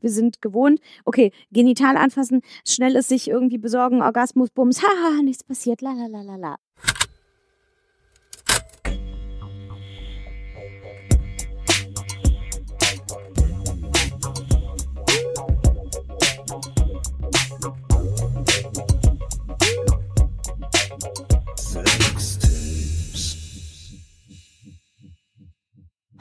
Wir sind gewohnt, okay, genital anfassen, schnell es sich irgendwie besorgen, Orgasmus, Bums, haha, nichts passiert, la la la la la.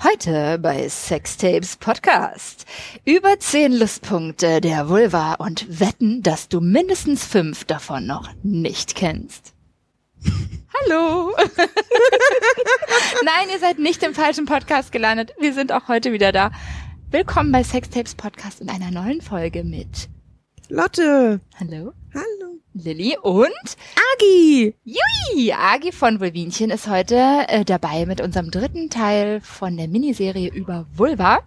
Heute bei Sextapes Podcast. Über zehn Lustpunkte der Vulva und wetten, dass du mindestens fünf davon noch nicht kennst. Hallo! Nein, ihr seid nicht im falschen Podcast gelandet. Wir sind auch heute wieder da. Willkommen bei Sextapes Podcast in einer neuen Folge mit Lotte. Hallo. Hallo. Lilly und Agi. Jui, Agi von Vulvinchen ist heute äh, dabei mit unserem dritten Teil von der Miniserie über Vulva.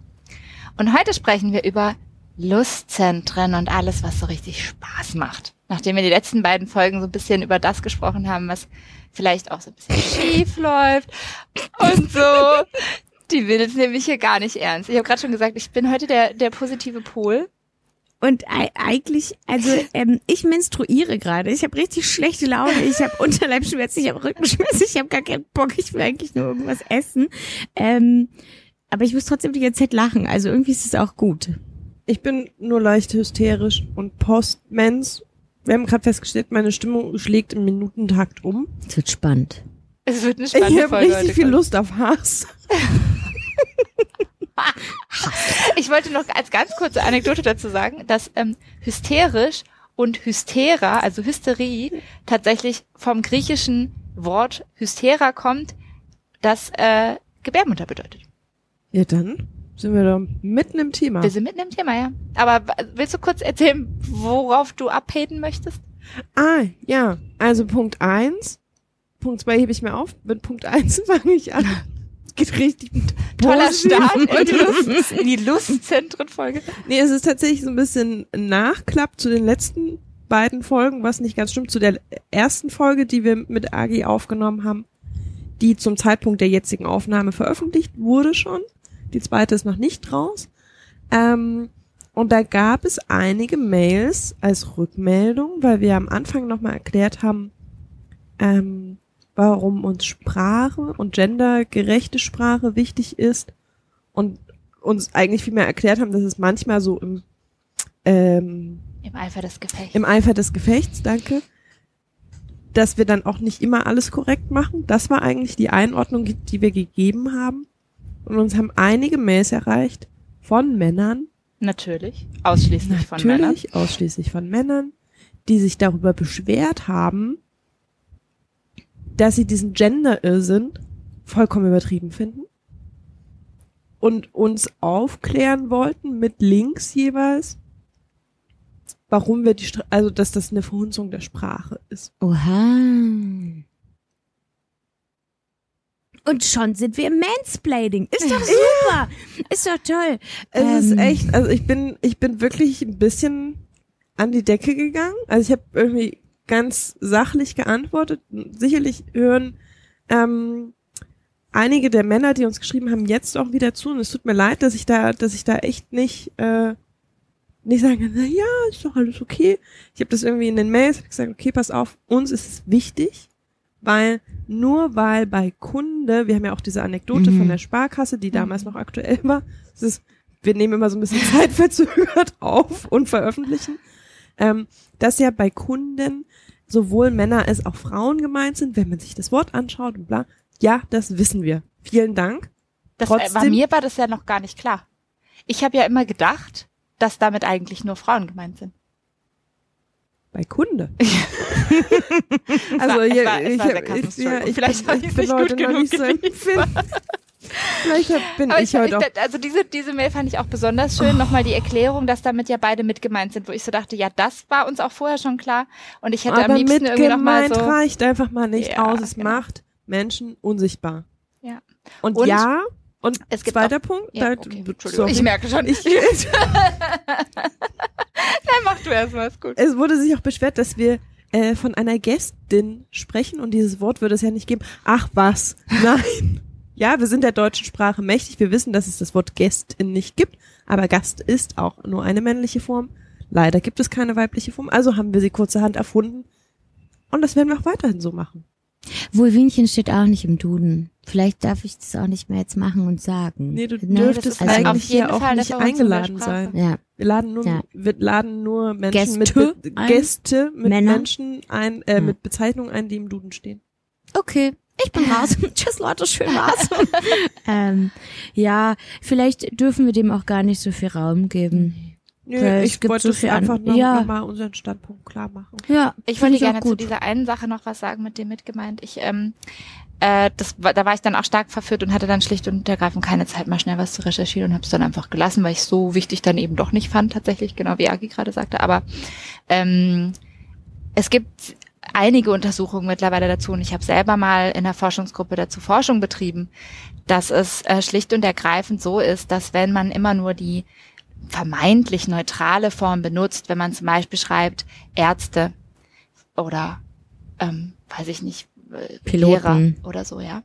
Und heute sprechen wir über Lustzentren und alles, was so richtig Spaß macht. Nachdem wir die letzten beiden Folgen so ein bisschen über das gesprochen haben, was vielleicht auch so ein bisschen schief läuft und so. Die will es nämlich hier gar nicht ernst. Ich habe gerade schon gesagt, ich bin heute der, der positive Pol. Und eigentlich, also ähm, ich menstruiere gerade. Ich habe richtig schlechte Laune. Ich habe Unterleibschmerzen, ich habe Rückenschmerzen, ich habe gar keinen Bock. Ich will eigentlich nur irgendwas essen. Ähm, aber ich muss trotzdem die ganze Zeit lachen. Also irgendwie ist es auch gut. Ich bin nur leicht hysterisch und postmens. Wir haben gerade festgestellt, meine Stimmung schlägt im Minutentakt um. Es wird spannend. Es wird eine spannende Ich habe Folge richtig heute, viel. Lust auf Hass. Ich wollte noch als ganz kurze Anekdote dazu sagen, dass ähm, hysterisch und Hystera, also Hysterie, tatsächlich vom griechischen Wort Hystera kommt, das äh, Gebärmutter bedeutet. Ja, dann sind wir da mitten im Thema. Wir sind mitten im Thema, ja. Aber willst du kurz erzählen, worauf du abheben möchtest? Ah, ja. Also Punkt eins. Punkt zwei hebe ich mir auf. Mit Punkt eins fange ich an. Geht richtig Toller. Start in die, Lust, in die Lustzentren-Folge. Nee, es ist tatsächlich so ein bisschen Nachklapp zu den letzten beiden Folgen, was nicht ganz stimmt, zu der ersten Folge, die wir mit Agi aufgenommen haben, die zum Zeitpunkt der jetzigen Aufnahme veröffentlicht wurde schon. Die zweite ist noch nicht raus. Ähm, und da gab es einige Mails als Rückmeldung, weil wir am Anfang nochmal erklärt haben, ähm, warum uns Sprache und gendergerechte Sprache wichtig ist und uns eigentlich viel mehr erklärt haben, dass es manchmal so im, ähm, Im Eifer des Gefechts. im Eifer des Gefechts, danke, dass wir dann auch nicht immer alles korrekt machen. Das war eigentlich die Einordnung, die wir gegeben haben. Und uns haben einige Mails erreicht von Männern, Natürlich. Ausschließlich von Männern. natürlich ausschließlich von Männern, die sich darüber beschwert haben, dass sie diesen Gender-Irrsinn vollkommen übertrieben finden und uns aufklären wollten mit Links jeweils, warum wir die, Stra also dass das eine Verhunzung der Sprache ist. Oha. Und schon sind wir im Mansplaining. Ist doch super. Ist doch toll. Es ist Ähm, echt, also ich bin, ich bin wirklich ein bisschen an die Decke gegangen. Also ich habe irgendwie ganz sachlich geantwortet. Sicherlich hören ähm, einige der Männer, die uns geschrieben haben, jetzt auch wieder zu. Und es tut mir leid, dass ich da, dass ich da echt nicht äh, nicht sagen kann, na ja, ist doch alles okay. Ich habe das irgendwie in den Mails gesagt, okay, pass auf, uns ist es wichtig, weil nur weil bei Kunde, wir haben ja auch diese Anekdote Mhm. von der Sparkasse, die damals noch aktuell war, es ist, wir nehmen immer so ein bisschen zeitverzögert auf und veröffentlichen, ähm, dass ja bei Kunden sowohl Männer als auch Frauen gemeint sind, wenn man sich das Wort anschaut und bla. Ja, das wissen wir. Vielen Dank. Das, äh, bei Trotzdem- mir war das ja noch gar nicht klar. Ich habe ja immer gedacht, dass damit eigentlich nur Frauen gemeint sind. Bei Kunde. Also war- hier, war- ich, war ich, ja, Entschuldigung. ich, Vielleicht hab ich ich's bin nicht heute gut noch genug nicht so empfindlich. Vielleicht bin Aber ich ich, heute auch. ich, also diese, diese Mail fand ich auch besonders schön. Nochmal die Erklärung, dass damit ja beide mit gemeint sind, wo ich so dachte, ja, das war uns auch vorher schon klar. Und ich hätte am Aber liebsten mit irgendwie nochmal gemeint so. reicht einfach mal nicht Ja, aus. Es genau. macht Menschen unsichtbar. Ja. Und, Und ja, und es gibt zweiter Punkt. Ja, okay, sorry. Entschuldigung, ich merke schon. Ich- Dann mach du erstmal, ist gut. es wurde sich auch beschwert, dass wir äh, von einer Gästin sprechen und dieses Wort würde es ja nicht geben. Ach was, nein. Ja, wir sind der deutschen Sprache mächtig. Wir wissen, dass es das Wort Gästin nicht gibt, aber Gast ist auch nur eine männliche Form. Leider gibt es keine weibliche Form, also haben wir sie kurzerhand erfunden. Und das werden wir auch weiterhin so machen. Wohlwinchen steht auch nicht im Duden. Vielleicht darf ich das auch nicht mehr jetzt machen und sagen. Nee, du Ne? dürftest Also- eigentlich hier auch Fall nicht eingeladen sein. Ja, Wir laden nur, Ja. wir laden nur Menschen Gäste mit Be ein? Gäste mit Männer? Menschen ein, äh, Ja. mit Bezeichnungen ein, die im Duden stehen. okay. Ich bin raus. Tschüss Leute, schön war's. ähm, ja, vielleicht dürfen wir dem auch gar nicht so viel Raum geben. Nö, Weil es ich gibt wollte so einfach an- noch, ja. noch mal unseren Standpunkt klar machen. Ja, Ich wollte auch gerne zu gut. dieser einen Sache noch was sagen, mit dem mitgemeint. Ich, ähm, äh, das, war- da war ich dann auch stark verführt und hatte dann schlicht und ergreifend keine Zeit, mal schnell was zu recherchieren und habe es dann einfach gelassen, weil ich so wichtig dann eben doch nicht fand, tatsächlich, genau wie Agi gerade sagte. Aber ähm, es gibt einige Untersuchungen mittlerweile dazu und ich habe selber mal in der Forschungsgruppe dazu Forschung betrieben, dass es äh, schlicht und ergreifend so ist, dass wenn man immer nur die vermeintlich neutrale Form benutzt, wenn man zum Beispiel schreibt Ärzte oder ähm, weiß ich nicht, äh, Piloten. Lehrer oder so, ja,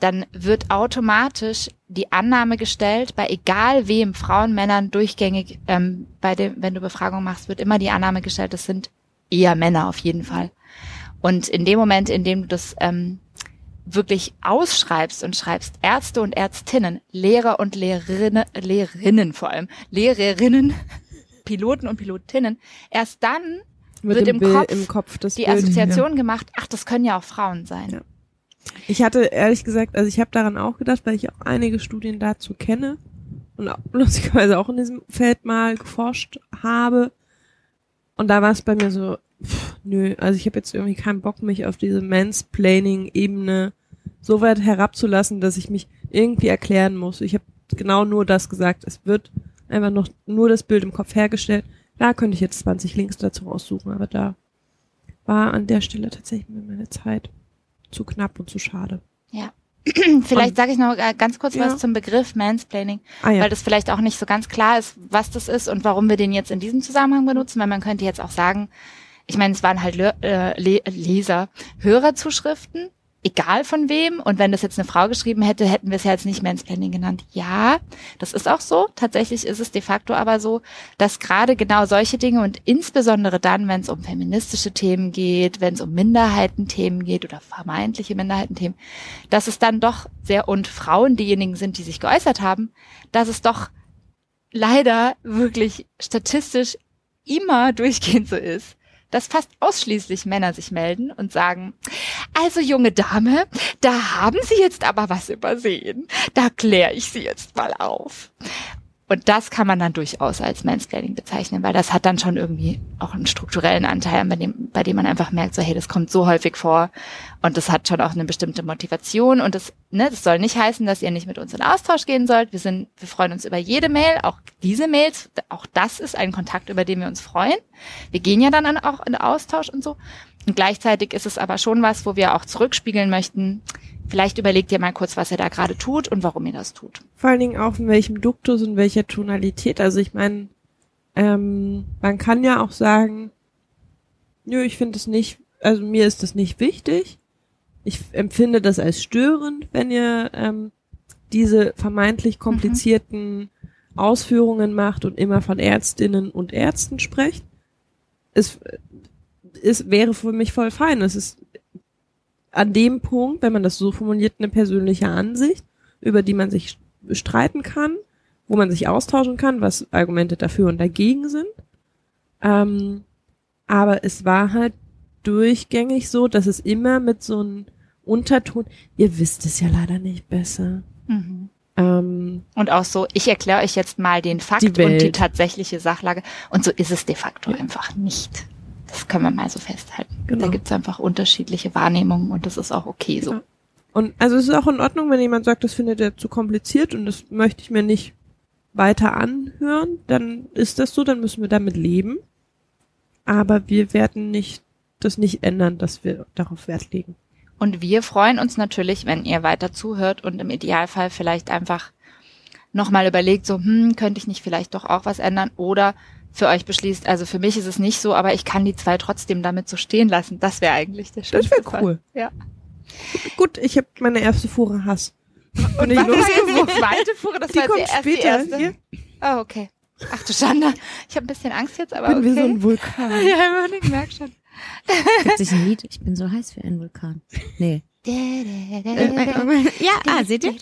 dann wird automatisch die Annahme gestellt, bei egal wem, Frauen, Männern, durchgängig, ähm, bei dem, wenn du Befragung machst, wird immer die Annahme gestellt, das sind eher Männer auf jeden Fall. Und in dem Moment, in dem du das ähm, wirklich ausschreibst und schreibst Ärzte und Ärztinnen, Lehrer und Lehrerinnen, Lehrerinnen vor allem, Lehrerinnen, Piloten und Pilotinnen, erst dann wird im Bild- Kopf im Kopf die Bild. Assoziation gemacht, ach, das können ja auch Frauen sein. Ja. Ich hatte ehrlich gesagt, also ich habe daran auch gedacht, weil ich auch einige Studien dazu kenne und auch, lustigerweise auch in diesem Feld mal geforscht habe. Und da war es bei mir so, pff, nö, also ich habe jetzt irgendwie keinen Bock, mich auf diese Mansplaining-Ebene so weit herabzulassen, dass ich mich irgendwie erklären muss. Ich habe genau nur das gesagt. Es wird einfach noch nur das Bild im Kopf hergestellt. Da könnte ich jetzt 20 Links dazu raussuchen, aber da war an der Stelle tatsächlich mir meine Zeit zu knapp und zu schade. Vielleicht sage ich noch äh, ganz kurz Ja. was zum Begriff Mansplaining, Ah ja. weil das vielleicht auch nicht so ganz klar ist, was das ist und warum wir den jetzt in diesem Zusammenhang benutzen, weil man könnte jetzt auch sagen, ich meine, es waren halt Le äh, Le Leser, Hörerzuschriften, egal von wem. Und wenn das jetzt eine Frau geschrieben hätte, hätten wir es ja jetzt nicht Mansplaining genannt. Ja, das ist auch so. Tatsächlich ist es de facto aber so, dass gerade genau solche Dinge und insbesondere dann, wenn es um feministische Themen geht, wenn es um Minderheitenthemen geht oder vermeintliche Minderheitenthemen, dass es dann doch sehr und Frauen diejenigen sind, die sich geäußert haben, dass es doch leider wirklich statistisch immer durchgehend so ist, dass fast ausschließlich Männer sich melden und sagen, also junge Dame, da haben Sie jetzt aber was übersehen. Da kläre ich Sie jetzt mal auf. Und das kann man dann durchaus als Mansplaining bezeichnen, weil das hat dann schon irgendwie auch einen strukturellen Anteil, bei dem, bei dem man einfach merkt, so hey, das kommt so häufig vor und das hat schon auch eine bestimmte Motivation und das, ne, das soll nicht heißen, dass ihr nicht mit uns in Austausch gehen sollt. Wir sind, wir freuen uns über jede Mail, auch diese Mails, auch das ist ein Kontakt, über den wir uns freuen. Wir gehen ja dann auch in Austausch und so. Und gleichzeitig ist es aber schon was, wo wir auch zurückspiegeln möchten. Vielleicht überlegt ihr mal kurz, was ihr da gerade tut und warum ihr das tut. Vor allen Dingen auch in welchem Duktus und welcher Tonalität. Also ich meine, ähm, man kann ja auch sagen, nö, ich finde es nicht, also mir ist das nicht wichtig. Ich empfinde das als störend, wenn ihr ähm, diese vermeintlich komplizierten Ausführungen macht und immer von Ärztinnen und Ärzten sprecht. Es, es wäre für mich voll fein. Es ist an dem Punkt, wenn man das so formuliert, eine persönliche Ansicht, über die man sich streiten kann, wo man sich austauschen kann, was Argumente dafür und dagegen sind. Ähm, aber es war halt durchgängig so, dass es immer mit so einem Unterton, ihr wisst es ja leider nicht besser. Ähm, Und auch so, ich erkläre euch jetzt mal den Fakt Die und die tatsächliche Sachlage. Und so ist es de facto einfach nicht. Das können wir mal so festhalten. Genau. Da gibt es einfach unterschiedliche Wahrnehmungen und das ist auch okay so. Ja. Und also es ist auch in Ordnung, wenn jemand sagt, das findet er zu kompliziert und das möchte ich mir nicht weiter anhören, dann ist das so, dann müssen wir damit leben. Aber wir werden nicht das nicht ändern, dass wir darauf Wert legen. Und wir freuen uns natürlich, wenn ihr weiter zuhört und im Idealfall vielleicht einfach nochmal überlegt, so, hm, könnte ich nicht vielleicht doch auch was ändern oder für euch beschließt, also für mich ist es nicht so, aber ich kann die zwei trotzdem damit so stehen lassen. Das wäre eigentlich der Das schönste wäre Fall. cool. Ja. Gut, ich habe meine erste Fuhre Hass Und ich jetzt die zweite Fuhre? Das Die war kommt erst die später. erste. Hier Oh, okay. Ach du Schande. Ich habe ein bisschen Angst jetzt, aber bin okay. wie so ein Vulkan. ja, ich merke schon. Gibt sich ein Lied? Ich bin so heiß wie ein Vulkan. Nee. Ja, ah, seht ihr?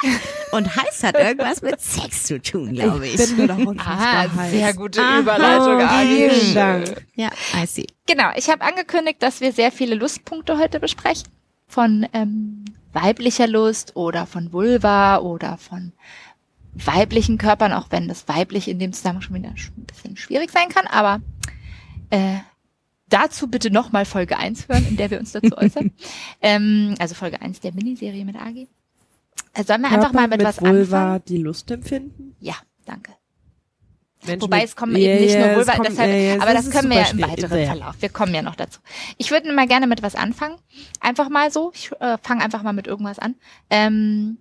Und heiß hat irgendwas mit Sex zu tun, glaube ich. bin noch unfassbar Ah, heiß. sehr gute. Überleitung, Agi. Vielen Dank. Ja, I see. Genau, ich habe angekündigt, dass wir sehr viele Lustpunkte heute besprechen. Von ähm, weiblicher Lust oder von Vulva oder von weiblichen Körpern, auch wenn das weiblich in dem Zusammenhang schon wieder ein bisschen schwierig sein kann. Aber äh, dazu bitte nochmal Folge 1 hören, in der wir uns dazu äußern. ähm, also Folge 1 der Miniserie mit Agi. Äh, sollen wir einfach Körper mal mit, was Vulva anfangen? die Lust empfinden. Ja, danke. Menschen Wobei mit- es kommen Ja, eben nicht ja, nur Vulva, kommt- deshalb, ja, aber das, können wir ja im weiteren Ja. Verlauf. Wir kommen ja noch dazu. Ich würde mal gerne mit was anfangen. Einfach mal so. Ich äh, fange einfach mal mit irgendwas an. Ähm,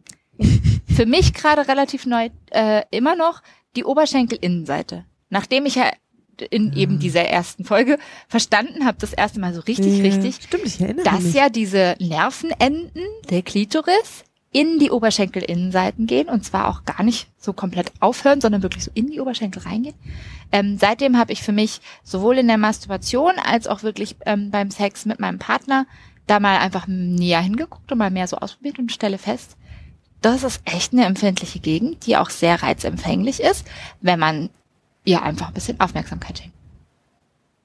für mich gerade relativ neu äh, immer noch die Oberschenkelinnenseite. Nachdem ich ja in Ah. eben dieser ersten Folge verstanden habe, das erste Mal so richtig, Ja, richtig, Stimmt, ich erinnere dass mich. ja diese Nervenenden der Klitoris in die Oberschenkelinnenseiten gehen und zwar auch gar nicht so komplett aufhören, sondern wirklich so in die Oberschenkel reingehen. Ähm, seitdem habe ich für mich sowohl in der Masturbation als auch wirklich ähm, beim Sex mit meinem Partner da mal einfach näher hingeguckt und mal mehr so ausprobiert und stelle fest, das ist echt eine empfindliche Gegend, die auch sehr reizempfänglich ist, wenn man ihr einfach ein bisschen Aufmerksamkeit schenkt.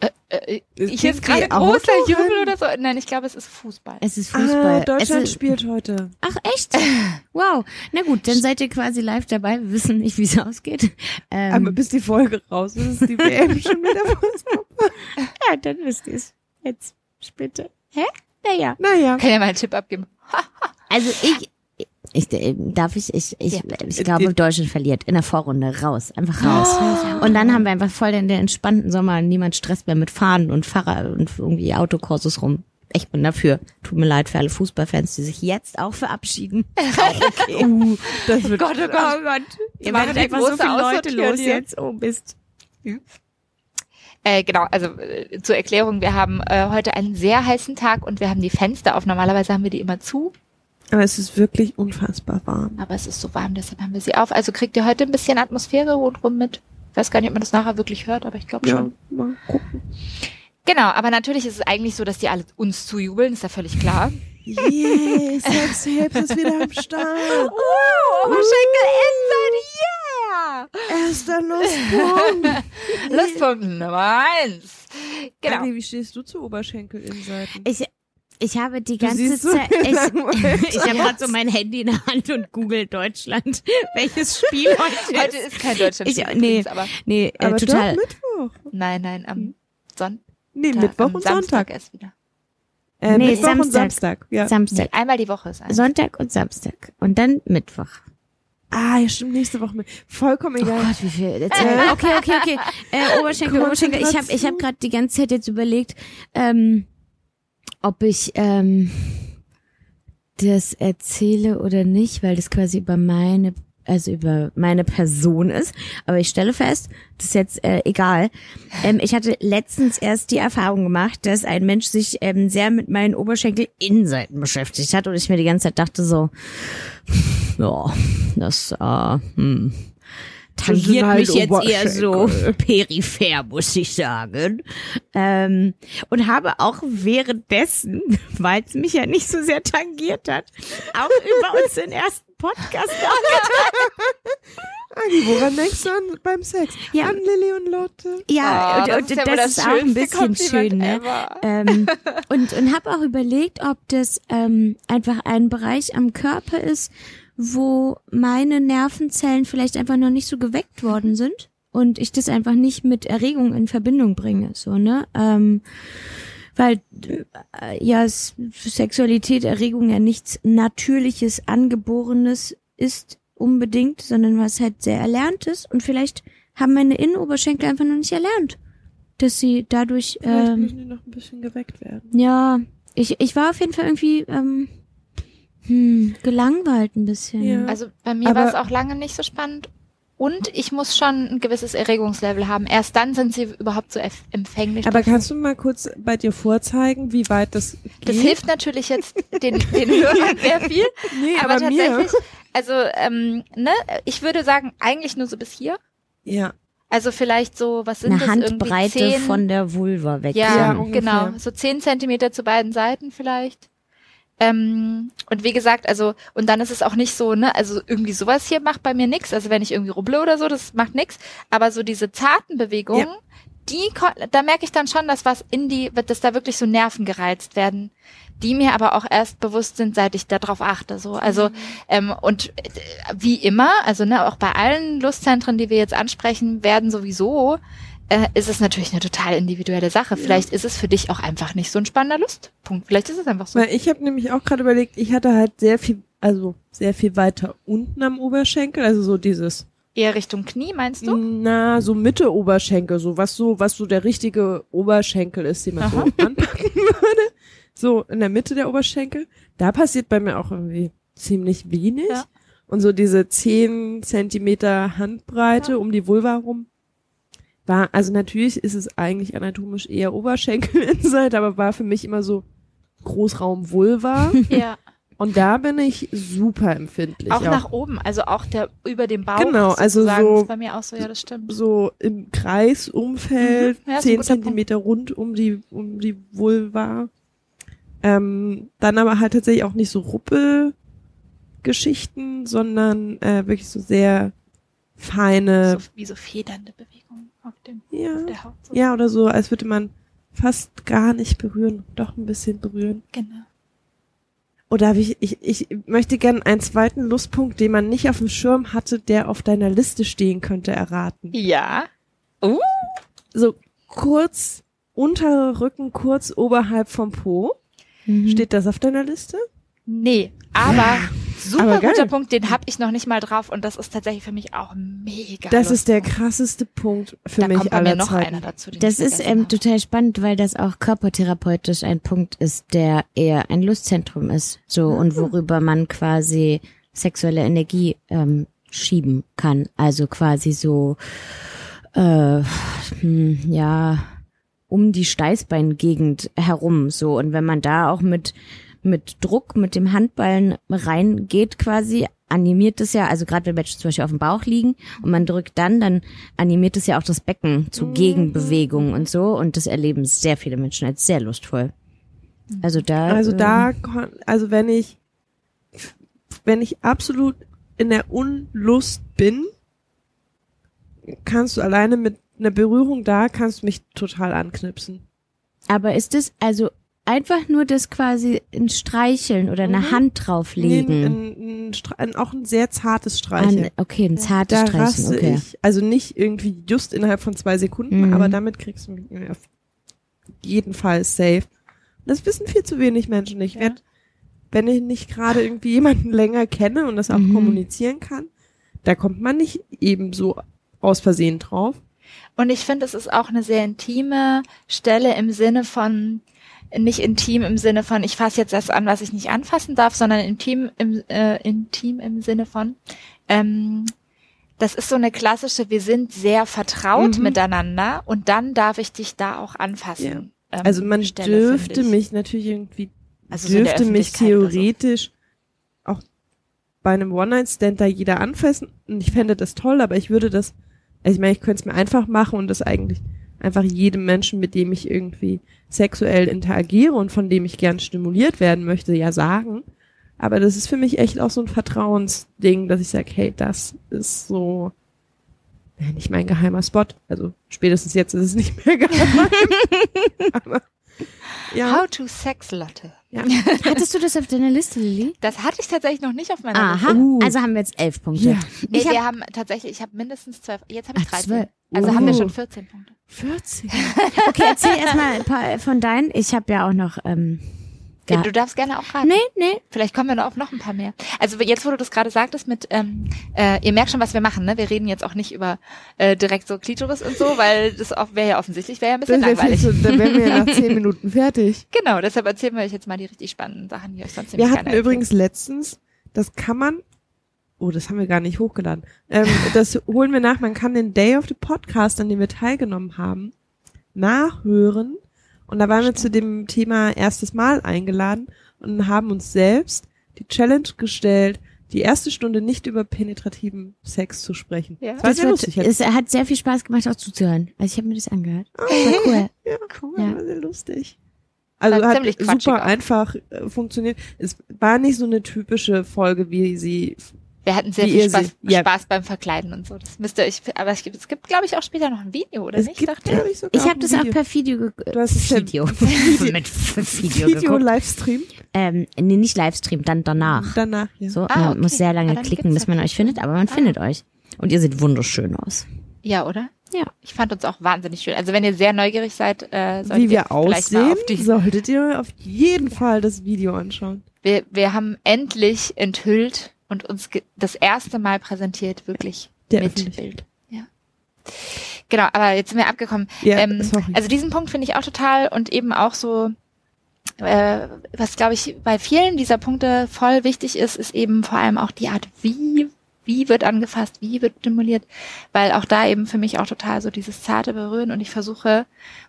Äh, äh, ist klingt gerade großer Autorennen. Jubel oder so. Nein, ich glaube, es ist Fußball. Es ist Fußball. Ah, Deutschland ist, spielt heute. Ach, echt? Wow. Na gut, dann seid ihr quasi live dabei. Wir wissen nicht, wie es ausgeht. Ähm, Aber bis die Folge raus ist, ist die WM schon wieder Fußball. ja, dann wisst ihr es. Jetzt, bitte. Hä? Naja. Naja. Kann ja mal einen Tipp abgeben. Also ich, ich, äh, darf ich, ich, ich, Ja. ich glaube, Deutschland verliert in der Vorrunde raus, einfach raus. Und dann haben wir einfach voll den, den entspannten Sommer, niemand stresst mehr mit Fahren und Fahrrad und irgendwie Autokursus rum. Ich bin dafür. Tut mir leid für alle Fußballfans, die sich jetzt auch verabschieden. Uh, das wird Gott, oh Gott. Oh Gott. Ihr werdet die einfach so viele Leute los hier. jetzt. Oh Mist. Äh, genau, also äh, zur Erklärung, wir haben äh, heute einen sehr heißen Tag und wir haben die Fenster auf. Normalerweise haben wir die immer zu, Aber es ist wirklich unfassbar warm. aber es ist so warm, deshalb haben wir sie auf. Also kriegt ihr heute ein bisschen Atmosphäre rundrum mit. Ich weiß gar nicht, ob man das nachher wirklich hört, aber ich glaube Ja, schon. mal gucken. Genau, aber natürlich ist es eigentlich so, dass die alle uns zujubeln, ist ja völlig klar. Yes, Sex Helps ist wieder am Start. Oh, Oberschenkel yeah! Erster Lustpunkt. Lustpunkt Nummer eins. Genau. Agi, wie stehst du zu Oberschenkelinnenseiten? Ich, ich habe die ganze siehst so Zeit, ich, ich habe gerade so mein Handy in der Hand und google Deutschland, welches Spiel heute, Heute ist kein Deutschland. Ich- nee. aber Nee, äh, Aber total. doch Mittwoch. nein, nein, am Sonntag. Nee, Mittwoch und Samstag Sonntag. erst wieder. Äh, Nee, Mittwoch und Samstag. Samstag. Ja. Samstag. Nee, einmal die Woche ist eins. Sonntag und Samstag. Und dann Mittwoch. Ah, ja, stimmt, nächste Woche mit. Vollkommen Oh egal. Gott, wie viel. Jetzt, äh, okay, okay, okay. Äh, Oberschenkel, Oberschenkel. Ich habe ich hab gerade die ganze Zeit jetzt überlegt, ähm, ob ich ähm, das erzähle oder nicht, weil das quasi über meine, also über meine Person ist. Aber ich stelle fest, das ist jetzt äh, egal. Ähm, ich hatte letztens erst die Erfahrung gemacht, dass ein Mensch sich ähm, sehr mit meinen Oberschenkel-Innenseiten beschäftigt hat und ich mir die ganze Zeit dachte so, ja, das, äh, hm, tangiert halt mich jetzt eher so peripher, muss ich sagen. Ähm, und habe auch währenddessen, weil es mich ja nicht so sehr tangiert hat, auch über unseren ersten Podcast Agi, woran denkst du an beim Sex? Ja. An Lilly und Lotte. Ja, Oh, und, das und ist ja das, wohl ist auch ein bisschen Kompliment schön, ne? ähm, und und habe auch überlegt, ob das ähm, einfach ein Bereich am Körper ist, wo meine Nervenzellen vielleicht einfach noch nicht so geweckt worden sind und ich das einfach nicht mit Erregung in Verbindung bringe, so ne? Ähm, weil äh, ja Sexualität, Erregung ja nichts Natürliches, Angeborenes ist unbedingt, sondern was halt sehr Erlerntes und vielleicht haben meine Innenoberschenkel einfach noch nicht erlernt, dass sie dadurch Vielleicht ähm, müssen die noch ein bisschen geweckt werden. ja, ich, ich war auf jeden Fall irgendwie ähm, hm, gelangweilt ein bisschen. Ja. Also bei mir war es auch lange nicht so spannend. und ich muss schon ein gewisses Erregungslevel haben. Erst dann sind sie überhaupt so empfänglich. Aber dafür. kannst du mal kurz bei dir vorzeigen, wie weit das geht? das hilft natürlich jetzt den, den Hörern sehr viel. Nee, aber, aber, mir. tatsächlich, also ähm, ne, ich würde sagen, eigentlich nur so bis hier. Ja. Also vielleicht so, was sind Eine das irgendwie? Handbreite Zehn, von der Vulva weg. Ja, Ja, genau. So zehn Zentimeter zu beiden Seiten vielleicht. Ähm, und wie gesagt, also, und dann ist es auch nicht so, ne, also irgendwie sowas hier macht bei mir nix. Also wenn ich irgendwie rubble oder so, das macht nix. Aber so diese zarten Bewegungen, die, ko- da merke ich dann schon, dass was in die, dass da wirklich so Nerven gereizt werden, die mir aber auch erst bewusst sind, seit ich darauf achte. So, also ähm, und äh, wie immer, also ne, auch bei allen Lustzentren, die wir jetzt ansprechen, werden sowieso äh, ist es natürlich eine total individuelle Sache. Vielleicht ist es für dich auch einfach nicht so ein spannender Lustpunkt. Vielleicht ist es einfach so. Weil ich habe nämlich auch gerade überlegt, ich hatte halt sehr viel, also sehr viel weiter unten am Oberschenkel, also so dieses, Eher Richtung Knie, meinst du? na, so Mitte Oberschenkel, so was so, was so der richtige Oberschenkel ist, den man so anpacken würde. So in der Mitte der Oberschenkel. Da passiert bei mir auch irgendwie ziemlich wenig. Ja. Und so diese 10 Zentimeter Handbreite um die Vulva rum. War, also natürlich ist es eigentlich anatomisch eher Oberschenkel-Inside, aber war für mich immer so Großraum Vulva. Ja. Und da bin ich super empfindlich. Auch nach oben, also auch der über dem Bauch. Genau, also so- bei mir auch so, ja, das stimmt. so im Kreisumfeld, Mhm, ja, zehn Zentimeter rund um die, um die Vulva. Ähm, dann aber halt tatsächlich auch nicht so Ruppelgeschichten, sondern äh, wirklich so sehr feine, So, wie so federnde Bewegungen auf, dem, ja, auf der Haut. So. ja, oder so, als würde man fast gar nicht berühren, doch ein bisschen berühren. Genau. Oder ich, ich, ich möchte gerne einen zweiten Lustpunkt, den man nicht auf dem Schirm hatte, der auf deiner Liste stehen könnte, erraten. Ja. Uh. so kurz unterer Rücken, kurz oberhalb vom Po. Mhm. Steht das auf deiner Liste? Nee, aber super guter Punkt, den habe ich noch nicht mal drauf und das ist tatsächlich für mich auch mega. Das ist der krasseste Punkt für da mich kommt bei aller mir noch Zeiten. einer dazu. Den Das ist ähm, total spannend, weil das auch körpertherapeutisch ein Punkt ist, der eher ein Lustzentrum ist. So und worüber man quasi sexuelle Energie ähm, schieben kann. Also quasi so äh, hm, ja um die Steißbeingegend herum so und wenn man da auch mit mit Druck mit dem Handballen reingeht quasi animiert es ja also gerade wenn Menschen zum Beispiel auf dem Bauch liegen und man drückt dann dann animiert es ja auch das Becken zu Gegenbewegungen und so und das erleben sehr viele Menschen als sehr lustvoll also da Also ähm, da, kon- also wenn ich, wenn ich absolut in der Unlust bin, kannst du alleine mit einer Berührung da, kannst du mich total anknipsen. aber ist es also einfach nur das quasi ein Streicheln oder eine Mhm. Hand drauflegen Nee, ein, ein, ein, auch ein sehr zartes Streicheln. An, okay, ein zartes da Streichen, raste okay. ich, also nicht irgendwie just innerhalb von zwei Sekunden, Mhm. aber damit kriegst du mich auf jeden Fall safe. Das wissen viel zu wenig Menschen. Ich Ja. werd, wenn ich nicht gerade irgendwie jemanden länger kenne und das auch Mhm. kommunizieren kann, da kommt man nicht eben so aus Versehen drauf. Und ich finde, es ist auch eine sehr intime Stelle im Sinne von, nicht intim im Sinne von, ich fasse jetzt das an, was ich nicht anfassen darf, sondern intim im, äh, intim im Sinne von, ähm, das ist so eine klassische, wir sind sehr vertraut Mhm. miteinander und dann darf ich dich da auch anfassen. Ähm, Also man Stelle, dürfte mich natürlich irgendwie, Also so dürfte mich oder so. theoretisch auch bei einem One-Night-Stand da jeder anfassen. Und ich fände das toll, aber ich würde das, also ich meine, ich könnte es mir einfach machen und das eigentlich einfach jedem Menschen, mit dem ich irgendwie sexuell interagiere und von dem ich gern stimuliert werden möchte, ja sagen. Aber das ist für mich echt auch so ein Vertrauensding, dass ich sage, hey, das ist so ja, nicht mein geheimer Spot. Also spätestens jetzt ist es nicht mehr geheim. Aber ja, How to Sex Lotte. ja. Hattest du das auf deiner Liste, Lilly? Das hatte ich tatsächlich noch nicht auf meiner Aha, Liste. Uh. also haben wir jetzt elf Punkte. Ja. Nee, Ich hab- wir haben tatsächlich, ich habe mindestens zwölf, jetzt habe ich Ach, 13. zwölf. Also haben wir schon 14 Punkte. 40. Okay, erzähl erstmal ein paar von deinen. Ich habe ja auch noch. Ähm, Ja. Du darfst gerne auch raten. nee, nee. Vielleicht kommen wir noch auf noch ein paar mehr. Also jetzt, wo du das gerade sagtest mit, ähm, äh, ihr merkt schon, was wir machen, ne? Wir reden jetzt auch nicht über äh, direkt so Klitoris und so, weil das wäre ja offensichtlich, wäre ja ein bisschen Das langweilig. zu, dann wären wir ja nach zehn Minuten fertig. Genau, deshalb erzählen wir euch jetzt mal die richtig spannenden Sachen, die euch sonst Wir nämlich hatten keiner übrigens letztens, das kann man Oh, das haben wir gar nicht hochgeladen. Ähm, das holen wir nach. Man kann den Day of the Podcast, an dem wir teilgenommen haben, nachhören. Und da waren wir zu dem Thema erstes Mal eingeladen und haben uns selbst die Challenge gestellt, die erste Stunde nicht über penetrativen Sex zu sprechen. Ja. Das war Das sehr wird, lustig. es hat sehr viel Spaß gemacht, auch zuzuhören. Also ich habe mir das angehört. Das war cool. Ja, cool, Ja. war sehr lustig. Also hat super auch. einfach äh, funktioniert. Es war nicht so eine typische Folge, wie sie. Wir hatten sehr viel ihr Spaß, sie- ja. Spaß beim Verkleiden und so. Das müsste ich, aber es gibt, es gibt, glaube ich, auch später noch ein Video, oder Es nicht? gibt, ich, sogar Ich habe das auch Video. per Video ge Du hast es per Video. mit Video, Video geguckt. Livestream Ähm, nee, nicht Livestream, dann danach. danach. Ja. So, Ah, man okay. muss sehr Ah, lange dann klicken, bis man euch findet, aber man Ah. findet euch. Und ihr seht wunderschön aus. Ja, oder? Ja. Ich fand uns auch wahnsinnig schön. Also wenn ihr sehr neugierig seid, äh, solltet Wie wir ihr vielleicht mal aussehen, auf die. solltet ihr auf jeden Fall das Video anschauen. Wir, wir haben endlich enthüllt und uns das erste Mal präsentiert, wirklich Der mit Öffentlichkeit. Bild. Ja. Genau, aber jetzt sind wir abgekommen. Ja, ähm, also diesen Punkt finde ich auch total und eben auch so, äh, was glaube ich bei vielen dieser Punkte voll wichtig ist, ist eben vor allem auch die Art, wie wie wird angefasst, wie wird stimuliert, weil auch da eben für mich auch total so dieses zarte Berühren und ich versuche,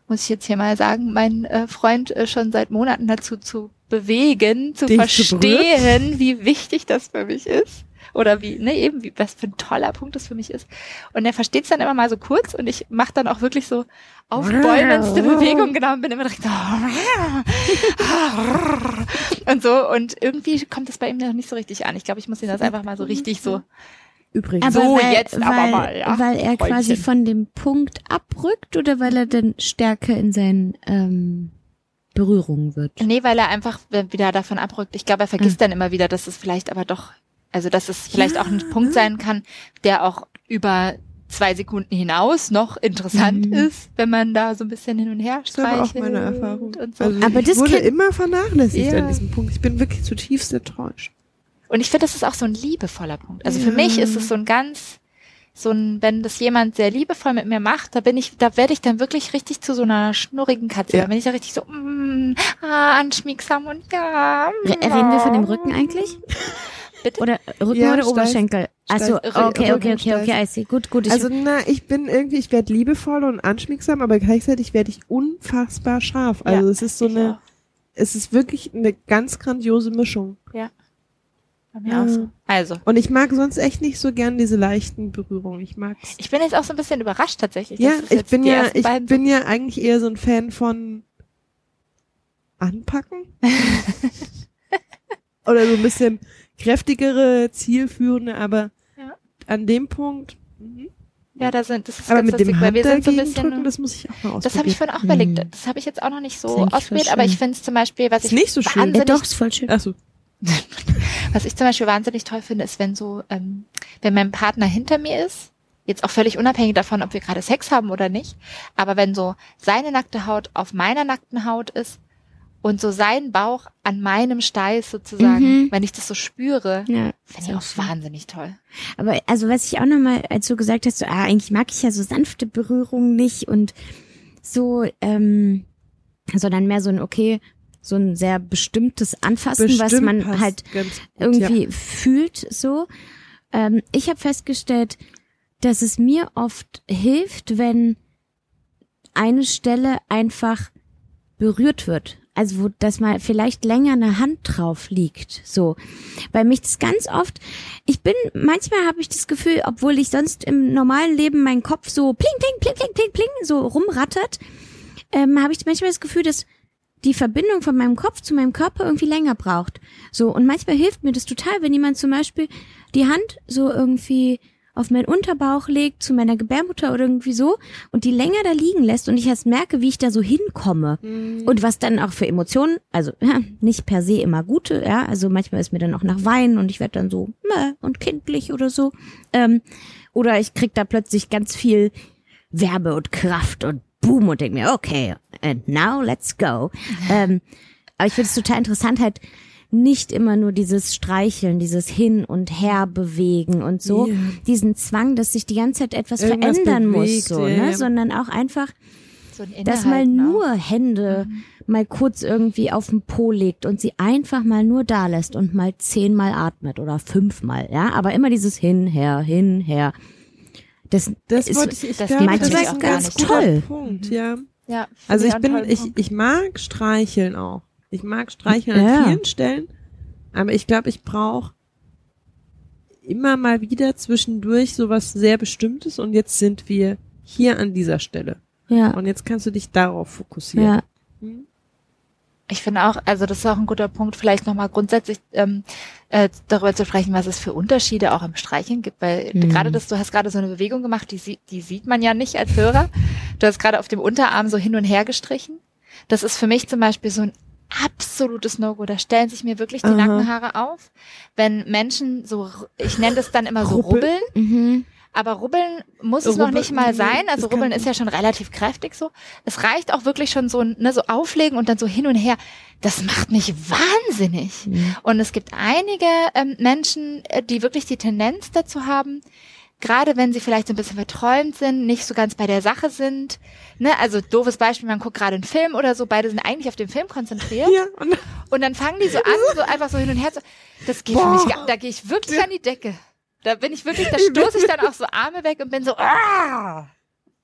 muss ich jetzt hier mal sagen, meinen äh, Freund äh, schon seit Monaten dazu zu bewegen, zu Dich zu verstehen, wie wichtig das für mich ist. Oder wie, ne, eben, wie, was für ein toller Punkt das für mich ist. Und er versteht es dann immer mal so kurz und ich mache dann auch wirklich so aufbäumendste Bewegung, genau, und bin immer direkt so und so. Und irgendwie kommt das bei ihm noch nicht so richtig an. Ich glaube, ich muss ihn das einfach mal so richtig so. Übrigens. So, weil, jetzt aber weil, mal, ja, Weil er quasi Freundchen. von dem Punkt abrückt oder weil er dann stärker in seinen ähm, Berührungen wird. Nee, weil er einfach wieder davon abrückt. Ich glaube, er vergisst dann immer wieder, dass es vielleicht aber doch, also dass es vielleicht auch ein Punkt sein kann, der auch über zwei Sekunden hinaus noch interessant Mhm. ist, wenn man da so ein bisschen hin und her Das ist aber auch streichelt. meine Erfahrung. Und, so. Also Aber ich das wurde immer vernachlässigt Ja. an diesem Punkt. Ich bin wirklich zutiefst enttäuscht. und ich finde, das ist auch so ein liebevoller Punkt. Also für Ja. mich ist es so ein ganz, so ein, wenn das jemand sehr liebevoll mit mir macht, da bin ich, da werde ich dann wirklich richtig zu so einer schnurrigen Katze. Ja. Da bin ich da richtig so, mm, ah, anschmiegsam und ja. Re reden wir von dem Rücken eigentlich? Bitte? Oder Rücken Ja, oder steif- Oberschenkel? Achso, okay, okay, okay, okay. I see. Gut, gut. Ich, Also na, ich bin irgendwie, ich werde liebevoll und anschmiegsam, aber gleichzeitig werde ich unfassbar scharf. Also Ja, es ist so eine, auch. es ist wirklich eine ganz grandiose Mischung. Bei mir auch so. Ja. Also, Und ich mag sonst echt nicht so gern diese leichten Berührungen. Ich mag's. ich bin jetzt auch so ein bisschen überrascht tatsächlich. Ja, ich bin ja, ich beiden bin ja eigentlich eher so ein Fan von anpacken. Oder so ein bisschen kräftigere, zielführende, aber Ja. an dem Punkt. Mhm. Ja, da sind, das ist Aber ganz mit dem lustig, weil Hand wir sind so ein bisschen. drücken, das muss ich auch mal ausprobieren. das habe ich vorhin auch Hm. überlegt. Das habe ich jetzt auch noch nicht Ist so ausprobiert, aber ich finde es zum Beispiel, was Ist ich nicht so schön. ja, doch, ist voll schön. Achso. was ich zum Beispiel wahnsinnig toll finde, ist, wenn so, ähm, wenn mein Partner hinter mir ist, jetzt auch völlig unabhängig davon, ob wir gerade Sex haben oder nicht, aber wenn so seine nackte Haut auf meiner nackten Haut ist und so sein Bauch an meinem Steiß sozusagen, Mhm. wenn ich das so spüre, Ja, finde ich auch schön. wahnsinnig toll. Aber also was ich auch nochmal, als du gesagt hast, so, ah, eigentlich mag ich ja so sanfte Berührungen nicht und so, ähm, sondern mehr so ein, okay, so ein sehr bestimmtes Anfassen, was Bestimmt man passt halt gut, irgendwie Ja. fühlt so. Ähm, ich habe festgestellt, dass es mir oft hilft, wenn eine Stelle einfach berührt wird. Also wo dass mal vielleicht länger eine Hand drauf liegt. So. Weil mich das ganz oft, ich bin, manchmal habe ich das Gefühl, obwohl ich sonst im normalen Leben meinen Kopf so pling, pling, pling, pling, pling, pling, so rumrattert, ähm, habe ich manchmal das Gefühl, dass die Verbindung von meinem Kopf zu meinem Körper irgendwie länger braucht. So, und manchmal hilft mir das total, wenn jemand zum Beispiel die Hand so irgendwie auf meinen Unterbauch legt, zu meiner Gebärmutter oder irgendwie so, und die länger da liegen lässt und ich erst merke, wie ich da so hinkomme. Und was dann auch für Emotionen, also ja, nicht per se immer gute, ja, also manchmal ist mir dann auch nach Weinen und ich werde dann so meh und kindlich oder so. Ähm, oder ich krieg da plötzlich ganz viel Werbe und Kraft und Boom und denk mir, okay, and now let's go. ähm, aber ich finde es total interessant, halt nicht immer nur dieses Streicheln, dieses Hin und Her bewegen und so, Ja. diesen Zwang, dass sich die ganze Zeit etwas Irgendwas verändern bewegt, muss, so, ja, ne, sondern auch einfach So ein dass mal auch. nur Hände mal kurz irgendwie auf den Po legt und sie einfach mal nur da lässt und mal zehnmal atmet oder fünfmal, ja, aber immer dieses hin, her, hin, her. Das, Das ist, wollte ich, ich das glaube, das ist ganz Toll. Punkt, ja. Ja, Also ich bin, ich, ich mag streicheln auch. Ich mag streicheln Ja. an vielen Stellen, aber ich glaube, ich brauche immer mal wieder zwischendurch sowas sehr Bestimmtes und jetzt sind wir hier an dieser Stelle. ja, Und jetzt kannst du dich darauf fokussieren. ja, Hm? Ich finde auch, also das ist auch ein guter Punkt, vielleicht nochmal grundsätzlich ähm, äh, darüber zu sprechen, was es für Unterschiede auch im Streicheln gibt, weil Mhm. gerade das, du hast gerade so eine Bewegung gemacht, die, die sieht man ja nicht als Hörer. Du hast gerade auf dem Unterarm so hin und her gestrichen. Das ist für mich zum Beispiel so ein absolutes No-Go. Da stellen sich mir wirklich die Aha. Nackenhaare auf, wenn Menschen so, ich nenne das dann immer so Rubbel. rubbeln. mhm. Aber rubbeln muss es noch Rubbeln, nicht mal sein. Also rubbeln ist ja schon relativ kräftig so. Es reicht auch wirklich schon so, ne, so auflegen und dann so hin und her. Das macht mich wahnsinnig. Mhm. Und es gibt einige ähm, Menschen, äh, die wirklich die Tendenz dazu haben, gerade wenn sie vielleicht so ein bisschen verträumt sind, nicht so ganz bei der Sache sind. Ne, also doofes Beispiel, man guckt gerade einen Film oder so, beide sind eigentlich auf den Film konzentriert. Ja, und Und dann fangen die so an, so einfach so hin und her zu. Das geht für Boah. mich, gar- da gehe ich wirklich an die Decke. Da bin ich wirklich, da stoße ich dann auch so Arme weg und bin so, ah!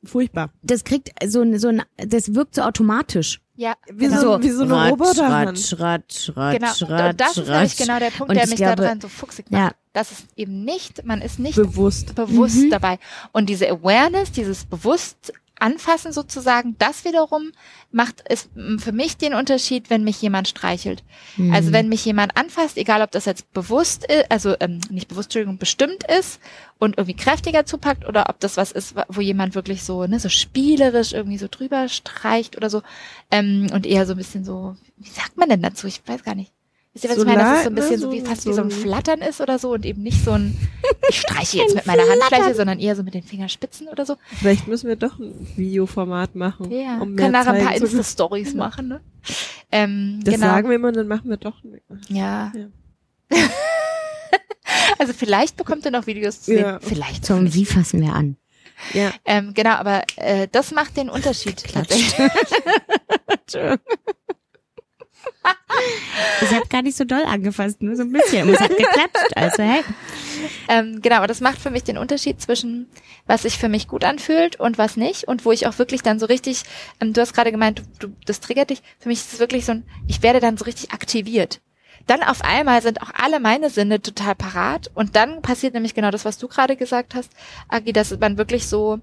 furchtbar. Das kriegt so ein, so ein, das wirkt so automatisch. Ja, Wie genau. so, wie so eine Ratsch, Roboterhand. Ratsch, ratsch, ratsch, genau. ratsch, und das ist nämlich ratsch. genau der Punkt, Und der ich mich glaube- daran so fuchsig Ja. Das ist eben nicht, man ist nicht Bewusst. bewusst Mhm. dabei. Und diese Awareness, dieses bewusst anfassen sozusagen, das wiederum macht es mm, für mich den Unterschied, wenn mich jemand streichelt. Mhm. Also wenn mich jemand anfasst, egal ob das jetzt bewusst ist, also ähm, nicht bewusst, Entschuldigung, bestimmt ist und irgendwie kräftiger zupackt oder ob das was ist, wo jemand wirklich so, ne, so spielerisch irgendwie so drüber streicht oder so ähm, und eher so ein bisschen so, wie sagt man denn dazu? Ich weiß gar nicht. Wisst ihr, was So ich meine? Dass es so ein ne? bisschen so, So- wie fast so- wie so ein Flattern ist oder so und eben nicht so ein, ich streiche jetzt mit meiner Handfläche, sondern eher so mit den Fingerspitzen oder so. Vielleicht müssen wir doch ein Videoformat machen. Ja, um mehr können nachher ein paar. Insta-Stories machen, ne? Ähm, Das genau. sagen wir immer, dann machen wir doch nicht. Ja. Ja. also vielleicht bekommt ihr noch Videos zu sehen. Ja. Vielleicht. Zum nicht. Wie fassen wir an? Ja. Ähm, genau, aber äh, das macht den Unterschied. tatsächlich. Ich habe gar nicht so doll angefasst, nur so ein bisschen. Und es hat geklatscht. Also, hey. ähm, genau, aber das macht für mich den Unterschied zwischen, was sich für mich gut anfühlt und was nicht. Und wo ich auch wirklich dann so richtig, ähm, du hast gerade gemeint, du, du, das triggert dich. Für mich ist es wirklich so ein, ich werde dann so richtig aktiviert. Dann auf einmal sind auch alle meine Sinne total parat. Und dann passiert nämlich genau das, was du gerade gesagt hast, Agi, dass man wirklich so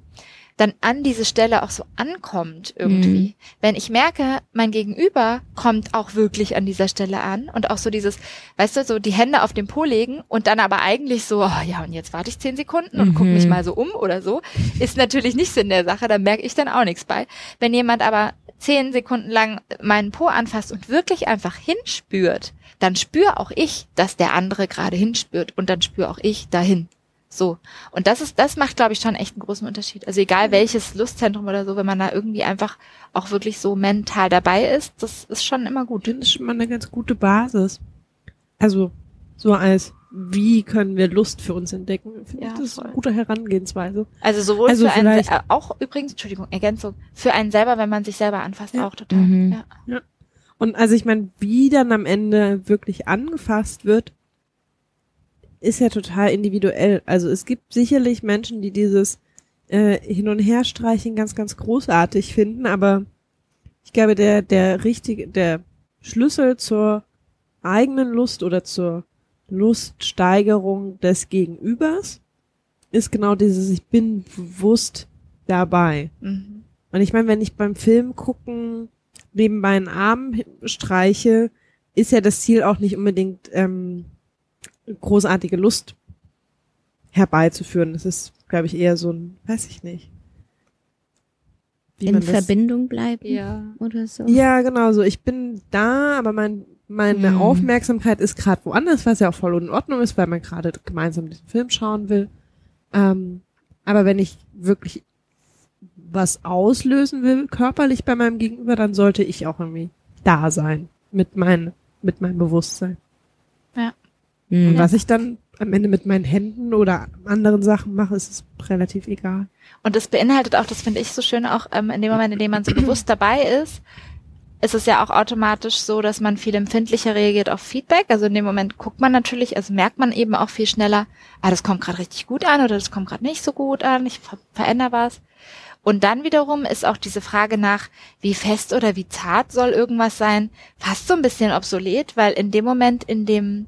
dann an diese Stelle auch so ankommt irgendwie. Mhm. Wenn ich merke, mein Gegenüber kommt auch wirklich an dieser Stelle an und auch so dieses, weißt du, so die Hände auf den Po legen und dann aber eigentlich so, oh, ja, und jetzt warte ich zehn Sekunden und Mhm. mich mal so um oder so, ist natürlich nicht Sinn der Sache, da merke ich dann auch nichts bei. Wenn jemand aber zehn Sekunden lang meinen Po anfasst und wirklich einfach hinspürt, dann spüre auch ich, dass der andere gerade hinspürt und dann spüre auch ich dahin. So. Und das ist, das macht, glaube ich, schon echt einen großen Unterschied. Also egal welches Lustzentrum oder so, wenn man da irgendwie einfach auch wirklich so mental dabei ist, das ist schon immer gut. Das ist schon mal eine ganz gute Basis. Also, so als, wie können wir Lust für uns entdecken? Finde Ja, ich, das ist eine gute Herangehensweise. Also sowohl Also für einen, auch übrigens, Entschuldigung, Ergänzung, für einen selber, wenn man sich selber anfasst, Ja. auch total. Mhm. Ja. Und also ich meine, wie dann am Ende wirklich angefasst wird, ist ja total individuell. Also es gibt sicherlich Menschen, die dieses äh, Hin- und Herstreichen ganz, ganz großartig finden, aber ich glaube, der, der richtige, der Schlüssel zur eigenen Lust oder zur Luststeigerung des Gegenübers ist genau dieses, ich bin bewusst dabei. Mhm. Und ich meine, wenn ich beim Film gucken nebenbei einen Arm streiche, ist ja das Ziel auch nicht unbedingt ähm, großartige Lust herbeizuführen. Das ist, glaube ich, eher so ein, weiß ich nicht. In Verbindung bleiben Ja. oder so. Ja, genau so. Ich bin da, aber mein, meine Hm. Aufmerksamkeit ist gerade woanders, was ja auch voll in Ordnung ist, weil man gerade gemeinsam diesen Film schauen will. Ähm, aber wenn ich wirklich was auslösen will, körperlich bei meinem Gegenüber, dann sollte ich auch irgendwie da sein mit mein, mit meinem Bewusstsein. Und Mhm. was ich dann am Ende mit meinen Händen oder anderen Sachen mache, ist es relativ egal. Und das beinhaltet auch, das finde ich so schön, auch ähm, in dem Moment, in dem man so bewusst dabei ist, ist es ja auch automatisch so, dass man viel empfindlicher reagiert auf Feedback. Also in dem Moment guckt man natürlich, also merkt man eben auch viel schneller, ah, das kommt gerade richtig gut an oder das kommt gerade nicht so gut an, ich ver verändere was. Und dann wiederum ist auch diese Frage nach, wie fest oder wie zart soll irgendwas sein, fast so ein bisschen obsolet, weil in dem Moment, in dem,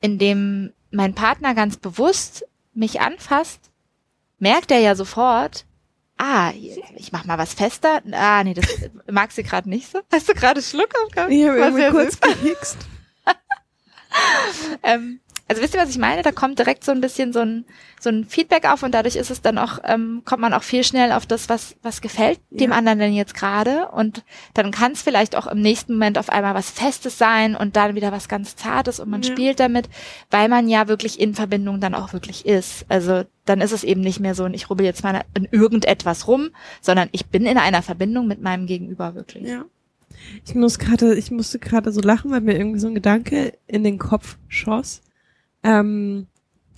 in dem mein Partner ganz bewusst mich anfasst, merkt er ja sofort, ah, ich mach mal was fester. Ah, nee, das mag sie gerade nicht so. Hast du gerade Schluck aufgehabt? Ich habe irgendwie kurz gehickst. ähm, also wisst ihr, was ich meine? Da kommt direkt so ein bisschen so ein, so ein Feedback auf und dadurch ist es dann auch, ähm, kommt man auch viel schnell auf das, was, was gefällt dem Ja. anderen denn jetzt gerade. Und dann kann es vielleicht auch im nächsten Moment auf einmal was Festes sein und dann wieder was ganz Zartes und man Ja. spielt damit, weil man ja wirklich in Verbindung dann auch wirklich ist. Also dann ist es eben nicht mehr so, und ich rubbel jetzt mal in irgendetwas rum, sondern ich bin in einer Verbindung mit meinem Gegenüber wirklich. Ja. Ich muss gerade, ich musste gerade so lachen, weil mir irgendwie so ein Gedanke in den Kopf schoss, ähm,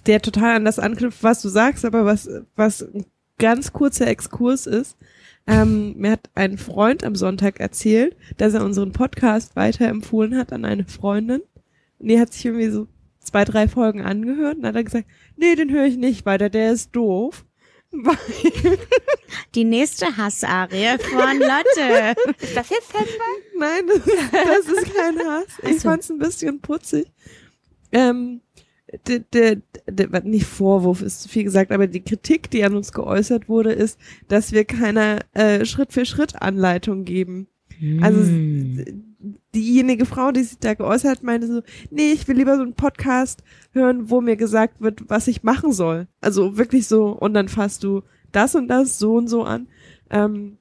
der total an das anknüpft, was du sagst, aber was, was ein ganz kurzer Exkurs ist. Ähm, mir hat ein Freund am Sonntag erzählt, dass er unseren Podcast weiterempfohlen hat an eine Freundin. Und die hat sich irgendwie so zwei, drei Folgen angehört und hat er gesagt, nee, den höre ich nicht weiter, der ist doof. Weil Die nächste Hassarie von Lotte. Ist das jetzt Hessmann? Nein, das ist, das ist kein Hass. Ich so. fand's ein bisschen putzig. Ähm, der, der, der, nicht Vorwurf ist zu viel gesagt, aber die Kritik, die an uns geäußert wurde, ist, dass wir keine äh, Schritt-für-Schritt-Anleitung geben. Also Hm. diejenige Frau, die sich da geäußert hat, meinte so, nee, ich will lieber so einen Podcast hören, wo mir gesagt wird, was ich machen soll. Also wirklich so, und dann fasst du das und das so und so an. Ähm,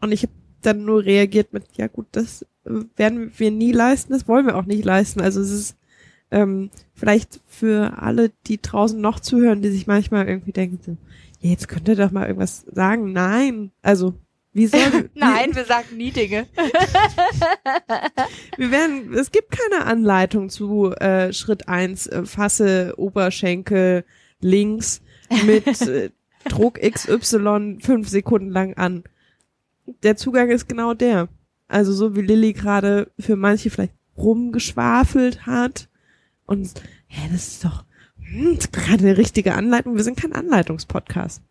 und ich habe dann nur reagiert mit, ja gut, das äh, werden wir nie leisten, das wollen wir auch nicht leisten. Also es ist ähm, vielleicht für alle, die draußen noch zuhören, die sich manchmal irgendwie denken, so, ja, jetzt könnt ihr doch mal irgendwas sagen. Nein, also wie soll Nein, wir sagen nie Dinge. Wir werden, es gibt keine Anleitung zu äh, Schritt eins äh, fasse Oberschenkel links mit äh, Druck XY fünf Sekunden lang an. Der Zugang ist genau der. Also so wie Lilly gerade für manche vielleicht rumgeschwafelt hat und hä, das ist doch hm, gerade eine richtige Anleitung. Wir sind kein Anleitungspodcast.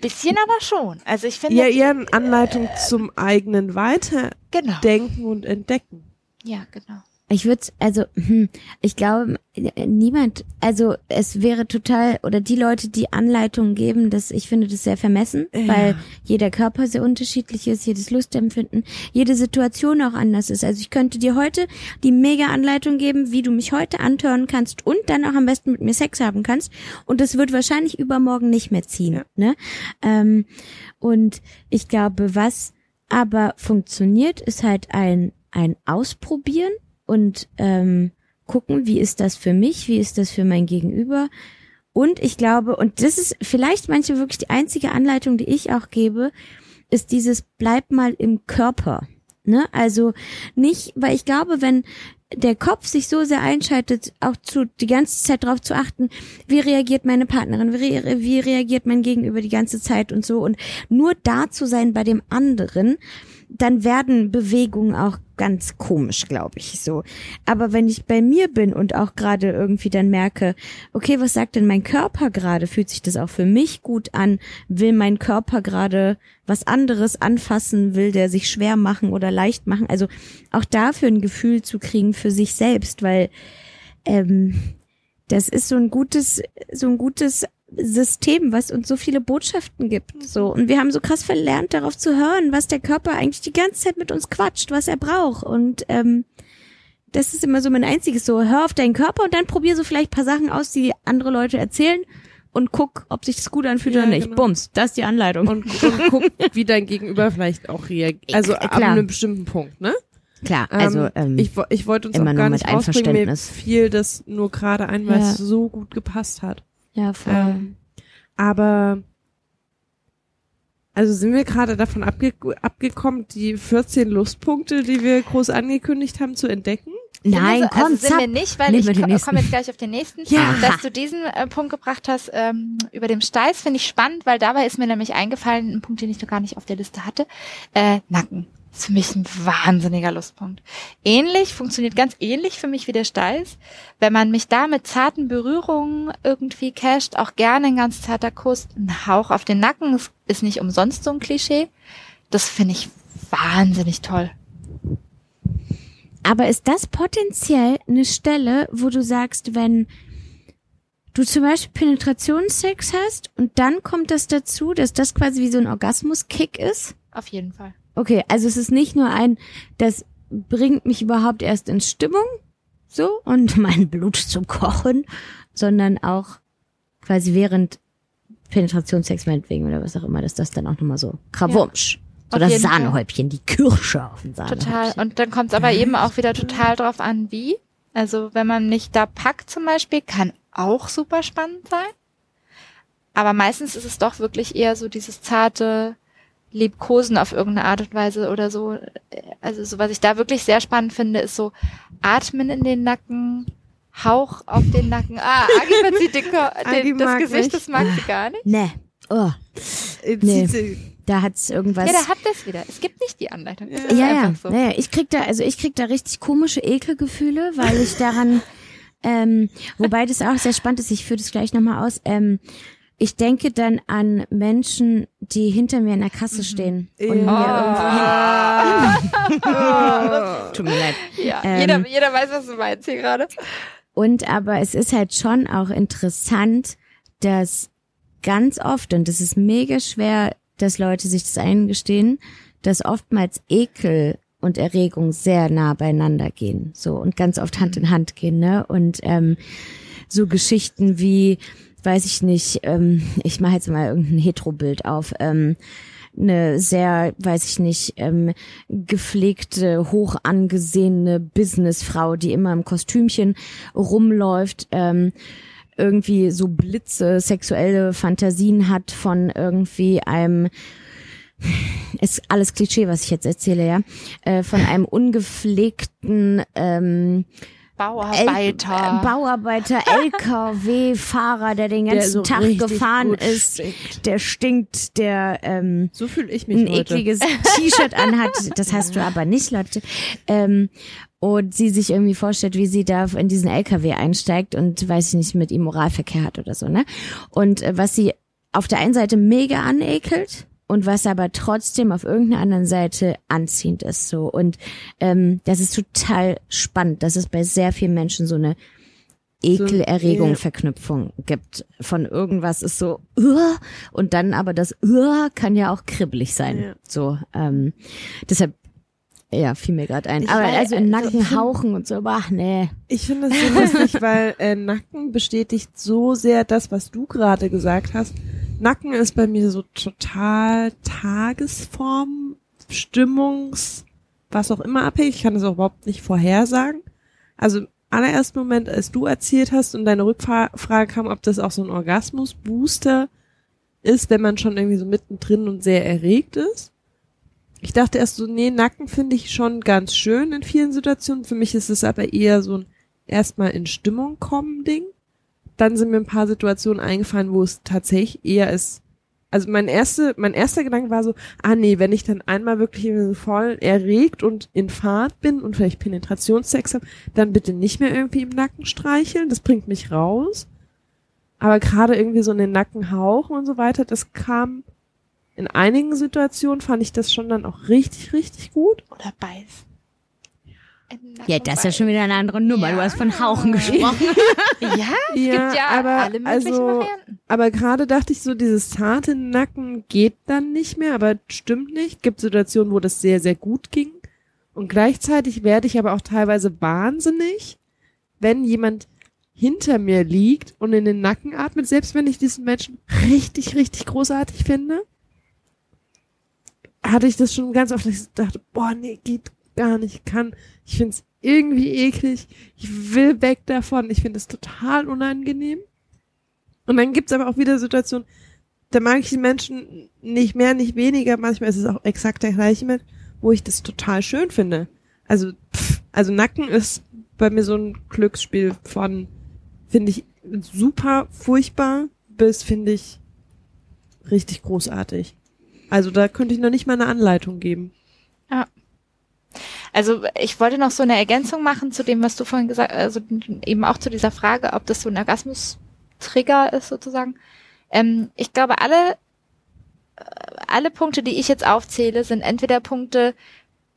Bisschen aber schon. Also ich finde, Ja, eher eine Anleitung zum eigenen Weiterdenken genau. und Entdecken. Ja, genau. Ich würde, also, hm, ich glaube, niemand, also es wäre total, oder die Leute, die Anleitungen geben, das, ich finde das sehr vermessen, Ja. weil jeder Körper sehr unterschiedlich ist, jedes Lustempfinden, jede Situation auch anders ist. Also ich könnte dir heute die mega Anleitung geben, wie du mich heute antören kannst und dann auch am besten mit mir Sex haben kannst. Und das wird wahrscheinlich übermorgen nicht mehr ziehen. Ja. Ne? Ähm, und ich glaube, was aber funktioniert, ist halt ein, ein Ausprobieren und ähm, gucken, wie ist das für mich, wie ist das für mein Gegenüber. Und ich glaube, und das ist vielleicht manche wirklich die einzige Anleitung, die ich auch gebe, ist dieses bleib mal im Körper. Ne? Also nicht, weil ich glaube, wenn der Kopf sich so sehr einschaltet, auch zu die ganze Zeit darauf zu achten, wie reagiert meine Partnerin, wie, re wie reagiert mein Gegenüber die ganze Zeit und so und nur da zu sein bei dem anderen, dann werden Bewegungen auch ganz komisch, glaube ich so. Aber wenn ich bei mir bin und auch gerade irgendwie dann merke, okay, was sagt denn mein Körper gerade? Fühlt sich das auch für mich gut an? Will mein Körper gerade was anderes anfassen? Will der sich schwer machen oder leicht machen? Also auch dafür ein Gefühl zu kriegen für sich selbst, weil ähm, das ist so ein gutes, so ein gutes System, was uns so viele Botschaften gibt. So. Und wir haben so krass verlernt, darauf zu hören, was der Körper eigentlich die ganze Zeit mit uns quatscht, was er braucht. Und ähm, das ist immer so mein einziges so, hör auf deinen Körper und dann probier so vielleicht paar Sachen aus, die andere Leute erzählen und guck, ob sich das gut anfühlt Ja, oder nicht. genau. Bums, das ist die Anleitung. und, und guck, wie dein Gegenüber vielleicht auch reagiert. Also Äh, ab klar. einem bestimmten Punkt, ne? Klar, also ähm, ich, ich wollte uns immer auch gar mit nicht rausbringen, mir fiel das nur gerade ein, weil Ja. es so gut gepasst hat. Ja voll. Ähm, aber also sind wir gerade davon abge abgekommen, die 14 Lustpunkte, die wir groß angekündigt haben, zu entdecken? Nein, so, komm, also sind zapp. wir nicht, weil Nehmen ich komme jetzt gleich auf den nächsten. Ja. Dass du diesen äh, Punkt gebracht hast ähm, über dem Steiß, finde ich spannend, weil dabei ist mir nämlich eingefallen, ein Punkt, den ich noch gar nicht auf der Liste hatte. Äh, Nacken. Das ist für mich ein wahnsinniger Lustpunkt. Ähnlich, funktioniert ganz ähnlich für mich wie der Steiß. Wenn man mich da mit zarten Berührungen irgendwie casht, auch gerne ein ganz zarter Kuss, ein Hauch auf den Nacken, ist, ist nicht umsonst so ein Klischee. Das finde ich wahnsinnig toll. Aber ist das potenziell eine Stelle, wo du sagst, wenn du zum Beispiel Penetrationssex hast und dann kommt das dazu, dass das quasi wie so ein Orgasmus-Kick ist? Auf jeden Fall. Okay, also es ist nicht nur ein, das bringt mich überhaupt erst in Stimmung, so, und mein Blut zum Kochen, sondern auch quasi während Penetrationssex meinetwegen oder was auch immer, dass das dann auch nochmal so krawumsch. So Auf das. Sahnehäubchen, die Kirsche auf dem Sahnehäubchen. Total. Und dann kommt es aber eben auch wieder total drauf an, wie. Also wenn man mich da packt zum Beispiel, kann auch super spannend sein. Aber meistens ist es doch wirklich eher so dieses zarte Liebkosen auf irgendeine Art und Weise oder so. Also so was ich da wirklich sehr spannend finde, ist so Atmen in den Nacken, Hauch auf den Nacken. Ah, Agi den, Ko- Agi den, das Gesicht, nicht. das mag sie gar nicht. Nee. Oh, Nee. sie- da hat's irgendwas. Ja, da habt ihr es wieder. Es gibt nicht die Anleitung. Ist ja, ja, so. ja, ja. Ich krieg da, also ich krieg da richtig komische Ekelgefühle, weil ich daran, ähm, wobei das auch sehr spannend ist, ich führe das gleich nochmal aus, ähm, ich denke dann an Menschen, die hinter mir in der Kasse stehen und Ja. mir irgendwo hin. Tut mir leid. Ja, Ähm, jeder, jeder weiß, was du meinst hier gerade. Und aber es ist halt schon auch interessant, dass ganz oft, und das ist mega schwer, dass Leute sich das eingestehen, dass oftmals Ekel und Erregung sehr nah beieinander gehen, so und ganz oft Hand in Hand gehen, ne? Und ähm, so Geschichten wie, weiß ich nicht, ähm, ich mache jetzt mal irgendein Hetero-Bild auf, ähm, eine sehr, weiß ich nicht, ähm, gepflegte, hoch angesehene Businessfrau, die immer im Kostümchen rumläuft, ähm, irgendwie so Blitze, sexuelle Fantasien hat von irgendwie einem ist alles Klischee, was ich jetzt erzähle, ja, äh, von einem ungepflegten ähm, Bauarbeiter. L Bauarbeiter, LKW-Fahrer, der den Der ganzen so Tag gefahren ist, stinkt. der stinkt, der ähm, So fühle ich mich ein heute. ekliges T-Shirt anhat. Das hast du aber nicht, Leute. Ähm, und sie sich irgendwie vorstellt, wie sie da in diesen LKW einsteigt und weiß ich nicht, mit ihm Moralverkehr hat oder so, ne? Und äh, was sie auf der einen Seite mega anekelt und was aber trotzdem auf irgendeiner anderen Seite anziehend ist, so. Und ähm, das ist total spannend, dass es bei sehr vielen Menschen so eine Ekelerregung, ja. Verknüpfung gibt. Von irgendwas ist so, uh, und dann aber das uh, kann ja auch kribbelig sein. Ja. So, ähm, deshalb, ja, fiel mir gerade ein. Ich aber weiß, also im also Nacken find- hauchen und so, ach nee. Ich finde das so lustig, weil äh, Nacken bestätigt so sehr das, was du gerade gesagt hast. Nacken ist bei mir so total Tagesform, Stimmungs, was auch immer abhängig. Ich kann das auch überhaupt nicht vorhersagen. Also im allerersten Moment, als du erzählt hast und deine Rückfrage kam, ob das auch so ein Orgasmus-Booster ist, wenn man schon irgendwie so mittendrin und sehr erregt ist. Ich dachte erst so, nee, Nacken finde ich schon ganz schön in vielen Situationen. Für mich ist es aber eher so ein erstmal in Stimmung kommen Ding. Dann sind mir ein paar Situationen eingefallen, wo es tatsächlich eher ist. Also mein erste, mein erster Gedanke war so, ah nee, wenn ich dann einmal wirklich voll erregt und in Fahrt bin und vielleicht Penetrationssex habe, dann bitte nicht mehr irgendwie im Nacken streicheln. Das bringt mich raus. Aber gerade irgendwie so in den Nacken hauchen und so weiter, das kam in einigen Situationen fand ich das schon dann auch richtig, richtig gut. Oder beiß. Ja, das ist ja schon wieder eine andere Nummer. Du Ja. hast von Hauchen gesprochen. Ja, es gibt ja aber alle möglichen also, Varianten. aber gerade dachte ich so, dieses zarte Nacken geht dann nicht mehr, aber stimmt nicht. Gibt Situationen, wo das sehr, sehr gut ging. Und gleichzeitig werde ich aber auch teilweise wahnsinnig, wenn jemand hinter mir liegt und in den Nacken atmet, selbst wenn ich diesen Menschen richtig, richtig großartig finde, hatte ich das schon ganz oft, dass ich dachte, boah, nee, geht gar nicht, kann, ich finde es irgendwie eklig, ich will weg davon, ich finde es total unangenehm. Und dann gibt's aber auch wieder Situationen, da mag ich die Menschen nicht mehr, nicht weniger, manchmal ist es auch exakt der gleiche Mensch, wo ich das total schön finde. Also, pff, also Nacken ist bei mir so ein Glücksspiel von, finde ich super furchtbar bis finde ich richtig großartig. Also da könnte ich noch nicht mal eine Anleitung geben. Ja. Also ich wollte noch so eine Ergänzung machen zu dem, was du vorhin gesagt hast, also eben auch zu dieser Frage, ob das so ein Orgasmus-Trigger ist sozusagen. Ähm, ich glaube, alle, äh, alle Punkte, die ich jetzt aufzähle, sind entweder Punkte,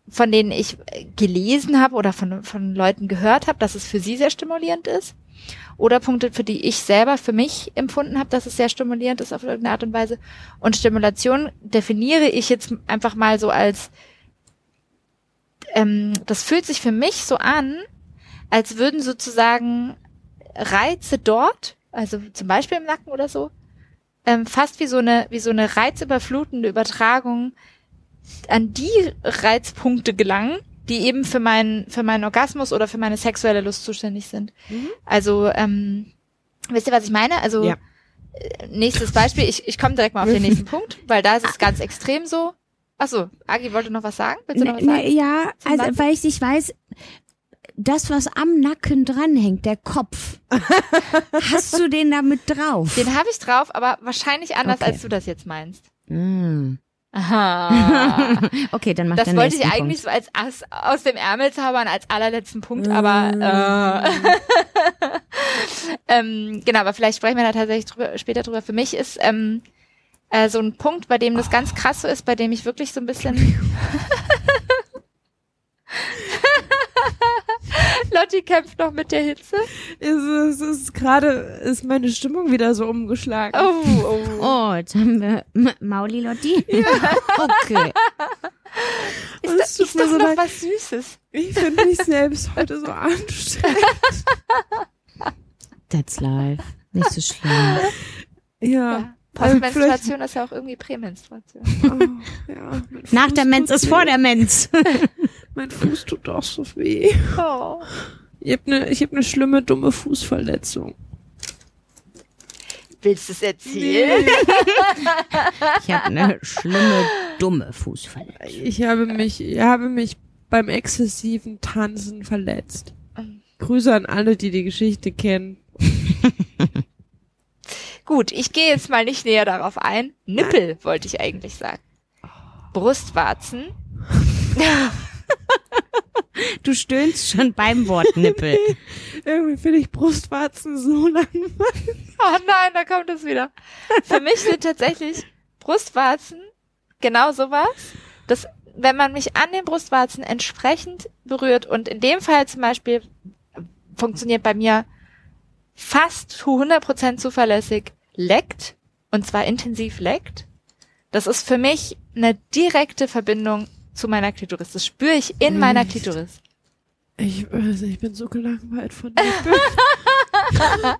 von denen ich gelesen habe oder von, von Leuten gehört habe, dass es für sie sehr stimulierend ist. Oder Punkte, für die ich selber für mich empfunden habe, dass es sehr stimulierend ist auf irgendeine Art und Weise. Und Stimulation definiere ich jetzt einfach mal so als, ähm, das fühlt sich für mich so an, als würden sozusagen Reize dort, also zum Beispiel im Nacken oder so, ähm, fast wie so eine, wie so eine reizüberflutende Übertragung an die Reizpunkte gelangen, die eben für meinen für meinen Orgasmus oder für meine sexuelle Lust zuständig sind. Mhm. Also ähm, wisst ihr, was ich meine? Also ja. Äh, nächstes Beispiel. Ich, ich komme direkt mal auf den nächsten Punkt, weil da ist es ganz extrem so. Achso, Agi wollte noch was sagen? Willst du noch was sagen? Ja, also Nacken? weil ich nicht weiß, das, was am Nacken dranhängt, der Kopf. hast du den damit drauf? Den habe ich drauf, aber wahrscheinlich anders, okay. als du das jetzt meinst. Mm. Aha. okay, dann mach Das wollte ich eigentlich so als aus, aus dem Ärmel zaubern als allerletzten Punkt, aber äh, ähm, genau, aber vielleicht sprechen wir da tatsächlich drüber, später drüber. Für mich ist ähm, äh, so ein Punkt, bei dem das ganz krass so ist, bei dem ich wirklich so ein bisschen Lotti kämpft noch mit der Hitze. Es ist, ist gerade, ist meine Stimmung wieder so umgeschlagen. Oh, oh. oh jetzt haben wir Mauli Lotti. Ja. okay. Ist, das ist doch so noch was Süßes. Ich finde mich selbst heute so anstrengend. That's life. Nicht so schlimm. Ja. ja. Postmenstruation ist ja auch irgendwie Prämenstruation. Oh, ja, Nach der Menz ist vor der Menz. mein Fuß tut doch so weh. Oh. Ich habe eine hab ne schlimme, dumme Fußverletzung. Willst du es erzählen? Nee. ich habe eine schlimme, dumme Fußverletzung. Ich habe mich, ich habe mich beim exzessiven Tanzen verletzt. Grüße an alle, die die Geschichte kennen. Gut, ich gehe jetzt mal nicht näher darauf ein. Nippel wollte ich eigentlich sagen. Brustwarzen. Du stöhnst schon beim Wort Nippel. Irgendwie finde ich Brustwarzen so langweilig. Oh nein, da kommt es wieder. Für mich sind tatsächlich Brustwarzen genau sowas, dass wenn man mich an den Brustwarzen entsprechend berührt und in dem Fall zum Beispiel funktioniert bei mir fast zu 100% zuverlässig leckt, und zwar intensiv leckt, das ist für mich eine direkte Verbindung zu meiner Klitoris. Das spüre ich in Echt? meiner Klitoris. Ich, also ich bin so gelangweilt von Nippeln. das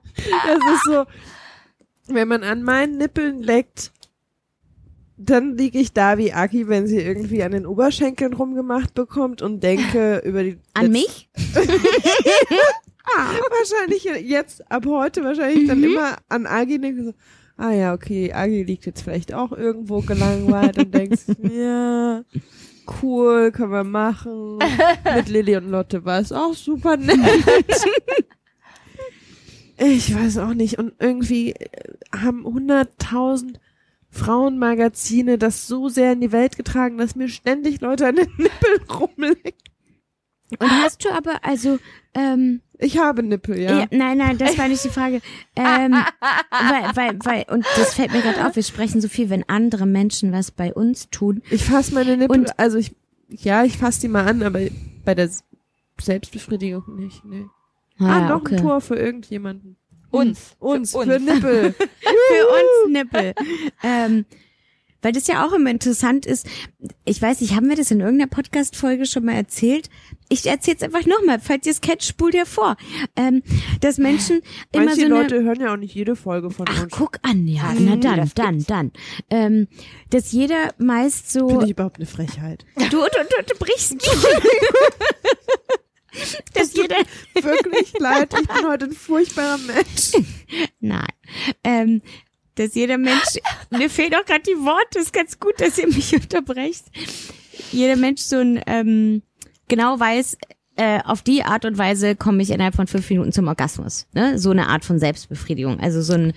ist so, wenn man an meinen Nippeln leckt, dann liege ich da wie Aki, wenn sie irgendwie an den Oberschenkeln rumgemacht bekommt und denke über die. An mich? ah, wahrscheinlich jetzt, ab heute wahrscheinlich mhm. dann immer an Agi denke so, ah ja, okay, Agi liegt jetzt vielleicht auch irgendwo gelangweilt und denkst, ja, cool, können wir machen. Mit Lilly und Lotte war es auch super nett. ich weiß auch nicht. Und irgendwie äh, haben hunderttausend Frauenmagazine das so sehr in die Welt getragen, dass mir ständig Leute an den Nippeln rumlecken. Und hast du aber, also, ähm, ich habe Nippel, ja. ja. Nein, nein, das war nicht die Frage. Ähm, weil, weil, weil, und das fällt mir gerade auf, wir sprechen so viel, wenn andere Menschen was bei uns tun. Ich fasse meine Nippel, und, also ich, ja, ich fasse die mal an, aber bei der Selbstbefriedigung nicht, nee. Ah, ah noch okay. ein Tor für irgendjemanden. Uns. Uns, für, uns. für Nippel. für uns Nippel. Ähm, weil das ja auch immer interessant ist. Ich weiß nicht, haben wir das in irgendeiner Podcast-Folge schon mal erzählt? Ich erzähle es einfach nochmal, falls ihr es kennt, spult ihr vor. Ähm, dass Menschen immer Manche so eine, Leute hören ja auch nicht jede Folge von Ach, uns. guck an, ja, mhm, na dann, dann, dann. Ähm, dass jeder meist so... Finde ich überhaupt eine Frechheit. Du, du, du, du brichst mich. dass jeder... Wirklich leid, ich bin heute ein furchtbarer Mensch. Nein. Ähm, dass jeder Mensch, mir fehlen auch gerade die Worte, ist ganz gut, dass ihr mich unterbrecht. Jeder Mensch so ein, ähm, genau weiß, äh, auf die Art und Weise komme ich innerhalb von fünf Minuten zum Orgasmus. Ne? So eine Art von Selbstbefriedigung. Also so ein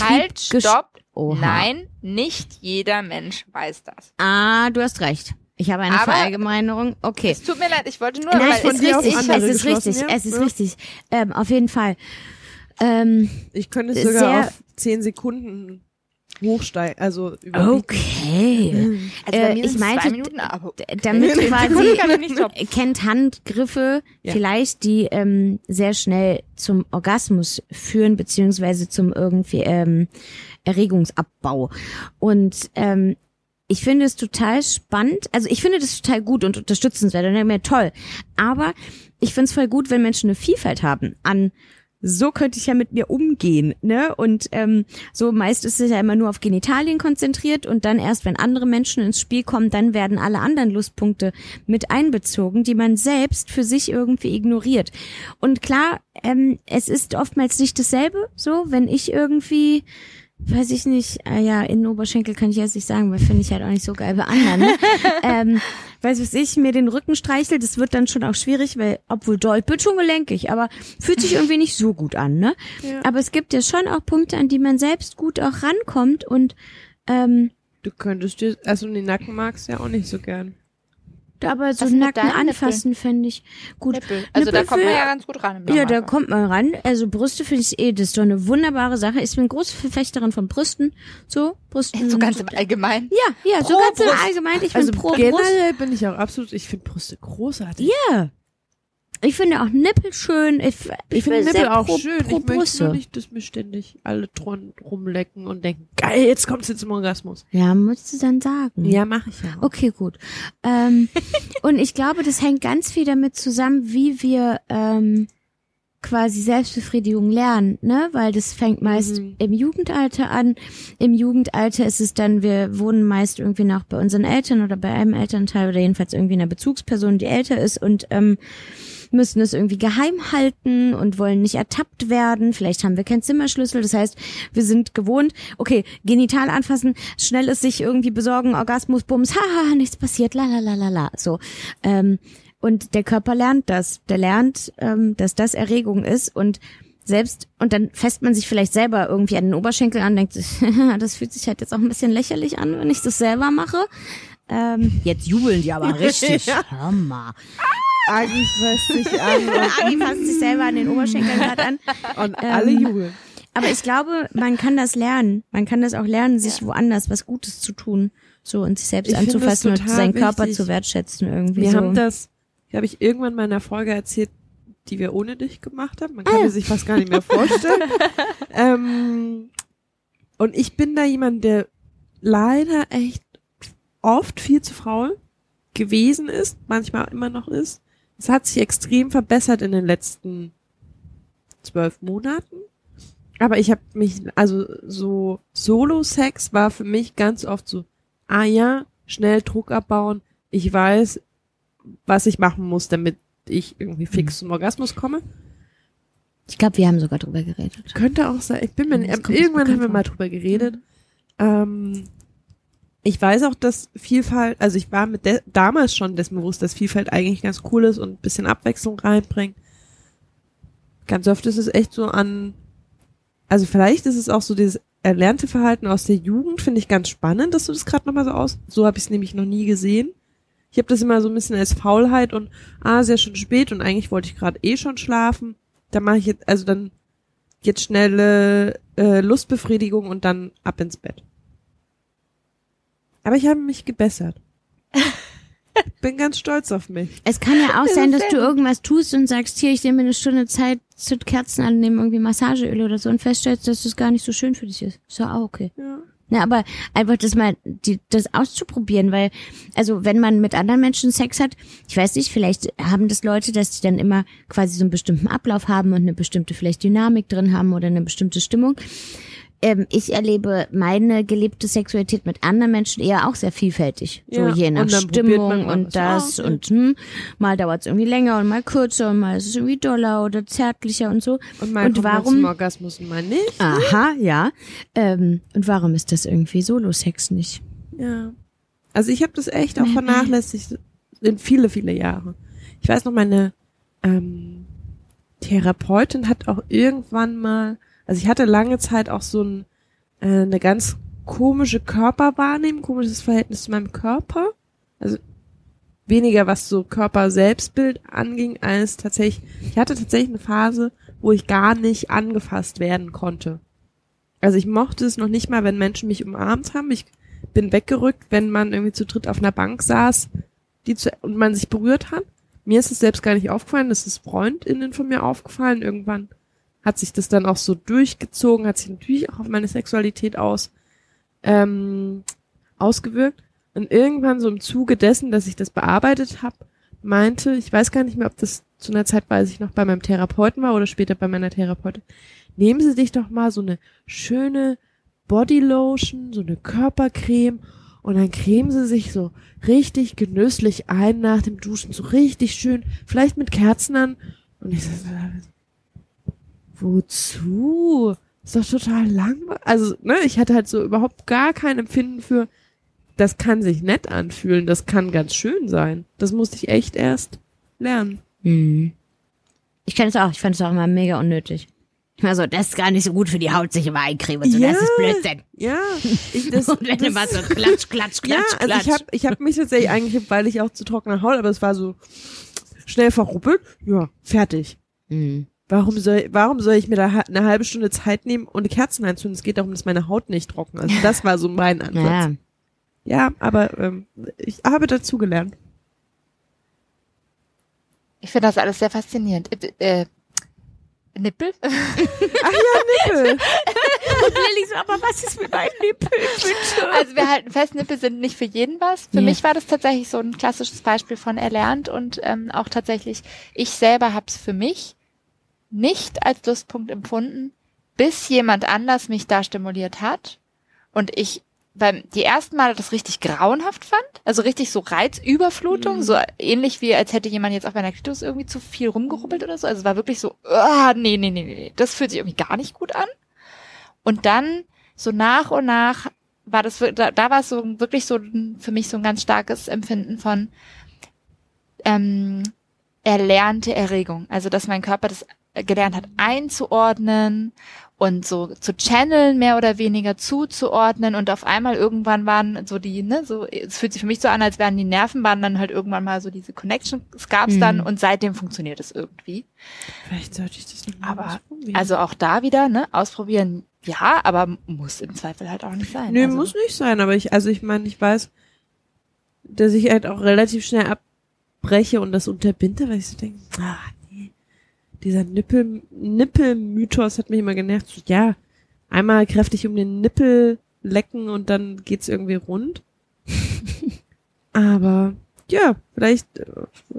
Halt, stopp. Oha. Nein, nicht jeder Mensch weiß das. Ah, du hast recht. Ich habe eine Aber- Verallgemeinerung. Okay. Es tut mir leid, ich wollte nur, Nein, weil von ist es richtig, es ist richtig, ja? es ist Ja. richtig. Ähm, auf jeden Fall. Ähm, Ich könnte es sogar auf zehn Sekunden hochsteigen, also überbieten. okay. also bei äh, ich meinte, zwei Minuten, aber Damit quasi kennt Handgriffe Ja. vielleicht, die ähm, sehr schnell zum Orgasmus führen, beziehungsweise zum irgendwie ähm, Erregungsabbau. Und ähm, ich finde es total spannend. Also ich finde das total gut und unterstützenswert und mir toll. Aber ich finde es voll gut, wenn Menschen eine Vielfalt haben an so könnte ich ja mit mir umgehen, ne? Und ähm, so meist ist es ja immer nur auf Genitalien konzentriert und dann erst, wenn andere Menschen ins Spiel kommen, dann werden alle anderen Lustpunkte mit einbezogen, die man selbst für sich irgendwie ignoriert. Und klar, ähm, es ist oftmals nicht dasselbe, so, wenn ich irgendwie weiß ich nicht, äh, ja, in Oberschenkel kann ich jetzt nicht sagen, weil finde ich halt auch nicht so geil bei anderen. Ne? ähm, weiß was ich, mir den Rücken streichel, das wird dann schon auch schwierig, weil, obwohl doll, wird schon gelenkig, aber fühlt sich irgendwie nicht so gut an, ne? Ja. Aber es gibt ja schon auch Punkte, an die man selbst gut auch rankommt und ähm, Du könntest dir, also den Nacken magst du ja auch nicht so gern. Aber so deinen anfassen fände ich gut. Nippel. Also da Nippel kommt man ja ganz gut ran. Im Ja, da kommt man ran. Also Brüste finde ich eh, das ist doch eine wunderbare Sache. Ich bin große Verfechterin von Brüsten. So, Brüsten. so ganz im Allgemeinen. Ja, ja, so Pro ganz im Brust. Allgemeinen. Ich also bin pro Brust. generell bin ich auch absolut, ich finde Brüste großartig. Ja. Ich finde auch Nippel schön. Ich, Ich finde Nippel auch pro, schön. Pro ich möchte nur nicht, dass mir ständig alle dran rumlecken und denken, geil, jetzt kommt's jetzt zum Orgasmus. Ja, musst du dann sagen. Ja, mache ich ja auch. Okay, gut. Ähm, und ich glaube, das hängt ganz viel damit zusammen, wie wir ähm, quasi Selbstbefriedigung lernen, ne? Weil das fängt meist Mhm. im Jugendalter an. Im Jugendalter ist es dann, wir wohnen meist irgendwie noch bei unseren Eltern oder bei einem Elternteil oder jedenfalls irgendwie einer Bezugsperson, die älter ist und ähm, müssen es irgendwie geheim halten und wollen nicht ertappt werden. Vielleicht haben wir keinen Zimmerschlüssel. Das heißt, wir sind gewohnt, okay, genital anfassen, schnelles sich irgendwie besorgen, Orgasmus, Bums, haha, nichts passiert, la la la la la. So. Ähm, und der Körper lernt das. Der lernt, ähm, dass das Erregung ist und selbst, und dann fässt man sich vielleicht selber irgendwie an den Oberschenkel an, denkt sich, das fühlt sich halt jetzt auch ein bisschen lächerlich an, wenn ich das selber mache. Ähm, jetzt jubeln die aber richtig. Hör mal. Agi fasst sich an Agi fasst sich selber an den Oberschenkeln gerade an. und, und alle Ähm, jubeln. Aber ich glaube, man kann das lernen. Man kann das auch lernen, sich woanders was Gutes zu tun. So und sich selbst Ich anzufassen und seinen Körper wichtig. zu wertschätzen irgendwie. Wir so. haben das, habe ich irgendwann mal in einer Folge erzählt, die wir ohne dich gemacht haben. Man Ah. kann mir sich fast gar nicht mehr vorstellen. ähm, und ich bin da jemand, der leider echt oft viel zu faul gewesen ist, manchmal immer noch ist. Es hat sich extrem verbessert in den letzten zwölf Monaten. Aber ich habe mich, also so Solo-Sex war für mich ganz oft so, ah ja, schnell Druck abbauen. Ich weiß, was ich machen muss, damit ich irgendwie fix zum Orgasmus komme. ich glaube, wir haben sogar drüber geredet. Könnte auch sein. Ich bin mir, irgendwann haben wir mal drüber geredet. Ähm, ich weiß auch, dass Vielfalt, also ich war mit de damals schon dessen bewusst, dass Vielfalt eigentlich ganz cool ist und ein bisschen Abwechslung reinbringt. Ganz oft ist es echt so an, also vielleicht ist es auch so dieses erlernte Verhalten aus der Jugend, finde ich ganz spannend, dass du das gerade nochmal so aus, so habe ich es nämlich noch nie gesehen. Ich habe das immer so ein bisschen als Faulheit und ah, sehr schon spät und eigentlich wollte ich gerade eh schon schlafen. Da mache ich jetzt, also dann jetzt schnelle äh, Lustbefriedigung und dann ab ins Bett. Aber ich habe mich gebessert. Bin ganz stolz auf mich. Es kann ja auch Das sein, dass du irgendwas tust und sagst, hier, ich nehme mir eine Stunde Zeit, zünd Kerzen an, nehme irgendwie Massageöl oder so und feststellst, dass das gar nicht so schön für dich ist. Ist ja auch okay. Ja. Na, aber einfach das mal, die, das auszuprobieren, weil, also wenn man mit anderen Menschen Sex hat, ich weiß nicht, vielleicht haben das Leute, dass die dann immer quasi so einen bestimmten Ablauf haben und eine bestimmte vielleicht Dynamik drin haben oder eine bestimmte Stimmung. Ähm, ich erlebe meine gelebte Sexualität mit anderen Menschen eher auch sehr vielfältig. So Ja, je nach Stimmung und das ja. und hm, mal dauert es irgendwie länger und mal kürzer und mal ist es irgendwie doller oder zärtlicher und so. Und mal Und warum- zum Orgasmus und mal nicht. Aha, ja. Ähm, und warum ist das irgendwie Solo-Sex nicht? Ja. Also ich habe das echt auch vernachlässigt in viele, viele Jahre. Ich weiß noch, meine ähm, Therapeutin hat auch irgendwann mal, also ich hatte lange Zeit auch so ein, äh, eine ganz komische Körperwahrnehmung, komisches Verhältnis zu meinem Körper. Also weniger was so Körper-Selbstbild anging, als tatsächlich, ich hatte tatsächlich eine Phase, wo ich gar nicht angefasst werden konnte. Also ich mochte es noch nicht mal, wenn Menschen mich umarmt haben. Ich bin weggerückt, wenn man irgendwie zu dritt auf einer Bank saß die zu, und man sich berührt hat. Mir ist es selbst gar nicht aufgefallen, das ist FreundInnen von mir aufgefallen. Irgendwann hat sich das dann auch so durchgezogen, hat sich natürlich auch auf meine Sexualität aus, ähm, ausgewirkt. Und irgendwann so im Zuge dessen, dass ich das bearbeitet habe, meinte, ich weiß gar nicht mehr, ob das zu einer Zeit, weil ich noch bei meinem Therapeuten war oder später bei meiner Therapeutin, nehmen Sie sich doch mal so eine schöne Bodylotion, so eine Körpercreme und dann cremen Sie sich so richtig genüsslich ein nach dem Duschen, so richtig schön, vielleicht mit Kerzen an. Und ich so, wozu? Ist doch total langweilig. Also, ne, ich hatte halt so überhaupt gar kein Empfinden für, das kann sich nett anfühlen, das kann ganz schön sein. Das musste ich echt erst lernen. Hm. Ich kenne es auch, ich fand es auch immer mega unnötig. Immer so, das ist gar nicht so gut für die Haut, sich immer eincremen. So, Ja. Das ist Blödsinn. Ja, ich, das, Und wenn das, immer so klatsch, klatsch, ja, klatsch, also klatsch. ich habe ich hab mich tatsächlich eingeklebt, weil ich auch zu trockener Haut, aber es war so schnell verruppelt. Ja, fertig. Hm. Warum soll, warum soll ich mir da eine halbe Stunde Zeit nehmen und Kerzen anzünden? Es geht darum, dass meine Haut nicht trocken ist. Das war so mein Ansatz. Ja. Ja, aber ähm, ich habe dazugelernt. Ich finde das alles sehr faszinierend. Äh, äh, Nippel? Ach ja, Nippel. Und Lilly so, aber was ist mit meinen Nippeln, bitte? Also wir halten fest, Nippel sind nicht für jeden was. Für Ja. mich war das tatsächlich so ein klassisches Beispiel von erlernt und ähm, auch tatsächlich, ich selber habe es für mich nicht als Lustpunkt empfunden, bis jemand anders mich da stimuliert hat und ich beim die ersten Male das richtig grauenhaft fand, also richtig so Reizüberflutung, so ähnlich wie als hätte jemand jetzt auf meiner Klitoris irgendwie zu viel rumgerubbelt oder so. Also es war wirklich so, ah, nee, nee, nee, nee, das fühlt sich irgendwie gar nicht gut an. Und dann so nach und nach war das, da, da war es so wirklich so für mich so ein ganz starkes Empfinden von ähm, erlernte Erregung. Also dass mein Körper das gelernt hat einzuordnen und so zu channeln, mehr oder weniger zuzuordnen und auf einmal irgendwann waren so die, ne, so, es fühlt sich für mich so an, als wären die Nervenbahnen dann halt irgendwann mal so diese Connection, es gab's Mhm. dann und seitdem funktioniert es irgendwie. Vielleicht sollte ich das noch mal Aber. Also auch da wieder, ne, ausprobieren, ja, aber muss im Zweifel halt auch nicht sein. Nö, also, muss nicht sein, aber ich, also ich meine, ich weiß, dass ich halt auch relativ schnell abbreche und das unterbinde, weil ich so denke, ah, nee, dieser Nippel, Nippelmythos hat mich immer genervt. So, ja, einmal kräftig um den Nippel lecken und dann geht's irgendwie rund. aber ja, vielleicht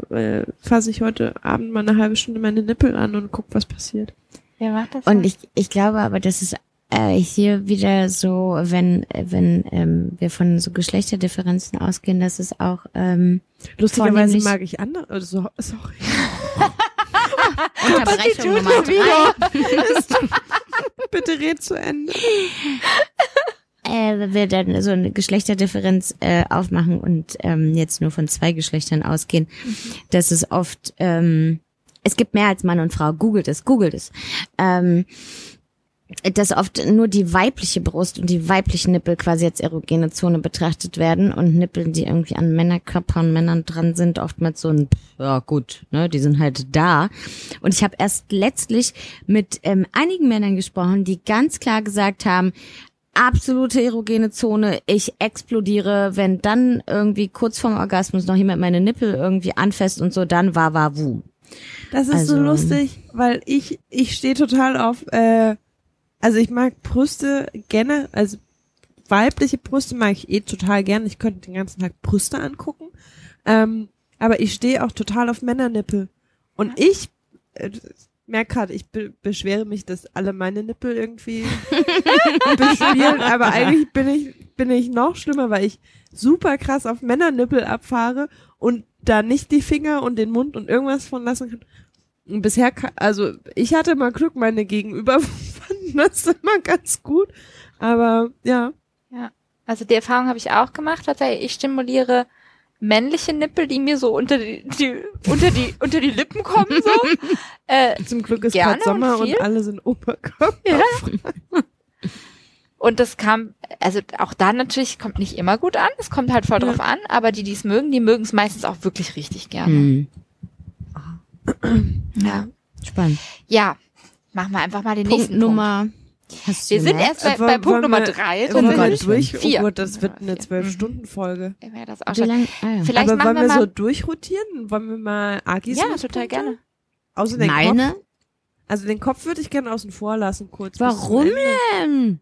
äh, fasse ich heute Abend mal eine halbe Stunde meine Nippel an und guck, was passiert. Wer macht das? Und ich, ich glaube aber, das ist äh, hier wieder so, wenn, wenn ähm, wir von so Geschlechterdifferenzen ausgehen, dass es auch ähm, Lustigerweise mag ich andere, also, sorry. Unterbrechung Nummer drei. Bitte red zu Ende. äh, wenn wir dann so eine Geschlechterdifferenz äh, aufmachen und ähm, jetzt nur von zwei Geschlechtern ausgehen, dass es oft, ähm, es gibt mehr als Mann und Frau, googelt es, googelt es, ähm, dass oft nur die weibliche Brust und die weiblichen Nippel quasi als erogene Zone betrachtet werden und Nippel, die irgendwie an Männerkörpern, Männern dran sind, oftmals so ein, ja gut, ne, die sind halt da. Und ich habe erst letztlich mit ähm, einigen Männern gesprochen, die ganz klar gesagt haben, absolute erogene Zone. Ich explodiere, wenn dann irgendwie kurz vorm Orgasmus noch jemand meine Nippel irgendwie anfasst und so, dann war war wu. Das ist so Also- lustig, weil ich ich stehe total auf äh, also ich mag Brüste gerne, also weibliche Brüste mag ich eh total gerne. Ich könnte den ganzen Tag Brüste angucken. Ähm, aber ich stehe auch total auf Männernippel. Und ich äh, merke gerade, ich be beschwere mich, dass alle meine Nippel irgendwie bespielen, aber eigentlich bin ich bin ich noch schlimmer, weil ich super krass auf Männernippel abfahre und da nicht die Finger und den Mund und irgendwas von lassen kann. Und bisher, also ich hatte mal Glück, meine Gegenüber fanden das immer ganz gut. Aber ja, Ja, also die Erfahrung habe ich auch gemacht. Tatsächlich, ich stimuliere männliche Nippel, die mir so unter die, die unter die unter die Lippen kommen so. äh, Zum Glück ist gerade Sommer und und, alle sind Oberkörper. Ja. und das kam, also auch da natürlich kommt nicht immer gut an. Es kommt halt voll Ja. drauf an. Aber die, die es mögen, die mögen es meistens auch wirklich richtig gerne. Hm. Ja. Spannend. Ja. Machen wir einfach mal den Punkt nächsten Nummer. Hast du Wir sind erst bei, Äh, bei Punkt wollen Nummer wir- drei. Wir mal tatsächlich. durch? Vier. Oh Gott, das wird eine zwölf-Stunden-Folge. Ja, das auch schon. lang? Ah, ja. Vielleicht Aber machen wollen wir wir mal. so durchrotieren? Wollen wir mal Agis ja, total gerne. Außer den Meine? Kopf. Also den Kopf würde ich gerne außen vor lassen, kurz. Warum denn?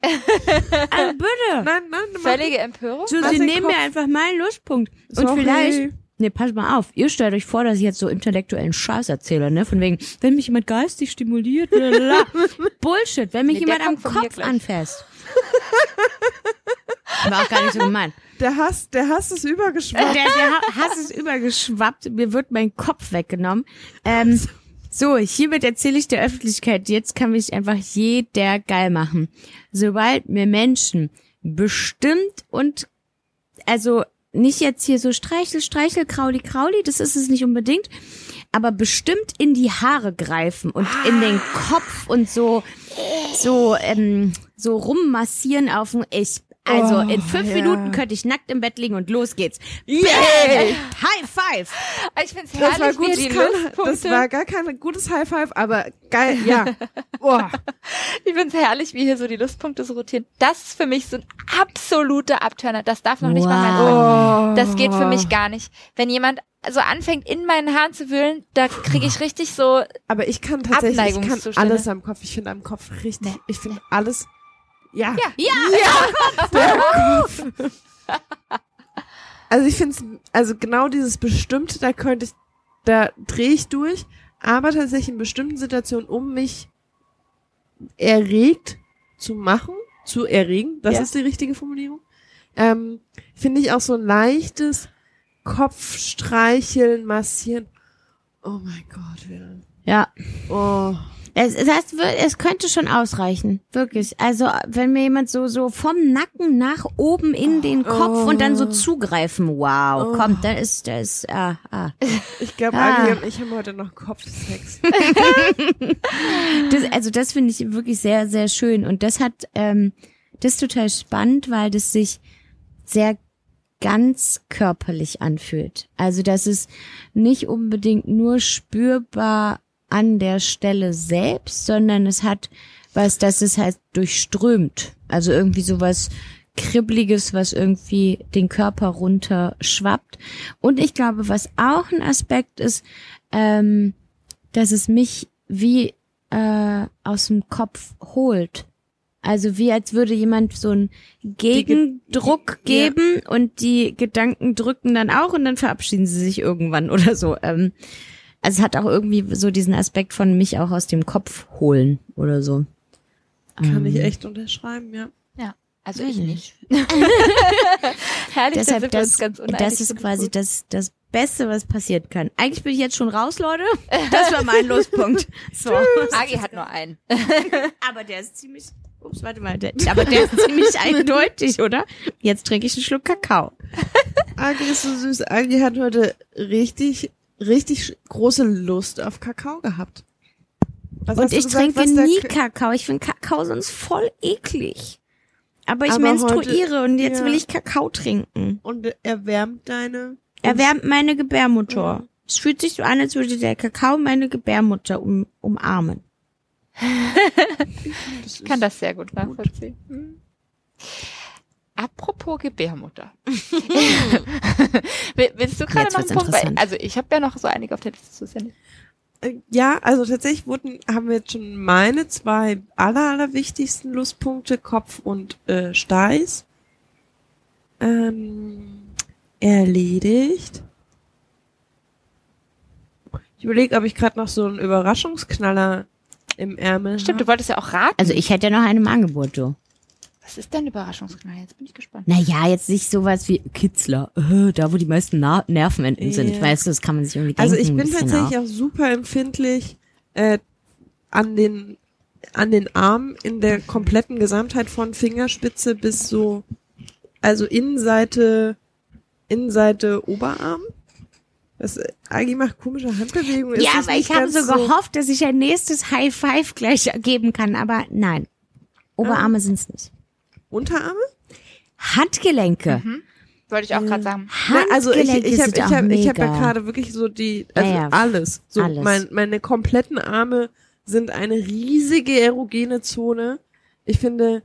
also bitte. Nein, nein, mach- Völlige Empörung. So, sie nehmen Kopf. mir einfach meinen Lustpunkt. Und Sorry. vielleicht, ne, pass mal auf, ihr stellt euch vor, dass ich jetzt so intellektuellen Scheiß erzähle, ne, von wegen, wenn mich jemand geistig stimuliert, lalala. Bullshit, wenn mich Nee, der jemand am Kopf anfasst. War auch gar nicht so gemeint. Der Hass, der Hass ist Der, übergeschwappt. der Hass ist übergeschwappt, mir wird mein Kopf weggenommen. Ähm, so, hiermit erzähle ich der Öffentlichkeit, jetzt kann mich einfach jeder geil machen. Sobald mir Menschen bestimmt und, also nicht jetzt hier so Streichel, Streichel, Krauli, Krauli, das ist es nicht unbedingt, aber bestimmt in die Haare greifen und in den Kopf und so, so, ähm, so rummassieren auf dem, ich, also Oh, in fünf ja. Minuten könnte ich nackt im Bett liegen und los geht's. Yay! High five! Ich find's Das war herrlich, gut, wie kann, das war gar kein gutes High Five, aber geil, ja. Boah. Ich find's herrlich, wie hier so die Lustpunkte so rotieren. Das ist für mich so ein absoluter Abturner. Das darf noch nicht mal mein Freund. Oh. Das geht für mich gar nicht. Wenn jemand so anfängt, in meinen Haaren zu wühlen, da kriege ich richtig so, Aber ich kann tatsächlich, ich kann alles am Kopf. Ich finde am Kopf richtig, Nee. ich finde alles, ja. ja, Also ich finde es, also genau dieses Bestimmte, da könnte ich, da drehe ich durch, aber tatsächlich in bestimmten Situationen, um mich erregt zu machen, zu erregen, das Ja. ist die richtige Formulierung, ähm, finde ich auch so ein leichtes Kopfstreicheln, massieren. Oh mein Gott, wieder. Ja. Oh. Es, es, heißt, es könnte schon ausreichen. Wirklich. Also, wenn mir jemand so, so vom Nacken nach oben in den Kopf und dann so zugreifen, wow, Oh. kommt, da ist, da ist, ah, ah. Ich glaube, Ah. Agi und ich haben heute noch Kopfsex. Das, also, das finde ich wirklich sehr, sehr schön. Und das hat, ähm, das ist total spannend, weil das sich sehr ganz körperlich anfühlt. Also, das ist nicht unbedingt nur spürbar an der Stelle selbst, sondern es hat was, das es halt durchströmt. Also irgendwie sowas Kribbeliges, was irgendwie den Körper runter schwappt. Und ich glaube, was auch ein Aspekt ist, ähm, dass es mich wie äh, aus dem Kopf holt. Also wie als würde jemand so einen Gegendruck ja. geben und die Gedanken drücken dann auch und dann verabschieden sie sich irgendwann oder so. Ähm, also es hat auch irgendwie so diesen Aspekt von mich auch aus dem Kopf holen oder so. Kann ich Ähm, echt unterschreiben, ja. ja. Also ich nicht. Herrlich, Deshalb, das, ganz das ist ich quasi gut. das, das Beste, was passieren kann. Eigentlich bin ich jetzt schon raus, Leute. Das war mein Lospunkt. So. Agi hat nur einen. Aber der ist ziemlich, ups, warte mal, der, aber der ist ziemlich eindeutig, oder? Jetzt trinke ich einen Schluck Kakao. Agi ist so süß. Agi hat heute richtig, richtig große Lust auf Kakao gehabt. Was Und ich gesagt, trinke nie Kakao. Ich finde Kakao sonst voll eklig. Aber ich Aber menstruiere und jetzt ja. will ich Kakao trinken. Und erwärmt deine. Erwärmt meine Gebärmutter. Ja. Es fühlt sich so an, als würde der Kakao meine Gebärmutter um, umarmen. Ich kann das sehr gut nachvollziehen. Hm. Apropos Gebärmutter. Will- Willst du gerade noch einen Punkt? Weil, also ich habe ja noch so einige auf der Liste. Ja nicht. Äh, Ja, also tatsächlich wurden, haben wir jetzt schon meine zwei aller, aller wichtigsten Lustpunkte, Kopf und äh, Steiß, ähm, erledigt. Ich überlege, ob ich gerade noch so einen Überraschungsknaller im Ärmel Stimmt, hab. du wolltest ja auch raten. Also ich hätte ja noch einen im Angebot, du. Was ist denn Überraschungsknall? Jetzt bin ich gespannt. Naja, jetzt nicht sowas wie Kitzler, äh, da wo die meisten Na Nervenenden sind. Ja. Weißt du, das kann man sich irgendwie denken. Also ich bin tatsächlich auch super empfindlich äh, an den an den Armen in der kompletten Gesamtheit von Fingerspitze bis so also Innenseite Innenseite Oberarm. Das Agi macht komische Handbewegungen. Ja, aber ich habe so gehofft, dass ich ein nächstes High Five gleich geben kann, aber nein. Oberarme sind's nicht. Unterarme? Handgelenke. Wollte ich auch gerade sagen. Na, also ich, ich habe ich hab, ich hab ja gerade wirklich so die, also Ja, ja. alles. So Alles. Mein, meine kompletten Arme sind eine riesige erogene Zone. Ich finde,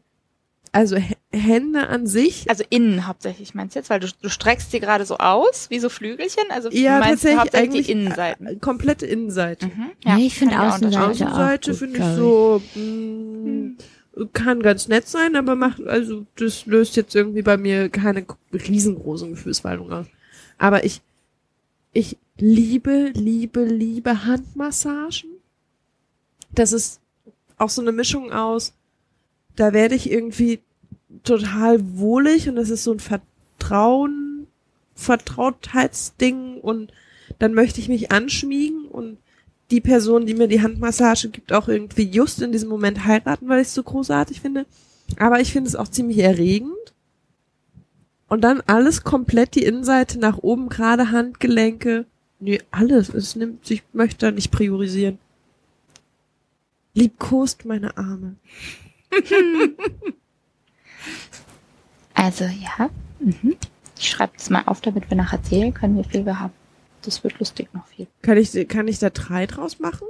also H Hände an sich, Also innen hauptsächlich meinst du jetzt, weil du, du streckst sie gerade so aus, wie so Flügelchen. Also ja meinst du tatsächlich hauptsächlich eigentlich die Innenseiten. äh, komplette Innenseite. Mhm. Nee, ich finde Außenseite Außenseite finde ich so, mh, kann ganz nett sein, aber macht, also das löst jetzt irgendwie bei mir keine riesengroßen Gefühlswallungen aus. Aber ich, ich liebe, liebe, liebe Handmassagen. Das ist auch so eine Mischung aus, da werde ich irgendwie total wohlig und das ist so ein Vertrauen, Vertrautheitsding und dann möchte ich mich anschmiegen und die Person, die mir die Handmassage gibt, auch irgendwie just in diesem Moment heiraten, weil ich es so großartig finde. Aber ich finde es auch ziemlich erregend. Und dann alles komplett die Innenseite nach oben, gerade Handgelenke. Nee, alles. Es nimmt, ich möchte da nicht priorisieren. Liebkost meine Arme. Also ja. Mhm. Ich schreibe das mal auf, damit wir nachher zählen können, wie viel wir haben. Das wird lustig noch viel. Kann ich, kann ich da drei draus machen?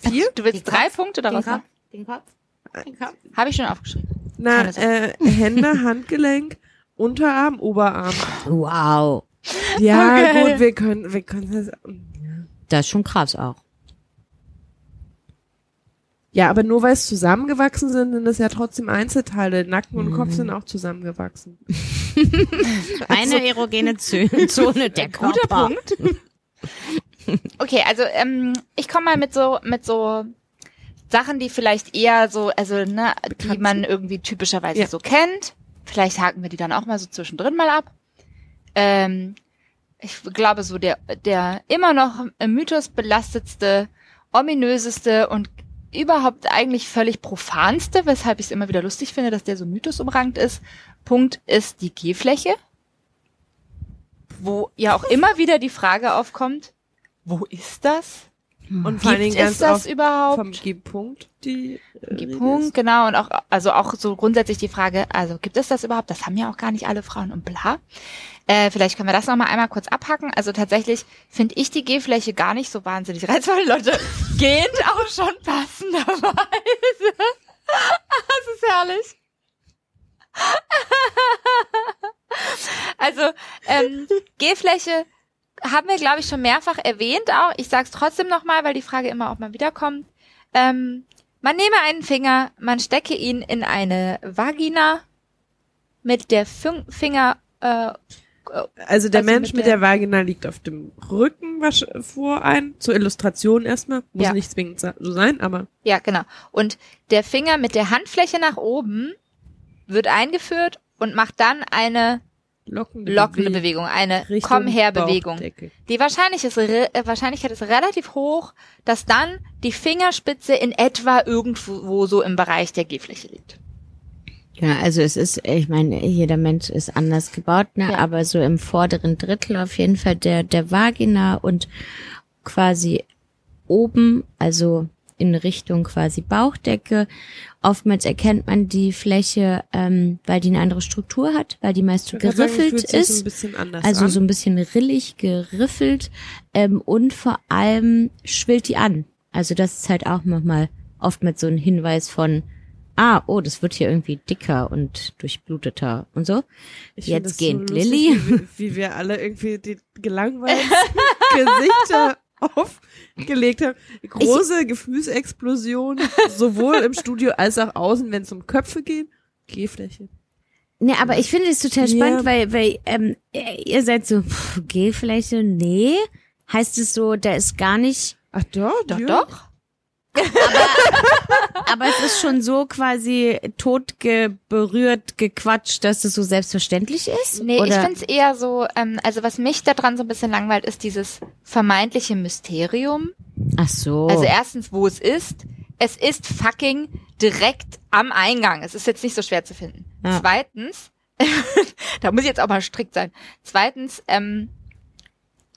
Vier? Du willst drei Punkte daraus machen? Den Kopf. Den Kopf. Habe ich schon aufgeschrieben. Na, äh, Hände, Handgelenk, Unterarm, Oberarm. Wow. Ja, Okay. gut, wir können, wir können das. Das ist schon krass auch. Ja, aber nur weil es zusammengewachsen sind, sind es ja trotzdem Einzelteile. Nacken und Kopf sind auch zusammengewachsen. Eine erogene Zö- Zone, der Körper. Guter Punkt. Okay, also ähm, ich komme mal mit so mit so Sachen, die vielleicht eher so, also ne, die man irgendwie typischerweise Ja. so kennt. Vielleicht haken wir die dann auch mal so zwischendrin mal ab. Ähm, ich glaube so der der immer noch im Mythos belastetste, ominöseste und überhaupt eigentlich völlig profanste, weshalb ich es immer wieder lustig finde, dass der so Mythos umrankt ist. Punkt ist die G-Fläche, wo ja auch immer wieder die Frage aufkommt, wo ist das? Und vor allen Gibt es das überhaupt? vom G-Punkt, die äh, Die Rede Punkt, ist. genau, und auch, also auch so grundsätzlich die Frage, also gibt es das überhaupt? Das haben ja auch gar nicht alle Frauen und bla. Äh, vielleicht können wir das nochmal einmal kurz abhacken. Also tatsächlich finde ich die G-Fläche gar nicht so wahnsinnig reizvoll. Leute, gehend auch schon passenderweise. das ist herrlich. also, ähm, G-Fläche haben wir, glaube ich, schon mehrfach erwähnt auch. Ich sage es trotzdem nochmal, weil die Frage immer auch mal wiederkommt. Ähm, man nehme einen Finger, man stecke ihn in eine Vagina mit der Fing Finger äh, Also der Also Mensch mit mit der- der Vagina liegt auf dem Rücken vor ein. Zur Illustration erstmal. Muss Ja. nicht zwingend so sein, aber Ja, genau. Und der Finger mit der Handfläche nach oben wird eingeführt und macht dann eine lockende, lockende Bewegung Bewegung, eine Richtung komm her Bewegung. Bauchdecke. Die Wahrscheinlich ist, äh, Wahrscheinlichkeit ist relativ hoch, dass dann die Fingerspitze in etwa irgendwo so im Bereich der G-Fläche liegt. Ja, also es ist, ich meine, jeder Mensch ist anders gebaut, ne? Ja. aber so im vorderen Drittel auf jeden Fall der, der Vagina und quasi oben, also in Richtung quasi Bauchdecke. Oftmals erkennt man die Fläche, ähm, weil die eine andere Struktur hat, weil die meist so sagen, geriffelt sich ist. So Also an. so ein bisschen rillig geriffelt ähm, und vor allem schwillt die an. Also das ist halt auch nochmal oft mit so ein Hinweis von, ah, oh, das wird hier irgendwie dicker und durchbluteter und so. Ich Jetzt geht lustig, Lilly. Wie, wie wir alle irgendwie die gelangweilten Gesichter aufgelegt haben. Große Gefühlsexplosion, sowohl im Studio als auch außen, wenn es um Köpfe geht. Gehfläche. Ne, aber ich finde es total Ja. spannend, weil, weil ähm, ihr seid so, pff, Gelfläche, nee. Heißt es so, da ist gar nicht, Ach doch, Doch, ja. doch. Aber es ist schon so quasi tot ge berührt, gequatscht, dass es so selbstverständlich ist? Nee, ich Oder? finde es eher so, ähm, also was mich daran so ein bisschen langweilt, ist dieses vermeintliche Mysterium. Ach so. Also erstens, wo es ist. Es ist fucking direkt am Eingang. Es ist jetzt nicht so schwer zu finden. Ja. Zweitens, da muss ich jetzt auch mal strikt sein. Zweitens, ähm,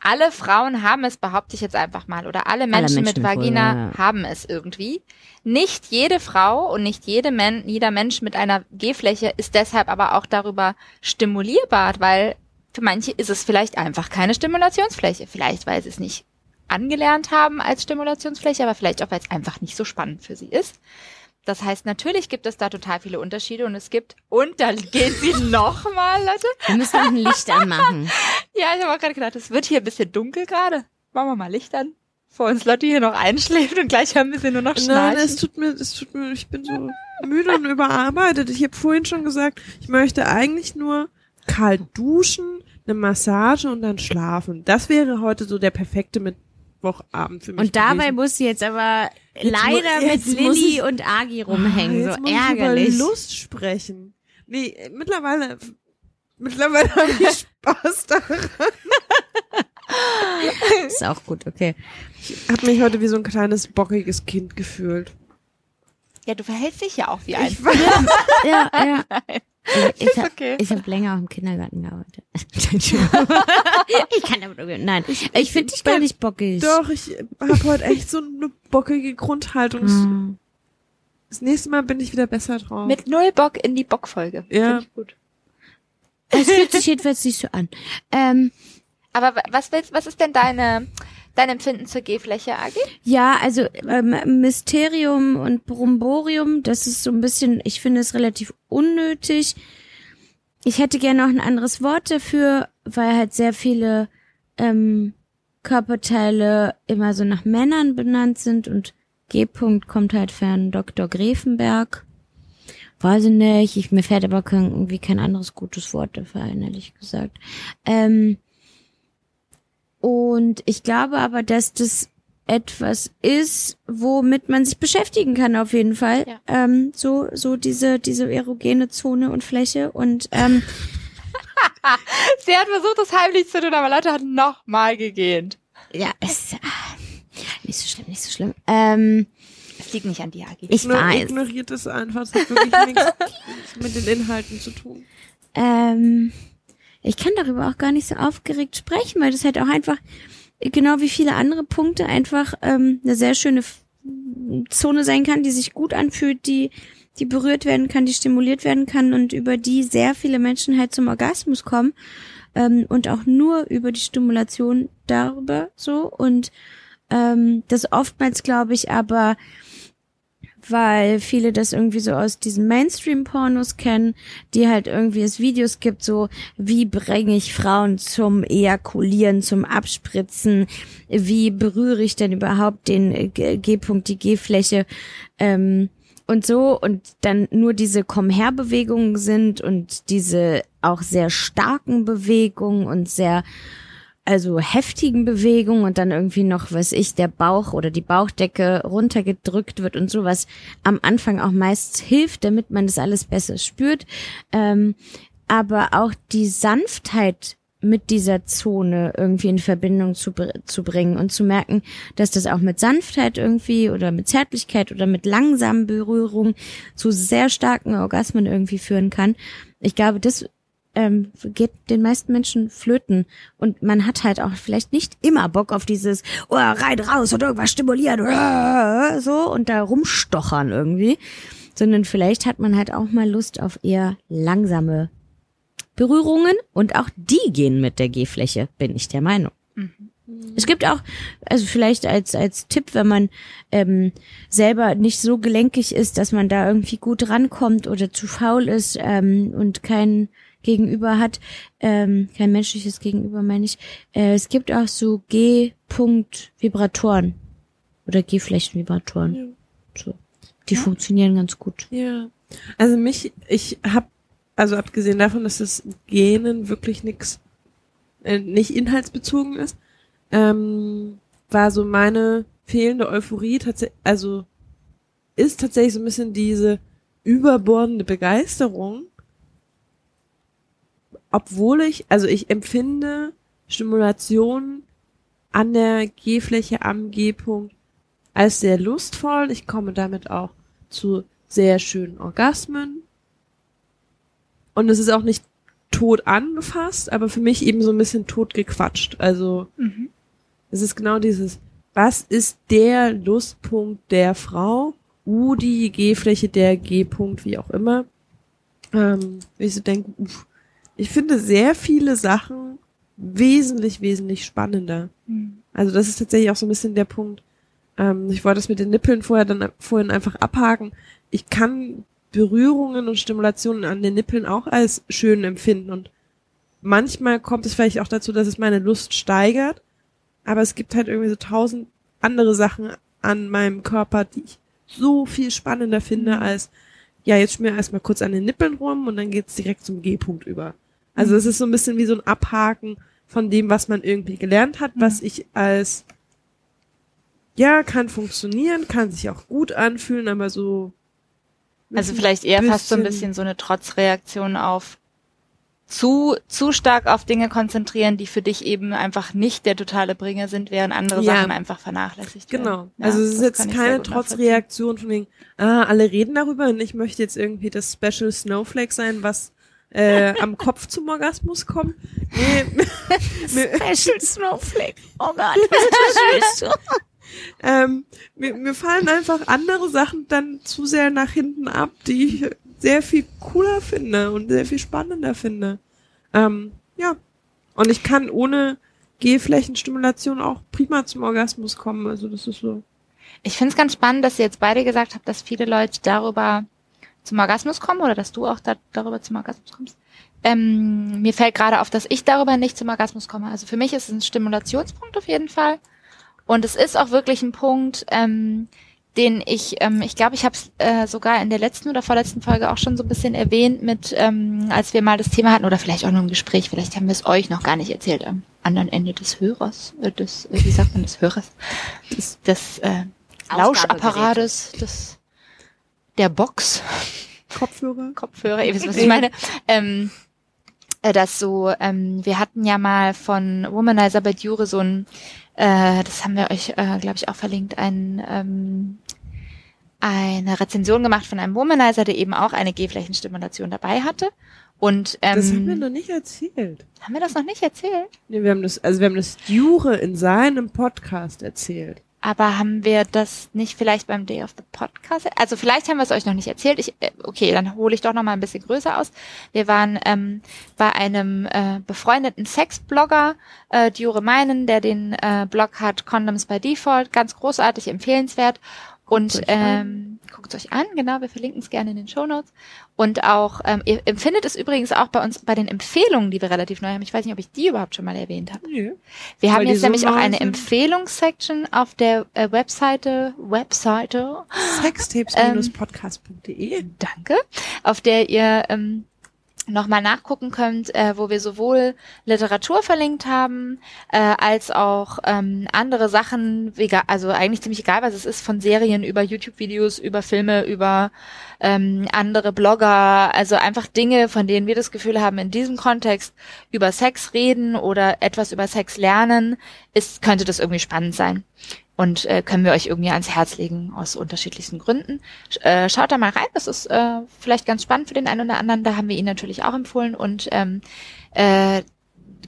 alle Frauen haben es, behaupte ich jetzt einfach mal, oder alle Menschen, Menschen mit mit Vagina Vulva, ja. haben es irgendwie. Nicht jede Frau und nicht jede Men jeder Mensch mit einer G-Fläche ist deshalb aber auch darüber stimulierbar, weil für manche ist es vielleicht einfach keine Stimulationsfläche. Vielleicht, weil sie es nicht angelernt haben als Stimulationsfläche, aber vielleicht auch, weil es einfach nicht so spannend für sie ist. Das heißt, natürlich gibt es da total viele Unterschiede und es gibt, und da geht sie nochmal, Leute. Wir müssen noch ein Licht anmachen. Ja, ich habe auch gerade gedacht, es wird hier ein bisschen dunkel gerade. Machen wir mal Licht an, bevor uns Lotti hier noch einschläft und gleich haben wir sie nur noch Nein, schnarchen. es tut mir, es tut mir, ich bin so müde und überarbeitet. Ich habe vorhin schon gesagt, ich möchte eigentlich nur kalt duschen, eine Massage und dann schlafen. Das wäre heute so der perfekte Mittwochabend für mich. Und dabei gewesen. muss sie jetzt aber Jetzt leider mu- mit jetzt muss Lilly und Agi rumhängen. Ah, jetzt so muss ärgerlich. Ich über Lust sprechen. Nee, mittlerweile, mittlerweile habe ich Spaß daran. Ist auch gut, okay. Ich habe mich heute wie so ein kleines bockiges Kind gefühlt. ja, du verhältst dich ja auch wie ein. Ich war, Ja, ja. Ich, ich habe okay. ich hab länger auch im Kindergarten gearbeitet. ich kann damit umgehen. Nein, ich, finde dich gar bin- nicht bockig. doch, ich habe heute echt so eine bockige Grundhaltung. Hm. Das nächste Mal bin ich wieder besser drauf. Mit null Bock in die Bockfolge. Ja. Finde ich gut. Es fühlt sich jedenfalls nicht so an. Ähm, Aber wa- was willst, was ist denn deine, dein Empfinden zur G-Fläche, Agi? Ja, also ähm, Mysterium und Bromborium, das ist so ein bisschen, ich finde es relativ unnötig. Ich hätte gerne noch ein anderes Wort dafür, weil halt sehr viele ähm, Körperteile immer so nach Männern benannt sind und G-Punkt kommt halt von Dr. Grevenberg. Weiß ich nicht, ich, mir fällt aber kein, irgendwie kein anderes gutes Wort dafür ein, ehrlich gesagt. Ähm, und ich glaube aber, dass das etwas ist, womit man sich beschäftigen kann auf jeden Fall. Ja. Ähm, so so diese diese erogene Zone und Fläche und ähm, Sie hat versucht, das heimlich zu tun, aber Leute hat noch mal gegähnt. ja, es ah, nicht so schlimm, nicht so schlimm. Ähm, Es liegt nicht an dir, Agi. ich Ignor- weiß. Ignoriert es einfach. Es hat wirklich nichts mit den Inhalten zu tun. Ähm, ich kann darüber auch gar nicht so aufgeregt sprechen, weil das halt auch einfach, genau wie viele andere Punkte, einfach ähm, eine sehr schöne Zone sein kann, die sich gut anfühlt, die, die berührt werden kann, die stimuliert werden kann und über die sehr viele Menschen halt zum Orgasmus kommen. Ähm, und auch nur über die Stimulation darüber so. Und ähm, das oftmals, glaube ich, aber weil viele das irgendwie so aus diesen Mainstream-Pornos kennen, die halt irgendwie es Videos gibt, so wie bringe ich Frauen zum Ejakulieren, zum Abspritzen, wie berühre ich denn überhaupt den äh, G-Punkt, die G-Fläche ähm, und so. Und dann nur diese Komm-her-Bewegungen sind und diese auch sehr starken Bewegungen und sehr also heftigen Bewegungen und dann irgendwie noch, was ich, der Bauch oder die Bauchdecke runtergedrückt wird und sowas am Anfang auch meist hilft, damit man das alles besser spürt. Ähm, aber auch die Sanftheit mit dieser Zone irgendwie in Verbindung zu, zu bringen und zu merken, dass das auch mit Sanftheit irgendwie oder mit Zärtlichkeit oder mit langsamen Berührungen zu sehr starken Orgasmen irgendwie führen kann. Ich glaube, das ähm, geht den meisten Menschen flöten. Und man hat halt auch vielleicht nicht immer Bock auf dieses oh, rein, raus und irgendwas stimulieren äh, so und da rumstochern irgendwie. Sondern vielleicht hat man halt auch mal Lust auf eher langsame Berührungen und auch die gehen mit der G-Fläche, bin ich der Meinung. Es gibt auch, also vielleicht als als Tipp, wenn man ähm, selber nicht so gelenkig ist, dass man da irgendwie gut rankommt oder zu faul ist ähm, und kein Gegenüber hat, ähm, kein menschliches Gegenüber meine ich. Äh, es gibt auch so G-Punkt-Vibratoren oder G-Flächen-Vibratoren. Ja. So. Die funktionieren ganz gut. Ja. Also mich, ich habe, also abgesehen davon, dass das Genen wirklich nix, äh, nicht inhaltsbezogen ist, ähm, war so meine fehlende Euphorie tatsächlich, also ist tatsächlich so ein bisschen diese überbordende Begeisterung, obwohl ich, also ich empfinde Stimulation an der G-Fläche am G-Punkt als sehr lustvoll. Ich komme damit auch zu sehr schönen Orgasmen. Und es ist auch nicht tot angefasst, aber für mich eben so ein bisschen tot gequatscht. Also Mhm. es ist genau dieses, was ist der Lustpunkt der Frau? U, die G-Fläche der G-Punkt, wie auch immer. Ähm, ich so denke, uff, ich finde sehr viele Sachen wesentlich, wesentlich spannender. Mhm. Also das ist tatsächlich auch so ein bisschen der Punkt. Ähm, ich wollte das mit den Nippeln vorher dann vorhin einfach abhaken. Ich kann Berührungen und Stimulationen an den Nippeln auch als schön empfinden und manchmal kommt es vielleicht auch dazu, dass es meine Lust steigert, aber es gibt halt irgendwie so tausend andere Sachen an meinem Körper, die ich so viel spannender finde Mhm. als ja, jetzt schmier erstmal kurz an den Nippeln rum und dann geht's direkt zum G-Punkt über. Also Mhm. es ist so ein bisschen wie so ein Abhaken von dem, was man irgendwie gelernt hat, was ich als ja, kann funktionieren, kann sich auch gut anfühlen, aber so Also vielleicht eher fast so ein bisschen so eine Trotzreaktion auf zu, zu stark auf Dinge konzentrieren, die für dich eben einfach nicht der totale Bringer sind, während andere Ja. Sachen einfach vernachlässigt werden. Genau. Ja, also es ist jetzt keine. Trotzreaktion von wegen, ah, alle reden darüber und ich möchte jetzt irgendwie das Special Snowflake sein, was äh, am Kopf zum Orgasmus kommt. Nee, mir, Special Snowflake. Oh Gott, was tust du? ähm, mir, mir fallen einfach andere Sachen dann zu sehr nach hinten ab, die ich sehr viel cooler finde und sehr viel spannender finde. Ähm, ja. Und ich kann ohne Gehflächenstimulation auch prima zum Orgasmus kommen. Also das ist so. Ich finde es ganz spannend, dass ihr jetzt beide gesagt habt, dass viele Leute darüber zum Orgasmus kommen oder dass du auch da, darüber zum Orgasmus kommst. Ähm, mir fällt gerade auf, dass ich darüber nicht zum Orgasmus komme. Also für mich ist es ein Stimulationspunkt auf jeden Fall. Und es ist auch wirklich ein Punkt, ähm, den ich, ähm, ich glaube, ich habe es äh, sogar in der letzten oder vorletzten Folge auch schon so ein bisschen erwähnt mit, ähm, als wir mal das Thema hatten oder vielleicht auch noch im Gespräch, vielleicht haben wir es euch noch gar nicht erzählt, am anderen Ende des Hörers, äh, des, äh, wie sagt man, des Hörers, des, des äh, Lauschapparates, des, der Box. Kopfhörer. Kopfhörer, ihr wisst, was ich meine. Ähm, äh, dass so, ähm, wir hatten ja mal von Womanizer bei Dure so ein, äh, das haben wir euch, äh, glaube ich, auch verlinkt, ein, ähm, eine Rezension gemacht von einem Womanizer, der eben auch eine G-Flächenstimulation dabei hatte. Und ähm, Das haben wir noch nicht erzählt. haben wir das noch nicht erzählt? Nee, wir haben das, also wir haben das Jure in seinem Podcast erzählt. Aber haben wir das nicht vielleicht beim Day of the Podcast? Also vielleicht haben wir es euch noch nicht erzählt. Ich, äh, okay, dann hole ich doch noch mal ein bisschen größer aus. Wir waren ähm, bei einem äh, befreundeten Sexblogger, äh, Diore Meinen, der den äh, Blog hat Condoms by Default, ganz großartig, empfehlenswert. Und ähm, guckt euch an, genau, wir verlinken es gerne in den Shownotes. Und auch, ähm, ihr empfindet es übrigens auch bei uns bei den Empfehlungen, die wir relativ neu haben. Ich weiß nicht, ob ich die überhaupt schon mal erwähnt habe. Nee. Wir haben jetzt so nämlich auch eine. Empfehlungssection auf der äh, Webseite, Webseite, Sextapes-podcast.de. danke, auf der ihr ähm, nochmal nachgucken könnt, äh, wo wir sowohl Literatur verlinkt haben, äh, als auch ähm, andere Sachen, also eigentlich ziemlich egal, was es ist, von Serien über YouTube-Videos, über Filme, über ähm, andere Blogger, also einfach Dinge, von denen wir das Gefühl haben, in diesem Kontext über Sex reden oder etwas über Sex lernen, ist, könnte das irgendwie spannend sein. Und äh, können wir euch irgendwie ans Herz legen aus unterschiedlichsten Gründen. Sch- Äh, schaut da mal rein, das ist äh, vielleicht ganz spannend für den einen oder anderen. Da haben wir ihn natürlich auch empfohlen. Und ähm, äh,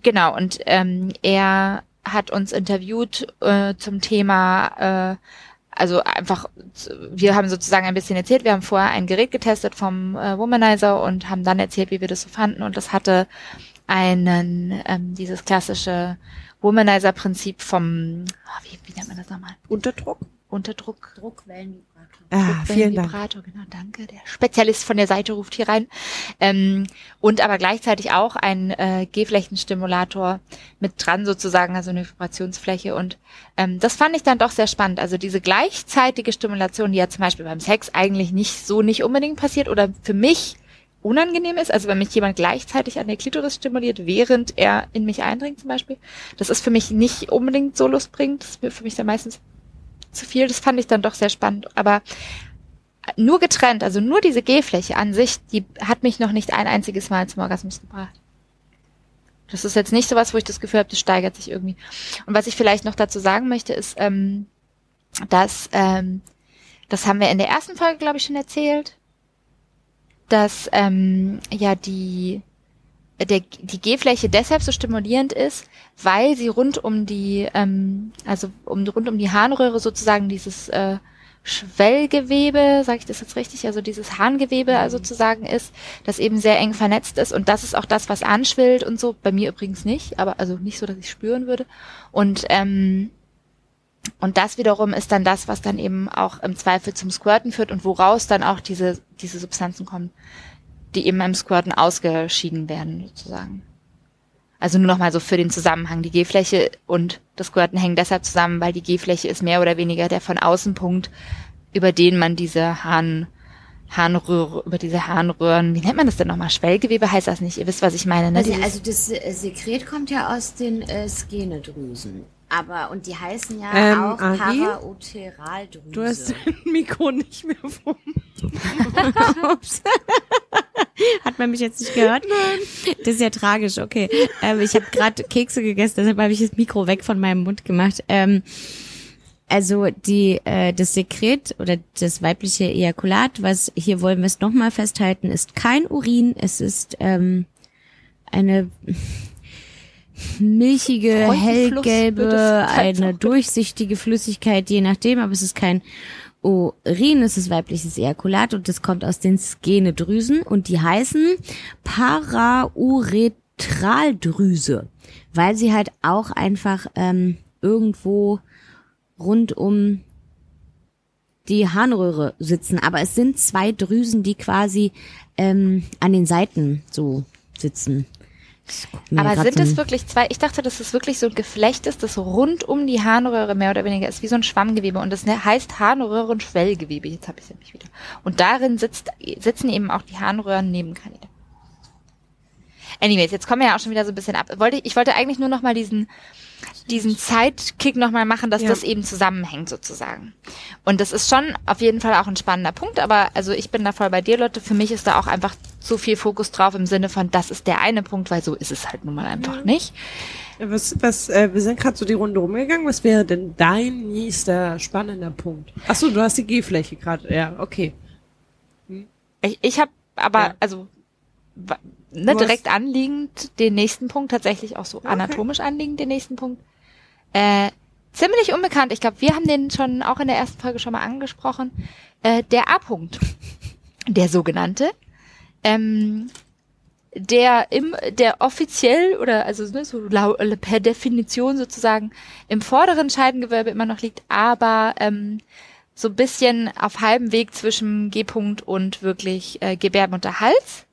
genau, und ähm, er hat uns interviewt äh, zum Thema, äh, also einfach, wir haben sozusagen ein bisschen erzählt, wir haben vorher ein Gerät getestet vom äh, Womanizer und haben dann erzählt, wie wir das so fanden. Und das hatte einen, ähm, dieses klassische Womanizer-Prinzip vom, oh, wie, wie nennt man das nochmal? Unterdruck. Unterdruck. Druckwellenvibrator. Ah, vielen Dank. Genau, danke. Der Spezialist von der Seite ruft hier rein. Ähm, und aber gleichzeitig auch ein äh, G-Flächenstimulator mit dran sozusagen, also eine Vibrationsfläche. Und ähm, das fand ich dann doch sehr spannend. Also diese gleichzeitige Stimulation, die ja zum Beispiel beim Sex eigentlich nicht so nicht unbedingt passiert oder für mich unangenehm ist, also wenn mich jemand gleichzeitig an der Klitoris stimuliert, während er in mich eindringt zum Beispiel, das ist für mich nicht unbedingt so lustbringend. Das ist für mich dann meistens zu viel. Das fand ich dann doch sehr spannend. Aber nur getrennt, also nur diese G-Fläche an sich, die hat mich noch nicht ein einziges Mal zum Orgasmus gebracht. Das ist jetzt nicht sowas, wo ich das Gefühl habe, das steigert sich irgendwie. Und was ich vielleicht noch dazu sagen möchte, ist, ähm, dass, ähm, das haben wir in der ersten Folge, glaube ich, schon erzählt, dass ähm, ja die der, die G-Fläche deshalb so stimulierend ist, weil sie rund um die, ähm, also um, rund um die Harnröhre sozusagen dieses äh, Schwellgewebe, sage ich das jetzt richtig, also dieses Harngewebe mhm. sozusagen ist, das eben sehr eng vernetzt ist und das ist auch das, was anschwillt und so. Bei mir übrigens nicht, aber also nicht so, dass ich spüren würde. Und ähm, und das wiederum ist dann das, was dann eben auch im Zweifel zum Squirten führt und woraus dann auch diese diese Substanzen kommen, die eben beim Squirten ausgeschieden werden sozusagen. Also nur nochmal so für den Zusammenhang. Die G-Fläche und das Gurten hängen deshalb zusammen, weil die G-Fläche ist mehr oder weniger der von Außenpunkt, über den man diese Hahn, Harnröhre, über diese Harnröhren, wie nennt man das denn nochmal? Schwellgewebe heißt das nicht? Ihr wisst, was ich meine, ne? Also, also das Sekret kommt ja aus den äh, Skenedrüsen. Aber, und die heißen ja ähm, auch Parauteraldrüse. Du hast dein Mikro nicht mehr vom. Ups. Hat man mich jetzt nicht gehört? Nein. Das ist ja tragisch, okay. Ähm, ich habe gerade Kekse gegessen, deshalb habe ich das Mikro weg von meinem Mund gemacht. Ähm, also die äh, das Sekret oder das weibliche Ejakulat, was hier wollen wir es nochmal festhalten, ist kein Urin, es ist ähm, eine milchige, hellgelbe, eine durchsichtige Flüssigkeit, je nachdem, aber es ist kein Urin ist das weibliches Ejakulat und das kommt aus den Skenedrüsen und die heißen Parauretraldrüse, weil sie halt auch einfach ähm, irgendwo rund um die Harnröhre sitzen. Aber es sind zwei Drüsen, die quasi ähm, an den Seiten so sitzen. Aber sind es wirklich zwei? Ich dachte, dass es wirklich so ein Geflecht ist, das rund um die Harnröhre mehr oder weniger ist, wie so ein Schwammgewebe. Und das ne, heißt Harnröhrenschwellgewebe. Jetzt habe ich es nämlich wieder. Und darin sitzt, sitzen eben auch die Harnröhrennebenkanäle. Anyways, jetzt kommen wir ja auch schon wieder so ein bisschen ab. Wollte, ich wollte eigentlich nur noch mal diesen diesen Zeitkick nochmal machen, dass ja. das eben zusammenhängt sozusagen. Und das ist schon auf jeden Fall auch ein spannender Punkt, aber also ich bin da voll bei dir, Leute. Für mich ist da auch einfach zu viel Fokus drauf im Sinne von, das ist der eine Punkt, weil so ist es halt nun mal einfach ja. nicht. Was, was, äh, wir sind gerade so die Runde rumgegangen. Was wäre denn dein nächster spannender Punkt? Ach so, du hast die G-Fläche gerade. Ja, okay. Hm. Ich, ich habe aber, ja. also ne, direkt anliegend den nächsten Punkt, tatsächlich auch so okay. anatomisch anliegend den nächsten Punkt. Äh, ziemlich unbekannt. Ich glaube, wir haben den schon auch in der ersten Folge schon mal angesprochen. Äh, der A-Punkt, der sogenannte, ähm, der im, der offiziell oder also ne, so per Definition sozusagen im vorderen Scheidengewölbe immer noch liegt, aber ähm, so ein bisschen auf halbem Weg zwischen G-Punkt und wirklich äh, Gebärmutter Hals.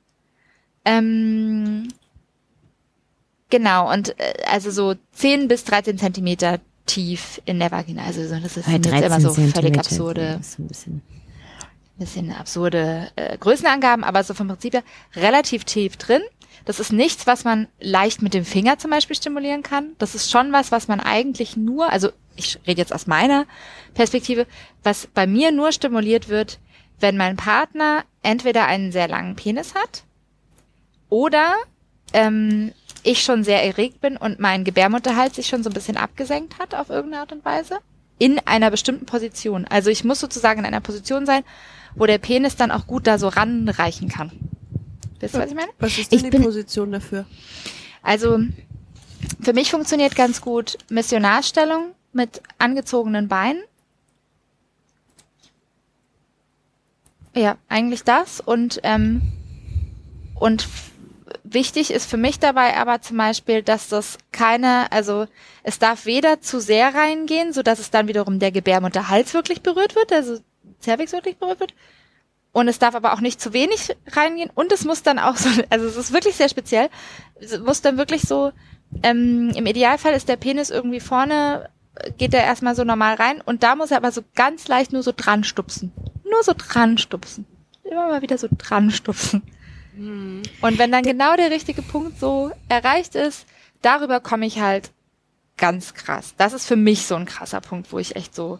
Ähm, genau, und äh, also so 10 bis 13 Zentimeter tief in der Vagina. Also das ist jetzt immer so völlig absurde. Ein bisschen bisschen absurde äh, Größenangaben, aber so vom Prinzip her relativ tief drin. Das ist nichts, was man leicht mit dem Finger zum Beispiel stimulieren kann. Das ist schon was, was man eigentlich nur, also ich rede jetzt aus meiner Perspektive, was bei mir nur stimuliert wird, wenn mein Partner entweder einen sehr langen Penis hat oder ähm, ich schon sehr erregt bin und mein Gebärmutterhals sich schon so ein bisschen abgesenkt hat auf irgendeine Art und Weise. In einer bestimmten Position. Also ich muss sozusagen in einer Position sein, wo der Penis dann auch gut da so ranreichen kann. Wisst ihr, was ich meine? Was ist denn ich die Position dafür? Also, für mich funktioniert ganz gut Missionarstellung mit angezogenen Beinen. Ja, eigentlich das und ähm, und wichtig ist für mich dabei aber zum Beispiel, dass das keine, also es darf weder zu sehr reingehen, so dass es dann wiederum der Gebärmutterhals wirklich berührt wird, also Cervix wirklich berührt wird. Und es darf aber auch nicht zu wenig reingehen und es muss dann auch so, also es ist wirklich sehr speziell, es muss dann wirklich so, ähm, im Idealfall ist der Penis irgendwie vorne, geht er erstmal so normal rein und da muss er aber so ganz leicht nur so dran stupsen. Nur so dran stupsen. Immer mal wieder so dran stupsen. Mhm. Und wenn dann genau der richtige Punkt so erreicht ist, darüber komme ich halt ganz krass. Das ist für mich so ein krasser Punkt, wo ich echt so.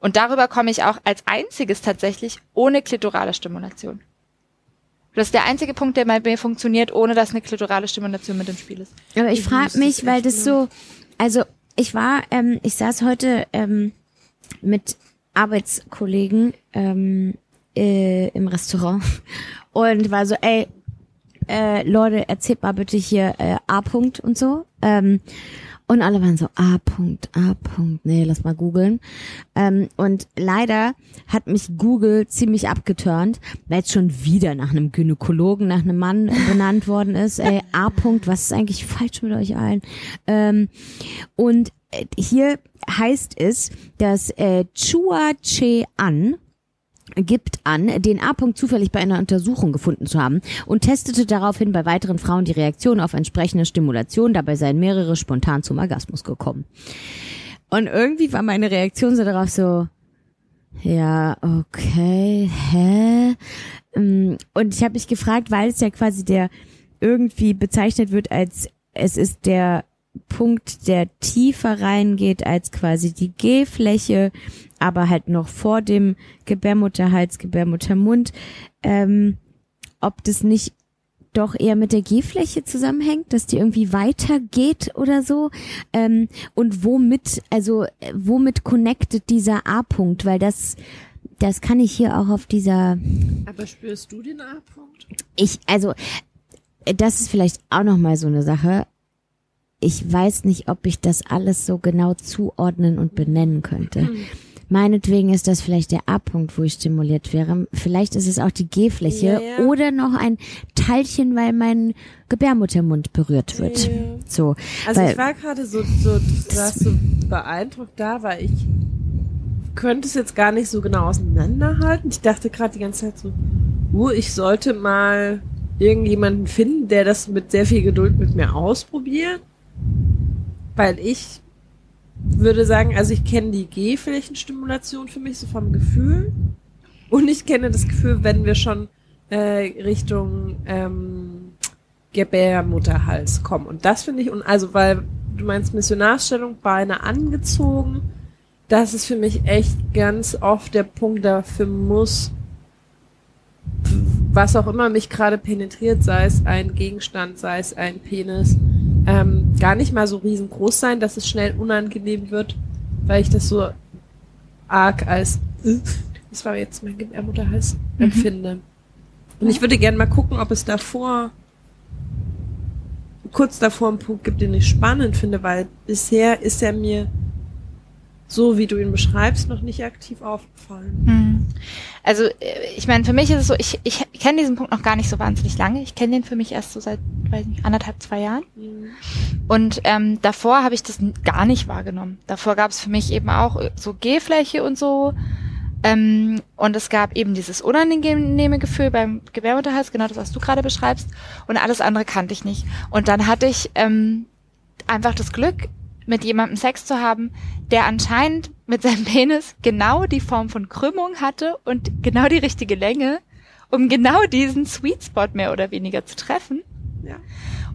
Und darüber komme ich auch als einziges tatsächlich ohne klitorale Stimulation. Das ist der einzige Punkt, der bei mir funktioniert, ohne dass eine klitorale Stimulation mit im Spiel ist. Aber ich frage mich, weil das so, also ich war, ähm, ich saß heute ähm, mit Arbeitskollegen ähm, äh, im Restaurant und war so, ey, äh, Leute, erzählt mal bitte hier äh, A-Punkt und so. Ähm, und alle waren so, A. -Punkt, A. -Punkt. Nee, lass mal googeln. Ähm, und leider hat mich Google ziemlich abgeturnt, weil jetzt schon wieder nach einem Gynäkologen, nach einem Mann benannt worden ist. Ey, A. -Punkt, was ist eigentlich falsch mit euch allen? Ähm, und äh, hier heißt es, dass äh, Chua Che An, gibt an, den A-Punkt zufällig bei einer Untersuchung gefunden zu haben und testete daraufhin bei weiteren Frauen die Reaktion auf entsprechende Stimulation. Dabei seien mehrere spontan zum Orgasmus gekommen. Und irgendwie war meine Reaktion so darauf so, ja, okay, hä? Mm, und ich habe mich gefragt, weil es ja quasi der irgendwie bezeichnet wird als es ist der Punkt, der tiefer reingeht als quasi die G-Fläche, aber halt noch vor dem Gebärmutterhals, Gebärmuttermund, ähm, ob das nicht doch eher mit der G-Fläche zusammenhängt, dass die irgendwie weitergeht oder so. Ähm, und womit, also womit connectet dieser A-Punkt? Weil das, das kann ich hier auch auf dieser. Aber spürst du den A-Punkt? Ich, also, das ist vielleicht auch noch mal so eine Sache ich weiß nicht, ob ich das alles so genau zuordnen und benennen könnte. Mhm. Meinetwegen ist das vielleicht der A-Punkt, wo ich stimuliert wäre. Vielleicht ist es auch die G-Fläche ja, ja. oder noch ein Teilchen, weil mein Gebärmuttermund berührt wird. Ja. So. Also weil, ich war gerade so, so, so beeindruckt da, weil ich könnte es jetzt gar nicht so genau auseinanderhalten. Ich dachte gerade die ganze Zeit so, uh, ich sollte mal irgendjemanden finden, der das mit sehr viel Geduld mit mir ausprobiert. Weil ich würde sagen, also ich kenne die G-Flächenstimulation für mich so vom Gefühl. Und ich kenne das Gefühl, wenn wir schon äh, Richtung ähm, Gebärmutterhals kommen. Und das finde ich, und also weil du meinst Missionarstellung, Beine angezogen, das ist für mich echt ganz oft der Punkt, dafür muss, was auch immer mich gerade penetriert, sei es ein Gegenstand, sei es ein Penis, ähm, gar nicht mal so riesengroß sein, dass es schnell unangenehm wird, weil ich das so arg als äh, das war jetzt mein Gebärmutterhals mhm. empfinde. Und ich würde gerne mal gucken, ob es davor kurz davor einen Punkt gibt, den ich spannend finde, weil bisher ist er mir so wie du ihn beschreibst, noch nicht aktiv aufgefallen. Hm. Also äh, ich meine, für mich ist es so, ich, ich kenne diesen Punkt noch gar nicht so wahnsinnig lange. Ich kenne den für mich erst so seit, weiß nicht, anderthalb, zwei Jahren. Mhm. Und ähm, davor habe ich das gar nicht wahrgenommen. Davor gab es für mich eben auch so Gehfläche und so. Ähm, und es gab eben dieses unangenehme Gefühl beim Gebärmutterhals, genau das, was du gerade beschreibst. Und alles andere kannte ich nicht. Und dann hatte ich ähm, einfach das Glück, mit jemandem Sex zu haben, der anscheinend mit seinem Penis genau die Form von Krümmung hatte und genau die richtige Länge, um genau diesen Sweet Spot mehr oder weniger zu treffen. Ja.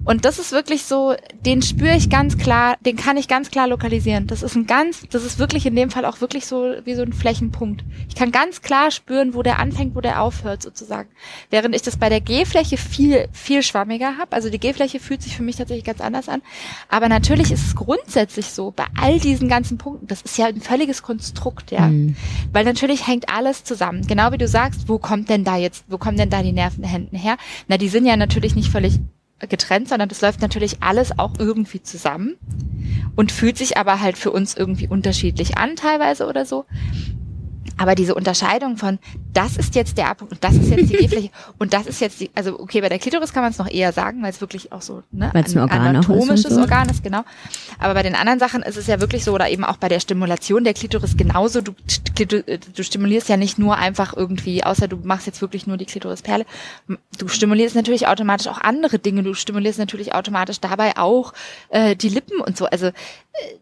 Und das ist wirklich so, den spüre ich ganz klar, den kann ich ganz klar lokalisieren. Das ist ein ganz, das ist wirklich in dem Fall auch wirklich so wie so ein Flächenpunkt. Ich kann ganz klar spüren, wo der anfängt, wo der aufhört sozusagen. Während ich das bei der G-Fläche viel, viel schwammiger habe. Also die G-Fläche fühlt sich für mich tatsächlich ganz anders an. Aber natürlich ist es grundsätzlich so, bei all diesen ganzen Punkten, das ist ja ein völliges Konstrukt, ja. Mhm. Weil natürlich hängt alles zusammen. Genau wie du sagst, wo kommt denn da jetzt, wo kommen denn da die Nervenhänden her? Na, die sind ja natürlich nicht völlig getrennt, sondern das läuft natürlich alles auch irgendwie zusammen und fühlt sich aber halt für uns irgendwie unterschiedlich an teilweise oder so. Aber diese Unterscheidung von, das ist jetzt der A-Punkt und das ist jetzt die E-Fläche und das ist jetzt die, also okay, bei der Klitoris kann man es noch eher sagen, weil es wirklich auch so ne, ein Organ anatomisches so. Organ ist, genau. Aber bei den anderen Sachen ist es ja wirklich so, oder eben auch bei der Stimulation der Klitoris genauso, du, du stimulierst ja nicht nur einfach irgendwie, außer du machst jetzt wirklich nur die Klitorisperle, du stimulierst natürlich automatisch auch andere Dinge, du stimulierst natürlich automatisch dabei auch äh, die Lippen und so. Also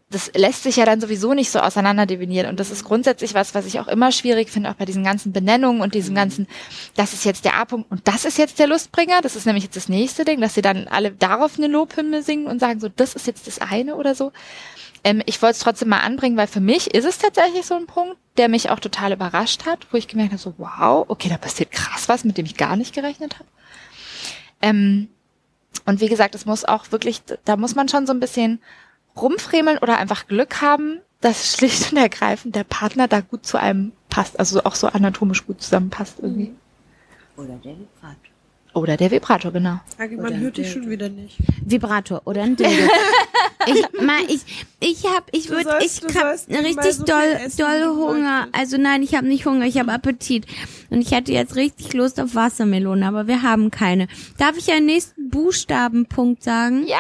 das lässt sich ja dann sowieso nicht so auseinander definieren. Und das ist grundsätzlich was, was ich auch immer schwierig finde, auch bei diesen ganzen Benennungen und diesem ganzen, das ist jetzt der A-Punkt und das ist jetzt der Lustbringer. Das ist nämlich jetzt das nächste Ding, dass sie dann alle darauf eine Lobhymne singen und sagen so, das ist jetzt das eine oder so. Ähm, ich wollte es trotzdem mal anbringen, weil für mich ist es tatsächlich so ein Punkt, der mich auch total überrascht hat, wo ich gemerkt habe, so wow, okay, da passiert krass was, mit dem ich gar nicht gerechnet habe. Ähm, und wie gesagt, es muss auch wirklich, da muss man schon so ein bisschen rumfremeln oder einfach Glück haben, dass schlicht und ergreifend der Partner da gut zu einem passt, also auch so anatomisch gut zusammenpasst irgendwie. Oder der Vibrator. Oder der Vibrator, genau. Agi, man Oder hört dich schon wieder nicht. Vibrator oder ein Dildo. ich, mal, ich, ich hab, ich würde, sollst- ich hab richtig so doll, doll Hunger. Also nein, ich habe nicht Hunger, ich habe Appetit. Und ich hatte jetzt richtig Lust auf Wassermelone, aber wir haben keine. Darf ich einen nächsten Buchstabenpunkt sagen? Ja!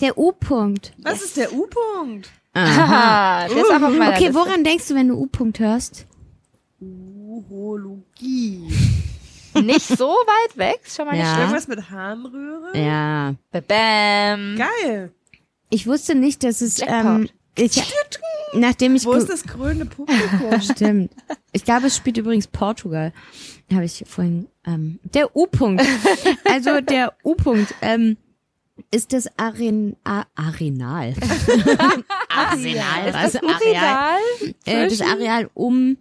Der U-Punkt. Was ist der U-Punkt? Haha, der ist auf meiner Okay, Liste. woran denkst du, wenn du U-Punkt hörst? Urologie. Nicht so weit weg, ist schon mal nicht Ja. schlimm. Irgendwas mit Harnröhre? Ja. Bam. Geil. Ich wusste nicht, dass es, Jackpot. ähm, ich, nachdem ich Wo ge- ist das grüne Publikum? Stimmt. Ich glaube, es spielt übrigens Portugal. Habe ich vorhin. Ähm, der U-Punkt. Also der U-Punkt ähm, ist das Aren A Arenal. Arsenal. Was? Areal. Äh, das Areal um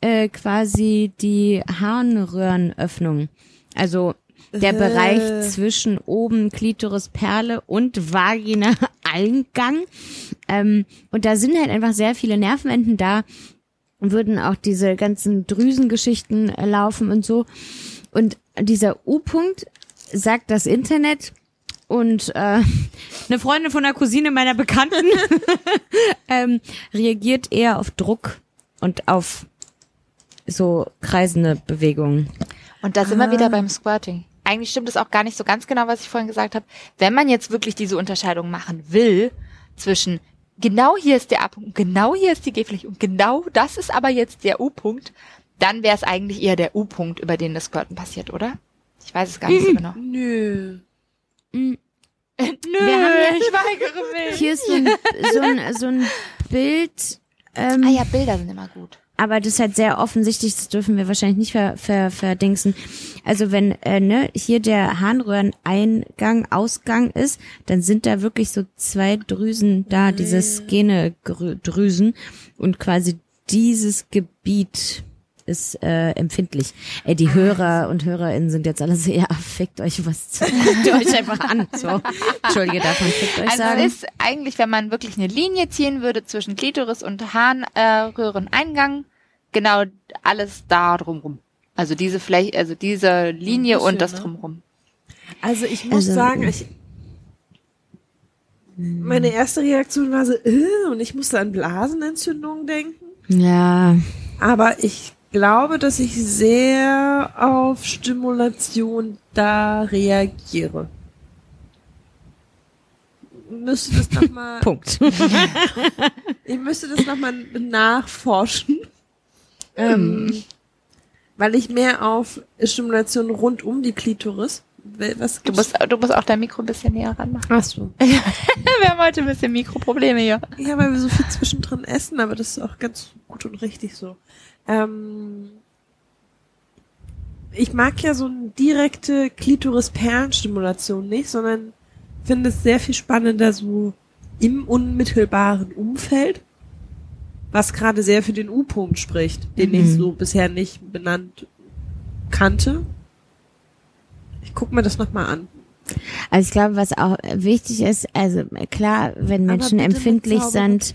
äh, quasi die Harnröhrenöffnung. Also der Äh. Bereich zwischen oben Klitoris, Perle und Vagina Eingang. Ähm, und da sind halt einfach sehr viele Nervenenden da würden auch diese ganzen Drüsengeschichten äh, laufen und so. Und dieser U-Punkt sagt das Internet und äh, eine Freundin von einer Cousine meiner Bekannten ähm, reagiert eher auf Druck und auf so kreisende Bewegungen. Und da sind wir wieder beim Squirting. Eigentlich stimmt es auch gar nicht so ganz genau, was ich vorhin gesagt habe. Wenn man jetzt wirklich diese Unterscheidung machen will zwischen genau hier ist der A-Punkt und genau hier ist die G-Fläche und genau das ist aber jetzt der U-Punkt, dann wäre es eigentlich eher der U-Punkt, über den das Squirten passiert, oder? Ich weiß es gar nicht so genau. Nö. Nö, haben ja- ich weigere mich. Hier ist so ein, so ein, so ein Bild, ähm, Ah ja, Bilder sind immer gut. aber das ist halt sehr offensichtlich, das dürfen wir wahrscheinlich nicht ver, ver, verdingsen. Also wenn äh, ne, hier der Harnröhreneingang, Ausgang ist, dann sind da wirklich so zwei Drüsen da, diese Skene-Drüsen und quasi dieses Gebiet ist äh, empfindlich. Ey, die Hörer und Hörerinnen sind jetzt alle so, ja, fickt euch was zu. Guckt ihr euch einfach an. So. Entschuldige, darf man fickt euch Also sagen? es ist eigentlich, wenn man wirklich eine Linie ziehen würde zwischen Klitoris und Harnröhreneingang, genau alles da drumrum. Also diese Fläche, also diese Linie und das ne? drumrum. Also ich muss Also- sagen, ich, meine erste Reaktion war so, äh, und ich musste an Blasenentzündungen denken. ja, Aber ich glaube, dass ich sehr auf Stimulation da reagiere. Müsste das nochmal, Punkt. ich müsste das nochmal nachforschen. Ähm, weil ich mehr auf Stimulation rund um die Klitoris. Was Du musst, du musst auch dein Mikro ein bisschen näher ranmachen. Ach so. Wir haben heute ein bisschen Mikroprobleme hier. Ja, weil wir so viel zwischendrin essen, aber das ist auch ganz gut und richtig so. Ähm, ich mag ja so eine direkte Klitoris-Perlenstimulation nicht, sondern finde es sehr viel spannender so im unmittelbaren Umfeld, was gerade sehr für den U-Punkt spricht, den ich Mhm. so bisher nicht benannt kannte. Ich guck mir das nochmal an. Also ich glaube, was auch wichtig ist, also klar, wenn Menschen empfindlich sind.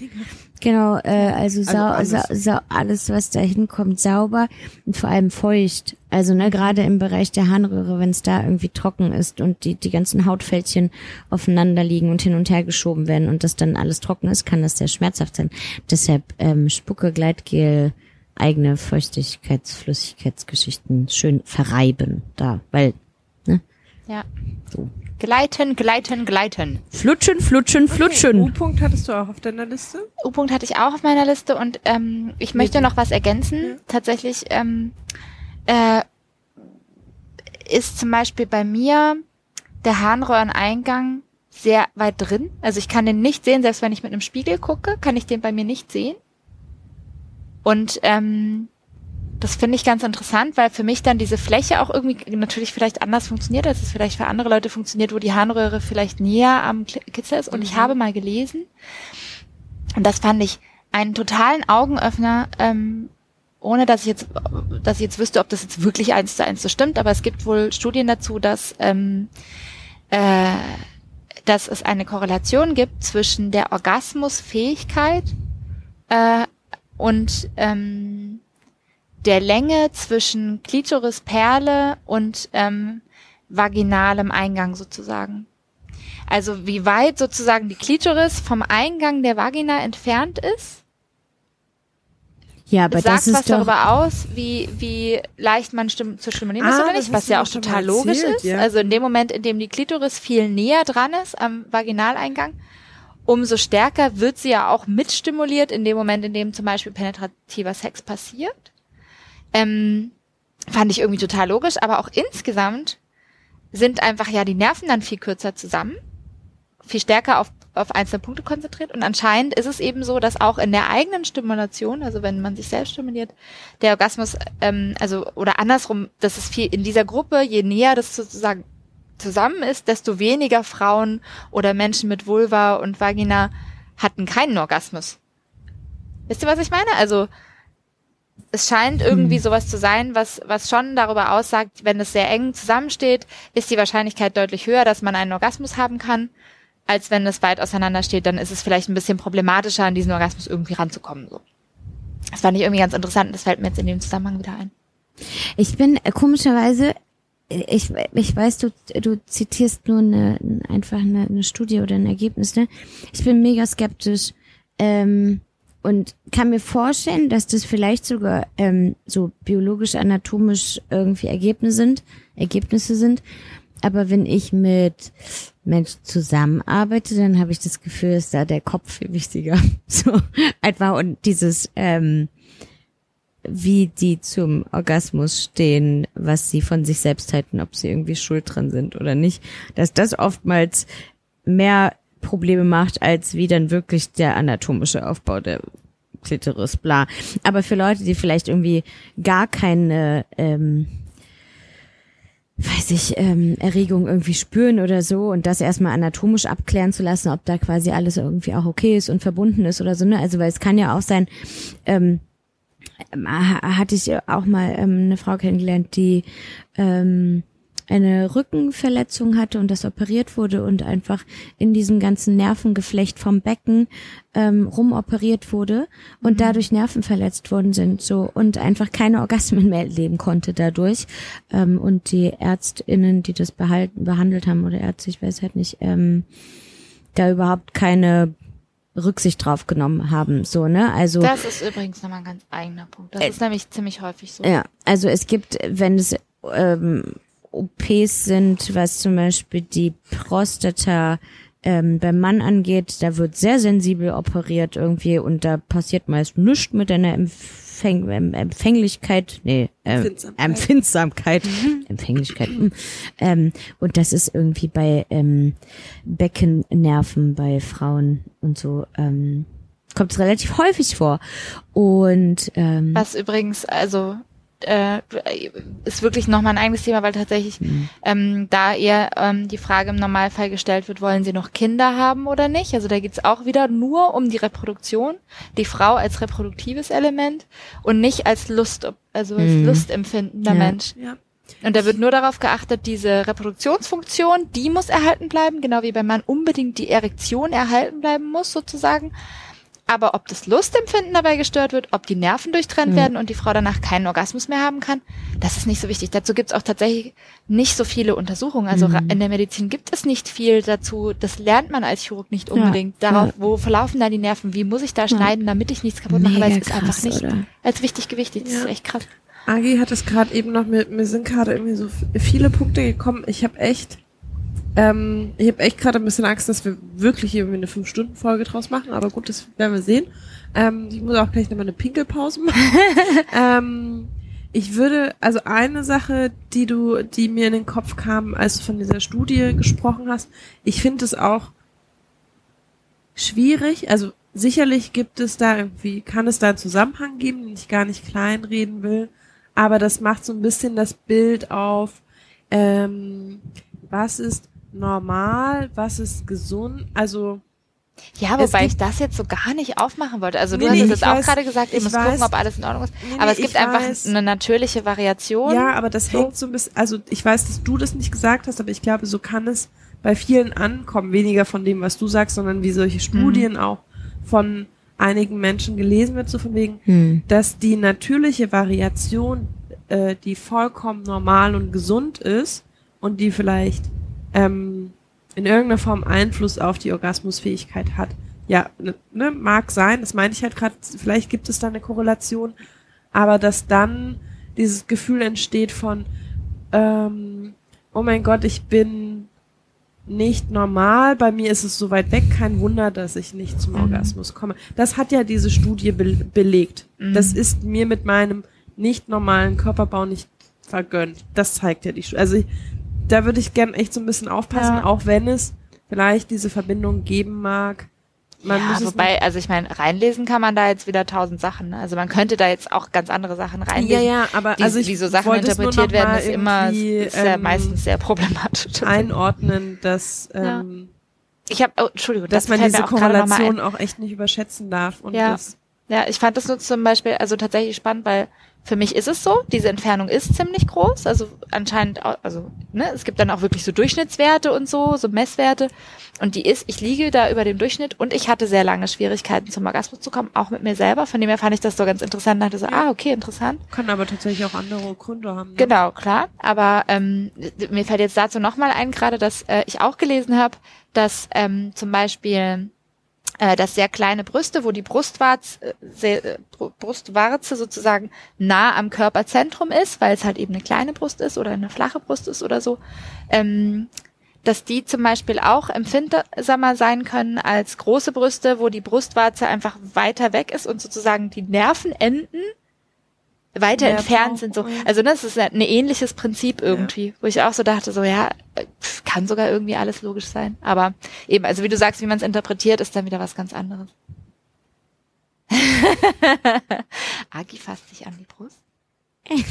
Genau, äh, also, sau, alles. Sau, sau, alles, was da hinkommt, sauber und vor allem feucht. Also ne, gerade im Bereich der Harnröhre, wenn es da irgendwie trocken ist und die, die ganzen Hautfältchen aufeinander liegen und hin und her geschoben werden und das dann alles trocken ist, kann das sehr schmerzhaft sein. Deshalb ähm, Spucke, Gleitgel, eigene Feuchtigkeitsflüssigkeitsgeschichten schön verreiben da, weil Ja. So. Gleiten, gleiten, gleiten. flutschen, flutschen, flutschen. U-Punkt hattest du auch auf deiner Liste? U-Punkt hatte ich auch auf meiner Liste und ähm, ich möchte noch was ergänzen. Tatsächlich ähm, äh, ist zum Beispiel bei mir der Harnröhreneingang sehr weit drin. Also ich kann den nicht sehen, selbst wenn ich mit einem Spiegel gucke, kann ich den bei mir nicht sehen. Und ähm, das finde ich ganz interessant, weil für mich dann diese Fläche auch irgendwie natürlich vielleicht anders funktioniert, als es vielleicht für andere Leute funktioniert, wo die Harnröhre vielleicht näher am Kitzel ist. Und ich habe mal gelesen, und das fand ich einen totalen Augenöffner, ähm, ohne dass ich jetzt, dass ich jetzt wüsste, ob das jetzt wirklich eins zu eins so stimmt, aber es gibt wohl Studien dazu, dass, ähm, äh, dass es eine Korrelation gibt zwischen der Orgasmusfähigkeit äh, und ähm, der Länge zwischen Klitorisperle und ähm, vaginalem Eingang sozusagen. Also wie weit sozusagen die Klitoris vom Eingang der Vagina entfernt ist. Ja, aber sagt das ist was darüber aus, wie, wie leicht man stim zu stimulieren ist Ah, oder das nicht, was ja auch total mal logisch erzählt, ist. ja. Also in dem Moment, in dem die Klitoris viel näher dran ist am Vaginaleingang, umso stärker wird sie ja auch mitstimuliert in dem Moment, in dem zum Beispiel penetrativer Sex passiert. Ähm, fand ich irgendwie total logisch, aber auch insgesamt sind einfach ja die Nerven dann viel kürzer zusammen, viel stärker auf, auf einzelne Punkte konzentriert und anscheinend ist es eben so, dass auch in der eigenen Stimulation, also wenn man sich selbst stimuliert, der Orgasmus, ähm, also oder andersrum, dass es viel in dieser Gruppe, je näher das sozusagen zusammen ist, desto weniger Frauen oder Menschen mit Vulva und Vagina hatten keinen Orgasmus. Wisst ihr, was ich meine? Also es scheint irgendwie sowas zu sein, was, was schon darüber aussagt, wenn es sehr eng zusammensteht, ist die Wahrscheinlichkeit deutlich höher, dass man einen Orgasmus haben kann, als wenn es weit auseinander steht, dann ist es vielleicht ein bisschen problematischer, an diesen Orgasmus irgendwie ranzukommen. So. Das fand ich irgendwie ganz interessant und das fällt mir jetzt in dem Zusammenhang wieder ein. ich bin äh, komischerweise, äh, ich, ich weiß, du, du zitierst nur eine, einfach eine, eine Studie oder ein Ergebnis, ne? Ich bin mega skeptisch, ähm, und kann mir vorstellen, dass das vielleicht sogar ähm, so biologisch, anatomisch irgendwie Ergebnisse sind, Ergebnisse sind. Aber wenn ich mit Menschen zusammenarbeite, dann habe ich das Gefühl, ist da der Kopf viel wichtiger. So einfach und dieses ähm, wie die zum Orgasmus stehen, was sie von sich selbst halten, ob sie irgendwie schuld dran sind oder nicht, dass das oftmals mehr Probleme macht, als wie dann wirklich der anatomische Aufbau der Klitoris, bla. Aber für Leute, die vielleicht irgendwie gar keine, ähm, weiß ich, ähm, Erregung irgendwie spüren oder so und das erstmal anatomisch abklären zu lassen, ob da quasi alles irgendwie auch okay ist und verbunden ist oder so, ne? Also weil es kann ja auch sein, ähm, ha- hatte ich auch mal ähm, eine Frau kennengelernt, die ähm, eine Rückenverletzung hatte und das operiert wurde und einfach in diesem ganzen Nervengeflecht vom Becken ähm, rumoperiert wurde und dadurch Nerven verletzt worden sind so und einfach keine Orgasmen mehr leben konnte dadurch ähm, und die Ärztinnen, die das behalten, behandelt haben oder Ärzte, ich weiß halt nicht, ähm, da überhaupt keine Rücksicht drauf genommen haben, so ne, also Das ist übrigens nochmal ein ganz eigener Punkt. Das Äh, ist nämlich ziemlich häufig so. Ja, also es gibt, wenn es ähm, OPs sind, was zum Beispiel die Prostata ähm, beim Mann angeht, da wird sehr sensibel operiert irgendwie und da passiert meist nichts mit deiner Empfäng Empfänglichkeit, nee, ähm, Empfindsamkeit. Empfindsamkeit, Empfänglichkeit. mm. Ähm, und das ist irgendwie bei ähm, Beckennerven bei Frauen und so ähm, kommt es relativ häufig vor. Und ähm, Was übrigens, also äh, ist wirklich nochmal ein eigenes Thema, weil tatsächlich ähm, da eher ähm, die Frage im Normalfall gestellt wird, wollen sie noch Kinder haben oder nicht? Also da geht's auch wieder nur um die Reproduktion, die Frau als reproduktives Element und nicht als Lust, also als Mhm. lustempfindender Ja. Mensch. Ja. Und da wird nur darauf geachtet, diese Reproduktionsfunktion, die muss erhalten bleiben, genau wie beim Mann unbedingt die Erektion erhalten bleiben muss, sozusagen. Aber ob das Lustempfinden dabei gestört wird, ob die Nerven durchtrennt Mhm. werden und die Frau danach keinen Orgasmus mehr haben kann, das ist nicht so wichtig. Dazu gibt es auch tatsächlich nicht so viele Untersuchungen. Also ra- in der Medizin gibt es nicht viel dazu. Das lernt man als Chirurg nicht unbedingt. Darauf, ja. wo verlaufen da die Nerven? Wie muss ich da schneiden, damit ich nichts kaputt mache? Weil es ist einfach krass, nicht oder? als wichtig gewichtet. Das Ja. ist echt krass. Agi hat es gerade eben noch mit, mir sind gerade irgendwie so viele Punkte gekommen. Ich habe echt, ähm, ich habe echt gerade ein bisschen Angst, dass wir wirklich irgendwie eine 5-Stunden-Folge draus machen, aber gut, das werden wir sehen. Ähm, ich muss auch gleich nochmal eine Pinkelpause machen. ähm, ich würde, also eine Sache, die du, die mir in den Kopf kam, als du von dieser Studie gesprochen hast, ich finde es auch schwierig, also sicherlich gibt es da irgendwie, kann es da einen Zusammenhang geben, den ich gar nicht kleinreden will, aber das macht so ein bisschen das Bild auf, ähm, was ist normal, was ist gesund, also Ja, wobei ich das jetzt so gar nicht aufmachen wollte. Also Nee, du hast nee, jetzt auch weiß- gerade gesagt, ich müsst weiß- gucken, ob alles in Ordnung ist. Nee, Aber es gibt einfach weiß. eine natürliche Variation. Ja, aber das So. hängt so ein bisschen, also ich weiß, dass du das nicht gesagt hast, aber ich glaube, so kann es bei vielen ankommen, weniger von dem, was du sagst, sondern wie solche Studien auch von einigen Menschen gelesen wird, so von wegen, hm. dass die natürliche Variation, äh, die vollkommen normal und gesund ist und die vielleicht ähm, in irgendeiner Form Einfluss auf die Orgasmusfähigkeit hat. Ja, ne, ne, mag sein, das meine ich halt gerade, vielleicht gibt es da eine Korrelation, aber dass dann dieses Gefühl entsteht von, ähm, oh mein Gott, ich bin nicht normal, bei mir ist es so weit weg, kein Wunder, dass ich nicht zum Mhm. Orgasmus komme. Das hat ja diese Studie be belegt. Mhm. Das ist mir mit meinem nicht normalen Körperbau nicht vergönnt. Das zeigt ja die Studie. Also ich, da würde ich gern echt so ein bisschen aufpassen, Ja. auch wenn es vielleicht diese Verbindung geben mag. Man ja, muss es wobei, also ich meine, reinlesen kann man da jetzt wieder tausend Sachen. ne? Also man könnte da jetzt auch ganz andere Sachen ja, reinlesen. ja, aber Wie, also ich wie so Sachen interpretiert werden, ist immer ist ja ähm, meistens sehr problematisch. einordnen, dass Ja. ähm, Ich habe, oh, Entschuldigung, dass das man diese. Korrelation auch echt nicht überschätzen darf. Und Ja. das, Ja, ich fand das nur zum Beispiel, also tatsächlich spannend, weil für mich ist es so, diese Entfernung ist ziemlich groß, also anscheinend, also ne, es gibt dann auch wirklich so Durchschnittswerte und so, so Messwerte und die ist, ich liege da über dem Durchschnitt und ich hatte sehr lange Schwierigkeiten zum Orgasmus zu kommen, auch mit mir selber, von dem her fand ich das so ganz interessant, dachte so, ah, okay, interessant. kann aber tatsächlich auch andere Gründe haben. Ne? Genau, klar. Aber ähm, mir fällt jetzt dazu nochmal ein, gerade dass äh, ich auch gelesen habe, dass ähm, zum Beispiel dass sehr kleine Brüste, wo die Brustwarze, äh, äh, Bru- Brustwarze sozusagen nah am Körperzentrum ist, weil es halt eben eine kleine Brust ist oder eine flache Brust ist oder so, ähm, dass die zum Beispiel auch empfindsamer sein können als große Brüste, wo die Brustwarze einfach weiter weg ist und sozusagen die Nervenenden weiter entfernt sind. So. brauchen. Also das ist ein ähnliches Prinzip irgendwie, wo ich auch so dachte, so ja, kann sogar irgendwie alles logisch sein. Aber eben, also wie du sagst, wie man es interpretiert, ist dann wieder was ganz anderes. Agi fasst sich an die Brust. Ich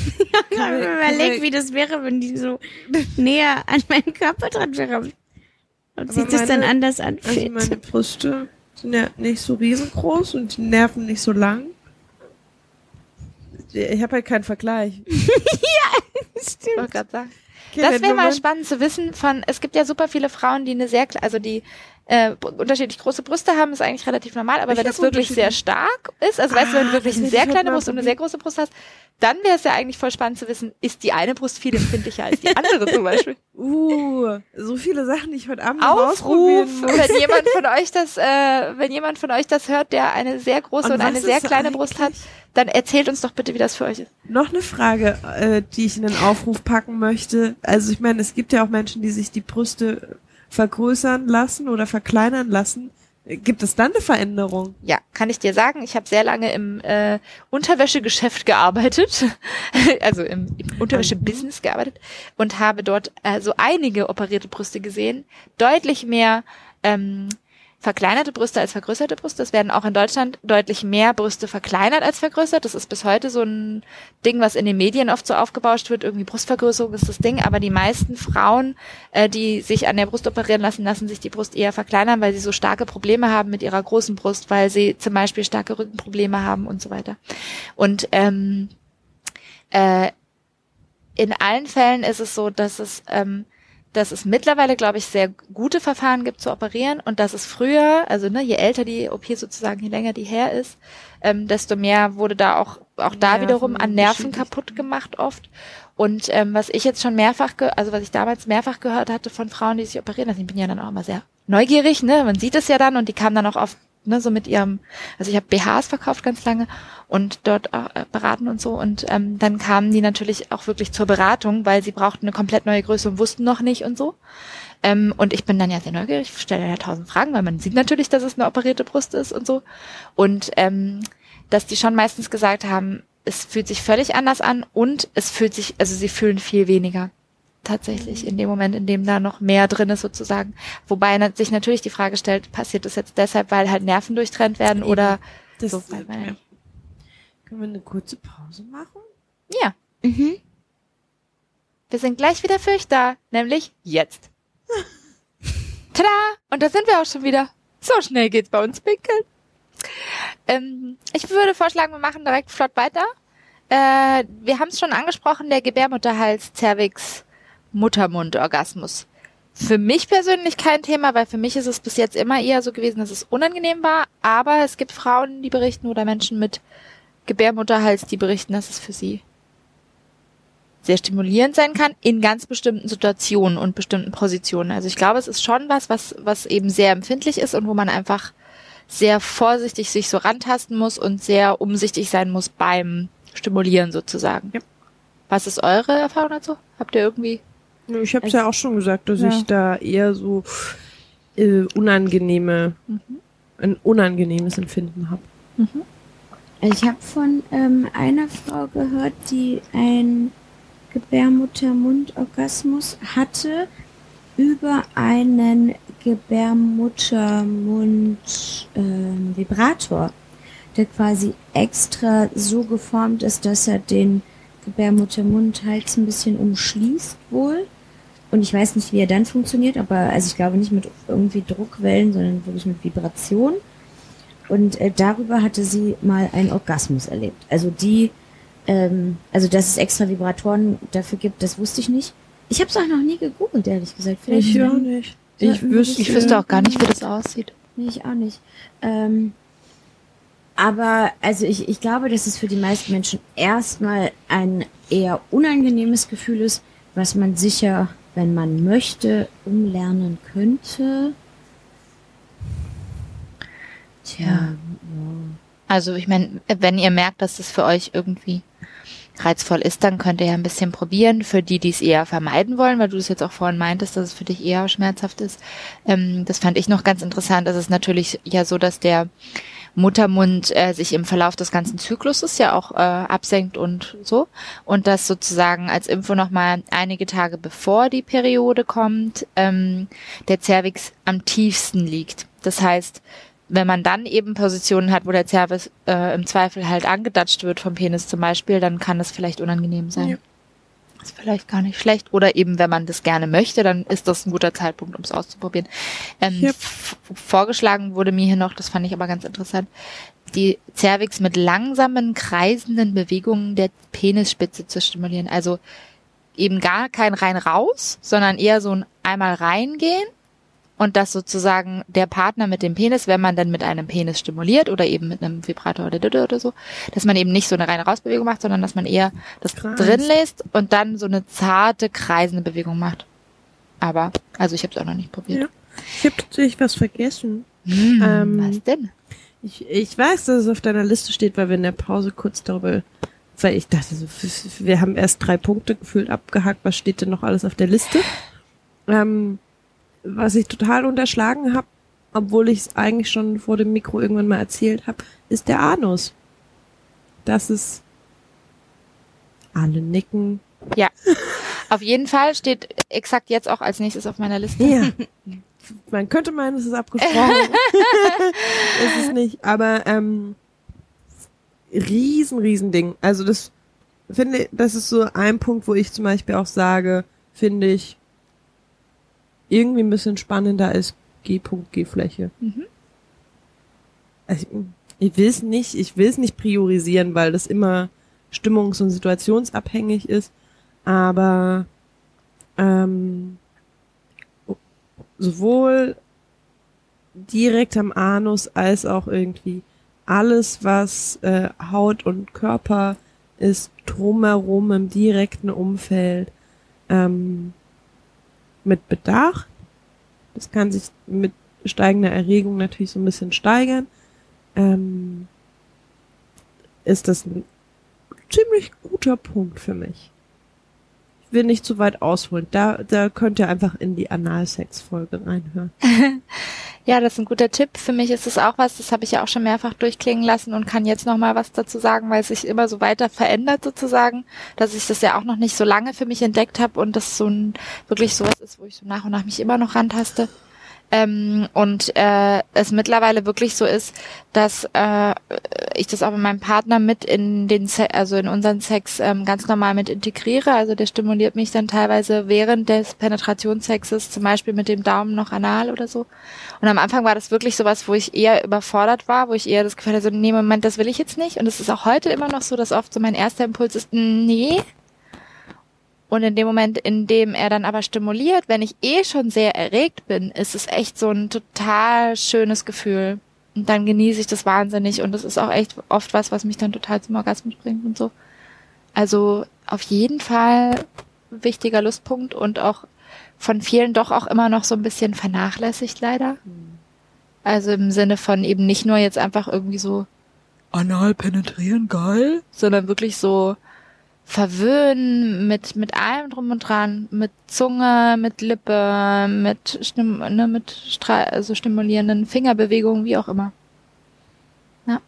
habe mir überlegt, wie das wäre, wenn die so näher an meinen Körper dran wäre. Und Aber sich das dann anders Also anfühlt. meine Brüste sind ja nicht so riesengroß und die Nerven nicht so lang. Ich habe halt keinen Vergleich. Ich wollte gerade sagen. Kennt Das wäre mal spannend zu wissen von, es gibt ja super viele Frauen, die eine sehr, also die äh, unterschiedlich große Brüste haben, ist eigentlich relativ normal, aber Ich wenn es wirklich sehr stark ist, also weißt du, wenn Ah, du wirklich das eine sehr kleine Brust und eine sehr große Brust hast, dann wäre es ja eigentlich voll spannend zu wissen, ist die eine Brust viel empfindlicher als die andere zum Beispiel. Uh, so viele Sachen, die ich heute Abend Aufruf, wenn jemand von euch das, äh, wenn jemand von euch das hört, der eine sehr große Und und, eine sehr kleine Brust hat, dann erzählt uns doch bitte, wie das für euch ist. Noch eine Frage, äh, die ich in den Aufruf packen möchte. Also ich meine, es gibt ja auch Menschen, die sich die Brüste vergrößern lassen oder verkleinern lassen. Gibt es dann eine Veränderung? Ja, kann ich dir sagen, ich habe sehr lange im äh, Unterwäschegeschäft gearbeitet, also im, im Unterwäschebusiness gearbeitet und habe dort äh, so einige operierte Brüste gesehen, deutlich mehr ähm, verkleinerte Brüste als vergrößerte Brüste. Es werden auch in Deutschland deutlich mehr Brüste verkleinert als vergrößert. Das ist bis heute so ein Ding, was in den Medien oft so aufgebauscht wird. Irgendwie Brustvergrößerung ist das Ding. Aber die meisten Frauen, äh, die sich an der Brust operieren lassen, lassen sich die Brust eher verkleinern, weil sie so starke Probleme haben mit ihrer großen Brust, weil sie zum Beispiel starke Rückenprobleme haben und so weiter. Und ähm, äh, in allen Fällen ist es so, dass es ähm, dass es mittlerweile, glaube ich, sehr gute Verfahren gibt zu operieren und dass es früher, also ne, je älter die OP sozusagen, je länger die her ist, ähm, desto mehr wurde da auch auch da Nerven wiederum an Nerven kaputt gemacht oft. Und ähm, was ich jetzt schon mehrfach, ge also was ich damals mehrfach gehört hatte von Frauen, die sich operieren lassen, ich bin ja dann auch immer sehr neugierig, ne, man sieht es ja dann und die kamen dann auch oft ne, so mit ihrem, also ich habe BHs verkauft ganz lange und dort auch, äh, beraten und so und ähm, dann kamen die natürlich auch wirklich zur Beratung, weil sie brauchten eine komplett neue Größe und wussten noch nicht und so. Ähm, und ich bin dann ja sehr neugierig, stelle ja tausend Fragen, weil man sieht natürlich, dass es eine operierte Brust ist und so. Und ähm, dass die schon meistens gesagt haben, es fühlt sich völlig anders an und es fühlt sich, also sie fühlen viel weniger tatsächlich in dem Moment, in dem da noch mehr drin ist sozusagen. Wobei sich natürlich die Frage stellt, passiert das jetzt deshalb, weil halt Nerven durchtrennt werden Eben. oder Das, So, weil man- ja. Können wir eine kurze Pause machen? ja. Mhm. Wir sind gleich wieder für euch da, nämlich jetzt. Tada! Und da sind wir auch schon wieder. So schnell geht's bei uns pinkeln. Ähm, ich würde vorschlagen, wir machen direkt flott weiter. Äh, wir haben es schon angesprochen, der Gebärmutterhals, Cervix, Muttermund-Orgasmus. Für mich persönlich kein Thema, weil für mich ist es bis jetzt immer eher so gewesen, dass es unangenehm war. Aber es gibt Frauen, die berichten oder Menschen mit Gebärmutterhals, die berichten, dass es für sie sehr stimulierend sein kann in ganz bestimmten Situationen und bestimmten Positionen. Also ich glaube, es ist schon was, was, was eben sehr empfindlich ist und wo man einfach sehr vorsichtig sich so rantasten muss und sehr umsichtig sein muss beim Stimulieren sozusagen. Ja. Was ist eure Erfahrung dazu? Habt ihr irgendwie? Ich habe es Also- ja auch schon gesagt, dass Ja. ich da eher so äh, unangenehme, ein unangenehmes Empfinden habe. Ich habe von ähm, einer Frau gehört, die einen Gebärmuttermundorgasmus hatte über einen Gebärmuttermund-Vibrator, der quasi extra so geformt ist, dass er den Gebärmuttermundhals ein bisschen umschließt wohl. Und ich weiß nicht, wie er dann funktioniert, aber also ich glaube nicht mit irgendwie Druckwellen, sondern wirklich mit Vibration. Und äh, darüber hatte sie mal einen Orgasmus erlebt. Also die, ähm, also dass es extra Vibratoren dafür gibt, das wusste ich nicht. Ich habe es auch noch nie gegoogelt, ehrlich gesagt. Vielleicht Ich auch nicht. Ich wüsste, Ich wüsste auch gar nicht, wie das aussieht. Nee, ich auch nicht. Ähm, aber also ich, ich glaube, dass es für die meisten Menschen erstmal ein eher unangenehmes Gefühl ist, was man sicher, wenn man möchte, umlernen könnte. Tja, Also ich meine, wenn ihr merkt, dass das für euch irgendwie reizvoll ist, dann könnt ihr ja ein bisschen probieren. Für die, die es eher vermeiden wollen, weil du es jetzt auch vorhin meintest, dass es für dich eher schmerzhaft ist. Ähm, das fand ich noch ganz interessant. Es ist natürlich ja so, dass der Muttermund äh, sich im Verlauf des ganzen Zykluses ja auch äh, absenkt und so. Und dass sozusagen als Info nochmal einige Tage bevor die Periode kommt, ähm, der Cervix am tiefsten liegt. Das heißt, wenn man dann eben Positionen hat, wo der Cervix äh, im Zweifel halt angedatscht wird vom Penis zum Beispiel, dann kann das vielleicht unangenehm sein. Ja. Ist vielleicht gar nicht schlecht. Oder eben, wenn man das gerne möchte, dann ist das ein guter Zeitpunkt, um es auszuprobieren. Ähm, f- Vorgeschlagen wurde mir hier noch, das fand ich aber ganz interessant, die Cervix mit langsamen, kreisenden Bewegungen der Penisspitze zu stimulieren. Also eben gar kein rein raus, sondern eher so ein einmal reingehen und dass sozusagen der Partner mit dem Penis, wenn man dann mit einem Penis stimuliert oder eben mit einem Vibrator oder, oder, oder so, dass man eben nicht so eine reine Rausbewegung macht, sondern dass man eher das Kreis. drin lässt und dann so eine zarte, kreisende Bewegung macht. Aber, also ich habe es auch noch nicht probiert. Ja. Ich habe tatsächlich was vergessen. Hm, Ähm, was denn? Ich, ich weiß, dass es auf deiner Liste steht, weil wir in der Pause kurz darüber, weil ich dachte, so, wir haben erst drei Punkte gefühlt abgehakt, was steht denn noch alles auf der Liste? Ähm, was ich total unterschlagen habe, obwohl ich es eigentlich schon vor dem Mikro irgendwann mal erzählt habe, ist der Anus. Das ist alle nicken. Ja. Auf jeden Fall steht exakt jetzt auch als nächstes auf meiner Liste. Ja. Man könnte meinen, es ist abgesprochen. ist es nicht. Aber ähm, riesen, riesen Ding. Also das finde, das ist so ein Punkt, wo ich zum Beispiel auch sage, finde ich irgendwie ein bisschen spannender als G-Punkt-G-Fläche. Mhm. Also, ich will es nicht, ich will es nicht priorisieren, weil das immer stimmungs- und situationsabhängig ist. Aber ähm, sowohl direkt am Anus als auch irgendwie alles, was äh, Haut und Körper ist, drumherum im direkten Umfeld ähm, mit Bedacht. Das kann sich mit steigender Erregung natürlich so ein bisschen steigern. Ähm, ist das ein ziemlich guter Punkt für mich. Will nicht zu weit ausholen. Da, da könnt ihr einfach in die Analsex-Folge reinhören. Ja, das ist ein guter Tipp. Für mich ist es auch was, das habe ich ja auch schon mehrfach durchklingen lassen und kann jetzt noch mal was dazu sagen, weil es sich immer so weiter verändert sozusagen, dass ich das ja auch noch nicht so lange für mich entdeckt habe und das so ein wirklich sowas ist, wo ich so nach und nach mich immer noch rantaste. Ähm, und äh, es mittlerweile wirklich so ist, dass äh, ich das auch mit meinem Partner mit in den, Se also in unseren Sex ähm, ganz normal mit integriere. Also der stimuliert mich dann teilweise während des Penetrationssexes, zum Beispiel mit dem Daumen noch anal oder so. Und am Anfang war das wirklich sowas, wo ich eher überfordert war, wo ich eher das Gefühl hatte, so, nee, Moment, das will ich jetzt nicht. Und es ist auch heute immer noch so, dass oft so mein erster Impuls ist, nee. Und in dem Moment, in dem er dann aber stimuliert, wenn ich eh schon sehr erregt bin, ist es echt so ein total schönes Gefühl. Und dann genieße ich das wahnsinnig und das ist auch echt oft was, was mich dann total zum Orgasmus bringt und so. Also auf jeden Fall wichtiger Lustpunkt und auch von vielen doch auch immer noch so ein bisschen vernachlässigt leider. Also im Sinne von eben nicht nur jetzt einfach irgendwie so anal penetrieren, geil, sondern wirklich so verwöhnen mit, mit allem drum und dran, mit Zunge, mit Lippe, mit, Stimm, ne, mit Stra also stimulierenden Fingerbewegungen, wie auch immer. Ja.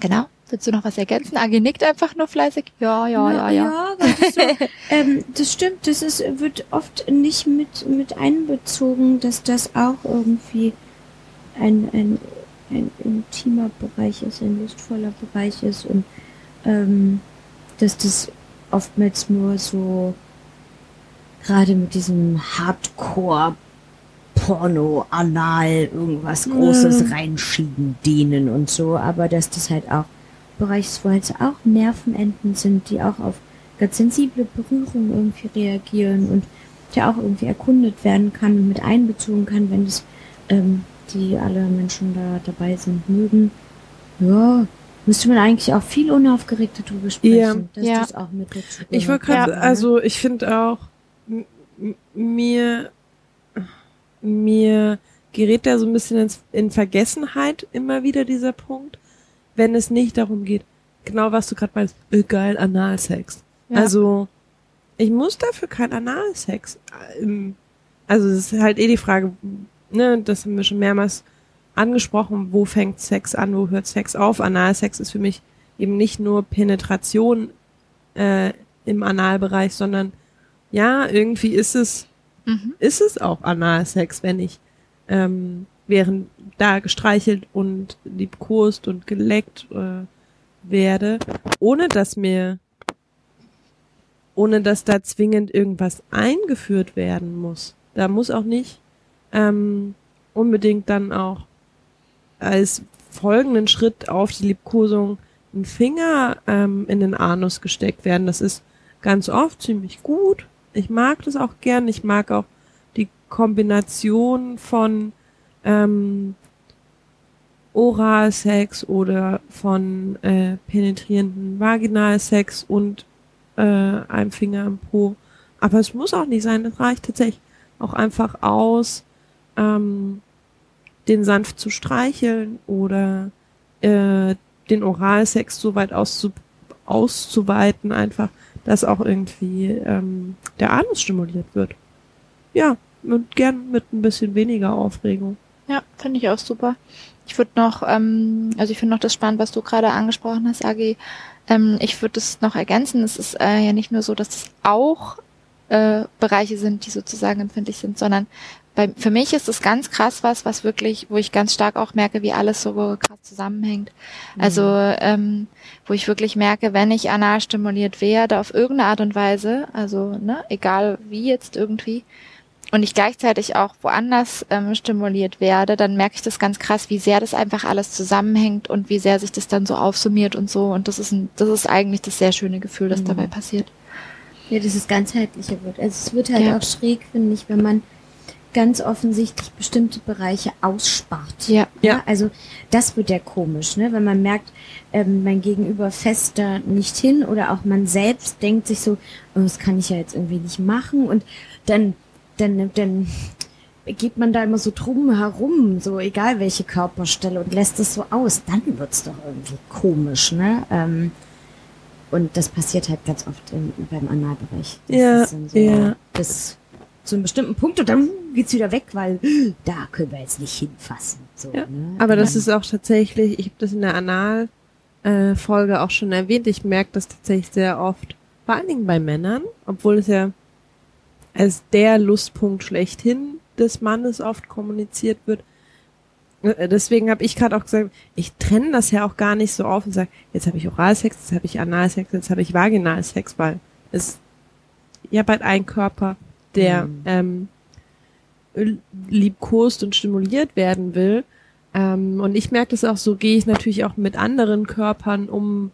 Genau. Willst du noch was ergänzen? Agi nickt einfach nur fleißig. Ja, ja, ja, ja. Ja, das, so, ähm, das stimmt. Das ist, wird oft nicht mit, mit einbezogen, dass das auch irgendwie ein, ein, ein intimer Bereich ist, ein lustvoller Bereich ist und ähm, dass das oftmals nur so gerade mit diesem Hardcore Porno, Anal, irgendwas Großes reinschieben, dienen und so, aber dass das halt auch Bereich ist, wo halt auch Nervenenden sind, die auch auf ganz sensible Berührungen irgendwie reagieren und der auch irgendwie erkundet werden kann und mit einbezogen kann, wenn es ähm, die alle Menschen da dabei sind mögen. Ja, müsste man eigentlich auch viel unaufgeregter drüber sprechen, Ja. dass Ja. das auch mit dazu Ich wollte gehört. gerade, also ich finde auch, mir, mir gerät da so ein bisschen ins, in Vergessenheit immer wieder dieser Punkt, wenn es nicht darum geht, genau was du gerade meinst, äh, geil, Analsex. Ja. Also, ich muss dafür kein Analsex. Ähm, Also, es ist halt eh die Frage, ne, das haben wir schon mehrmals angesprochen, wo fängt Sex an, wo hört Sex auf. Analsex ist für mich eben nicht nur Penetration äh, im Analbereich, sondern ja, irgendwie ist es, Mhm. ist es auch Analsex, wenn ich ähm, während da gestreichelt und liebkost und geleckt äh, werde, ohne dass mir, ohne dass da zwingend irgendwas eingeführt werden muss. Da muss auch nicht ähm, unbedingt dann auch als folgenden Schritt auf die Liebkosung ein Finger ähm, in den Anus gesteckt werden. Das ist ganz oft ziemlich gut. Ich mag das auch gern. Ich mag auch die Kombination von ähm, Oralsex oder von äh, penetrierenden Vaginalsex und äh, einem Finger im Po. Aber es muss auch nicht sein. Es reicht tatsächlich auch einfach aus, ähm, den sanft zu streicheln oder äh, den Oralsex so weit auszu auszuweiten, einfach, dass auch irgendwie ähm, der Anus stimuliert wird. Ja, und gern mit ein bisschen weniger Aufregung. Ja, finde ich auch super. Ich würde noch, ähm, also ich finde noch das spannend, was du gerade angesprochen hast, Agi. Ähm, ich würde es noch ergänzen. Es ist äh, ja nicht nur so, dass es auch äh, Bereiche sind, die sozusagen empfindlich sind, sondern bei, für mich ist es ganz krass was, was wirklich, wo ich ganz stark auch merke, wie alles so krass zusammenhängt. Also, ähm, wo ich wirklich merke, wenn ich anal stimuliert werde, auf irgendeine Art und Weise, also, ne, egal wie jetzt irgendwie, und ich gleichzeitig auch woanders ähm, stimuliert werde, dann merke ich das ganz krass, wie sehr das einfach alles zusammenhängt und wie sehr sich das dann so aufsummiert und so. Und das ist ein, das ist eigentlich das sehr schöne Gefühl, das Mhm. dabei passiert. Ja, dass es ganzheitlicher wird. Also es wird halt Ja. auch schräg, finde ich, wenn man ganz offensichtlich bestimmte Bereiche ausspart. Ja. Ja. Also das wird ja komisch, ne? Wenn man merkt, ähm, mein Gegenüber fest da nicht hin oder auch man selbst denkt sich so, oh, das kann ich ja jetzt irgendwie nicht machen und dann, dann, dann geht man da immer so drum herum, so egal welche Körperstelle und lässt es so aus, dann wird's doch irgendwie komisch, ne? Ähm, und das passiert halt ganz oft im, beim Analbereich. Das Ja, so, ja. Bis zu einem bestimmten Punkt und dann geht's wieder weg, weil da können wir jetzt nicht hinfassen. So, Ja, ne? Aber das ist auch tatsächlich, ich habe das in der Anal-Folge auch schon erwähnt, ich merke das tatsächlich sehr oft, vor allen Dingen bei Männern, obwohl es ja als der Lustpunkt schlechthin des Mannes oft kommuniziert wird. Äh, Deswegen habe ich gerade auch gesagt, ich trenne das ja auch gar nicht so auf und sage, jetzt habe ich Oralsex, jetzt habe ich Analsex, jetzt habe ich Vaginalsex, weil es ja bald ein Körper, der Mhm. ähm, liebkost und stimuliert werden will. Ähm, und ich merke das auch so, gehe ich natürlich auch mit anderen Körpern um,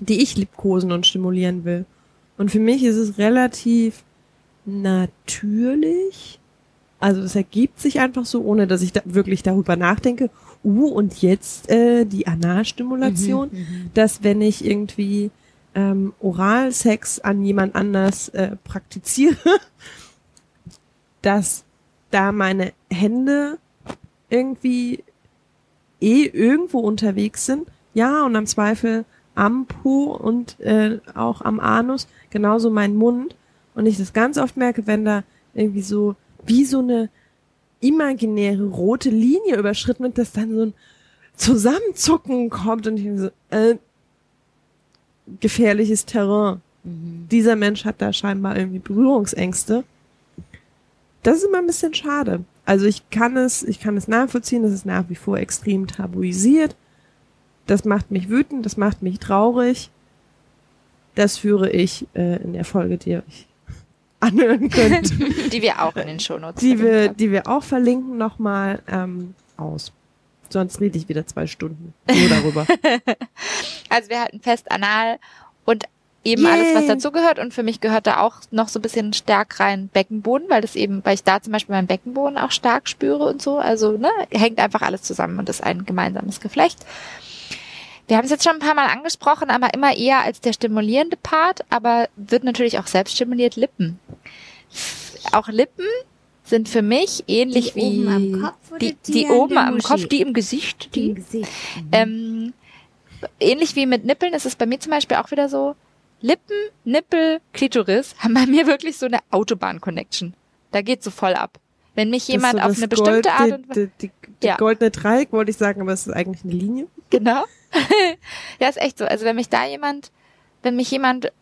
die ich liebkosen und stimulieren will. Und für mich ist es relativ natürlich. Also es ergibt sich einfach so, ohne dass ich da wirklich darüber nachdenke. Uh, und jetzt äh, die Analstimulation, Mhm, mhm. dass wenn ich irgendwie ähm, Oralsex an jemand anders äh, praktiziere, dass da meine Hände irgendwie eh irgendwo unterwegs sind. Ja, und am Zweifel am Po und äh, auch am Anus, genauso mein Mund. Und ich das ganz oft merke, wenn da irgendwie so wie so eine imaginäre rote Linie überschritten wird, dass dann so ein Zusammenzucken kommt und ich so, äh, gefährliches Terrain. Mhm. Dieser Mensch hat da scheinbar irgendwie Berührungsängste. Das ist immer ein bisschen schade. Also ich kann es, ich kann es nachvollziehen, das ist nach wie vor extrem tabuisiert. Das macht mich wütend, das macht mich traurig. Das führe ich äh, in der Folge, die ihr euch anhören könnt. die wir auch in den Shownotes Die wir, haben. die wir auch verlinken nochmal ähm, aus. Sonst rede ich wieder zwei Stunden nur darüber. also wir halten fest anal und eben Yay. alles, was dazugehört. Und für mich gehört da auch noch so ein bisschen stark rein Beckenboden, weil das eben, weil ich da zum Beispiel meinen Beckenboden auch stark spüre und so. Also, ne, hängt einfach alles zusammen und ist ein gemeinsames Geflecht. Wir haben es jetzt schon ein paar Mal angesprochen, aber immer eher als der stimulierende Part, aber wird natürlich auch selbst stimuliert Lippen. Auch Lippen sind für mich ähnlich die wie oben die, die, die oben am Kopf, die im Gesicht, die, Im Gesicht. Mhm. Ähm, ähnlich wie mit Nippeln ist es bei mir zum Beispiel auch wieder so, Lippen, Nippel, Klitoris haben bei mir wirklich so eine Autobahn-Connection. Da geht so voll ab. Wenn mich jemand so auf eine bestimmte Gold, Art und Weise. Die, die, die ja. goldene Dreieck wollte ich sagen, aber es ist eigentlich eine Linie. Genau. ja, ist echt so. Also wenn mich da jemand, wenn mich jemand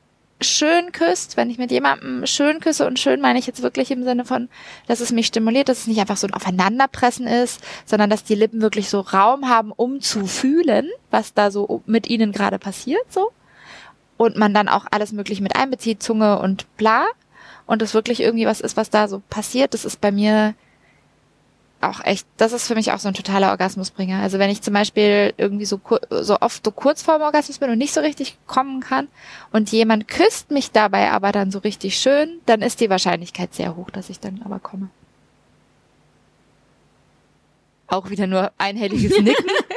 schön küsst, wenn ich mit jemandem schön küsse und schön meine ich jetzt wirklich im Sinne von, dass es mich stimuliert, dass es nicht einfach so ein Aufeinanderpressen ist, sondern dass die Lippen wirklich so Raum haben, um zu fühlen, was da so mit ihnen gerade passiert, so. Und man dann auch alles mögliche mit einbezieht, Zunge und bla. Und es wirklich irgendwie was ist, was da so passiert, das ist bei mir auch echt, das ist für mich auch so ein totaler Orgasmusbringer. Also wenn ich zum Beispiel irgendwie so, so oft so kurz vorm Orgasmus bin und nicht so richtig kommen kann und jemand küsst mich dabei aber dann so richtig schön, dann ist die Wahrscheinlichkeit sehr hoch, dass ich dann aber komme. Auch wieder nur einhelliges Nicken.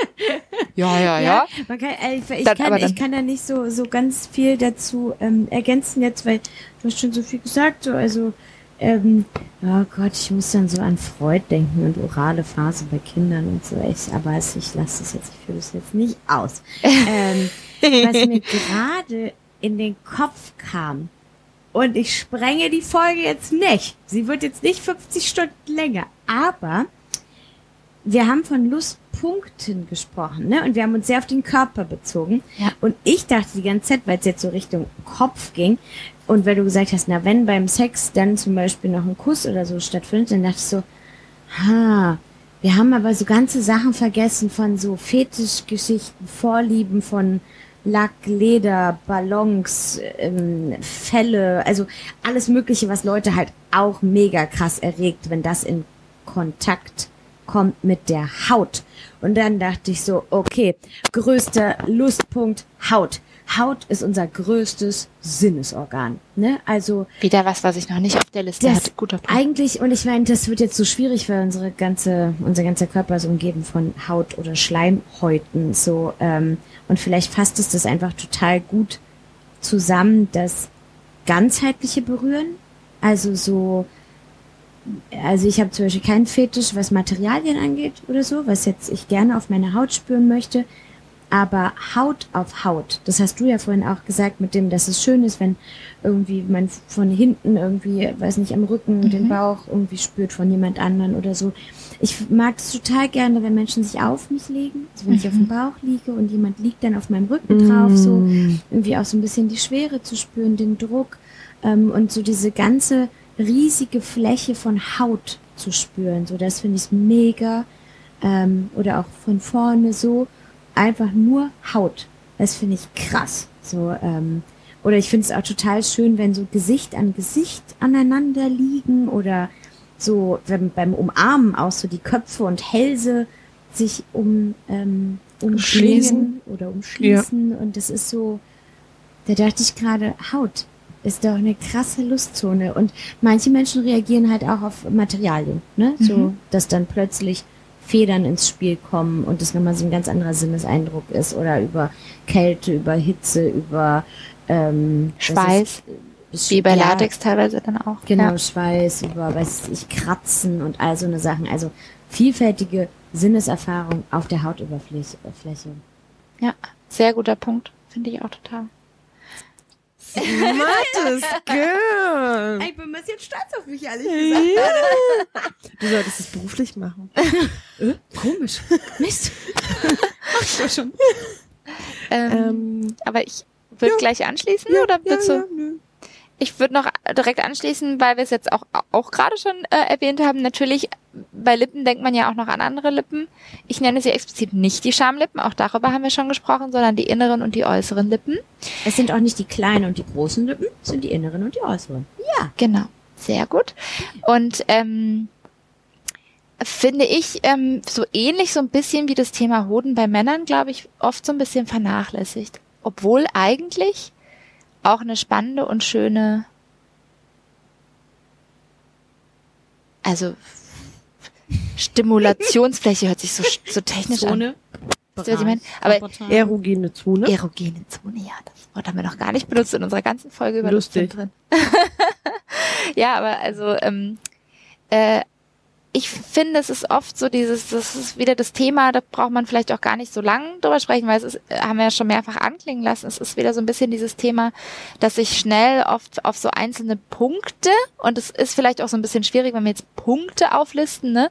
ja, ja, ja. ja kann, äh, ich, dann, kann, ich kann da nicht so, so ganz viel dazu ähm, ergänzen jetzt, weil du hast schon so viel gesagt, so, also ähm, oh Gott, ich muss dann so an Freud denken und orale Phase bei Kindern und so. Ich, aber ich lasse das jetzt, ich führe das jetzt nicht aus. ähm, was mir gerade in den Kopf kam, und ich sprenge die Folge jetzt nicht. Sie wird jetzt nicht 50 Stunden länger. Aber wir haben von Lustpunkten gesprochen, ne? Und wir haben uns sehr auf den Körper bezogen. Ja. Und ich dachte die ganze Zeit, weil es jetzt so Richtung Kopf ging, und weil du gesagt hast, na, wenn beim Sex dann zum Beispiel noch ein Kuss oder so stattfindet, dann dachte ich so, ha, wir haben aber so ganze Sachen vergessen von so Fetischgeschichten, Vorlieben von Lack, Leder, Ballons, ähm, Felle, also alles Mögliche, was Leute halt auch mega krass erregt, wenn das in Kontakt kommt mit der Haut. Und dann dachte ich so, okay, größter Lustpunkt Haut. Haut ist unser größtes Sinnesorgan. Ne? Also wieder was, was ich noch nicht auf der Liste das hatte. Guter Punkt. Eigentlich und ich meine, das wird jetzt so schwierig, weil unsere ganze unser ganzer Körper ist umgeben von Haut oder Schleimhäuten. So ähm, und vielleicht fasst es das einfach total gut zusammen, das ganzheitliche Berühren. Also so also ich habe zum Beispiel keinen Fetisch, was Materialien angeht oder so, was jetzt ich gerne auf meiner Haut spüren möchte aber Haut auf Haut. Das hast du ja vorhin auch gesagt mit dem, dass es schön ist, wenn irgendwie man von hinten irgendwie, weiß nicht, am Rücken mhm. den Bauch irgendwie spürt von jemand anderen oder so. Ich mag es total gerne, wenn Menschen sich auf mich legen, also wenn mhm. ich auf dem mhm. Bauch liege und jemand liegt dann auf meinem Rücken drauf, mhm. so irgendwie auch so ein bisschen die Schwere zu spüren, den Druck ähm, und so diese ganze riesige Fläche von Haut zu spüren. So, das finde ich mega. Ähm, oder auch von vorne so einfach nur Haut. Das finde ich krass. So, ähm, oder ich finde es auch total schön, wenn so Gesicht an Gesicht aneinander liegen oder so wenn beim Umarmen auch so die Köpfe und Hälse sich um ähm, umschließen oder umschließen ja. und das ist so, da dachte ich gerade, Haut ist doch eine krasse Lustzone und manche Menschen reagieren halt auch auf Materialien, ne? Mhm. So, dass dann plötzlich Federn ins Spiel kommen und das nochmal so ein ganz anderer Sinneseindruck ist oder über Kälte, über Hitze, über ähm, Schweiß, ist- wie bei ja, Latex teilweise dann auch. Genau, Ja. Schweiß, über, weiß ich, Kratzen und all so eine Sachen. Also vielfältige Sinneserfahrung auf der Hautoberfläche. äh, Fläche. ja, sehr guter Punkt. Finde ich auch total. Mathis, girl. Ich bin ein bisschen stolz auf mich, ehrlich Ja. Du solltest es beruflich machen. Komisch. Mist. Mach ich doch schon. Ähm, Ähm, aber ich würde ja. gleich anschließen oder ja, willst du? ja, nö. Ich würde noch direkt anschließen, weil wir es jetzt auch, auch gerade schon äh, erwähnt haben. Natürlich, bei Lippen denkt man ja auch noch an andere Lippen. Ich nenne sie explizit nicht die Schamlippen, auch darüber haben wir schon gesprochen, sondern die inneren und die äußeren Lippen. Es sind auch nicht die kleinen und die großen Lippen, es sind die inneren und die äußeren. Genau, sehr gut. Und ähm, finde ich ähm, so ähnlich so ein bisschen wie das Thema Hoden bei Männern, glaube ich, oft so ein bisschen vernachlässigt. Obwohl eigentlich auch eine spannende und schöne, also Stimulationsfläche hört sich so, so technisch an. Zone. Wisst ihr, was ich meine? Aber Erogene Zone. Erogene Zone, ja, das Wort haben wir noch gar nicht benutzt in unserer ganzen Folge über Lustig. Lust drin. ja, aber also ähm, äh, ich finde, es ist oft so dieses, das ist wieder das Thema, da braucht man vielleicht auch gar nicht so lange drüber sprechen, weil es ist, haben wir ja schon mehrfach anklingen lassen. Es ist wieder so ein bisschen dieses Thema, dass sich schnell oft auf so einzelne Punkte und es ist vielleicht auch so ein bisschen schwierig, wenn wir jetzt Punkte auflisten, ne?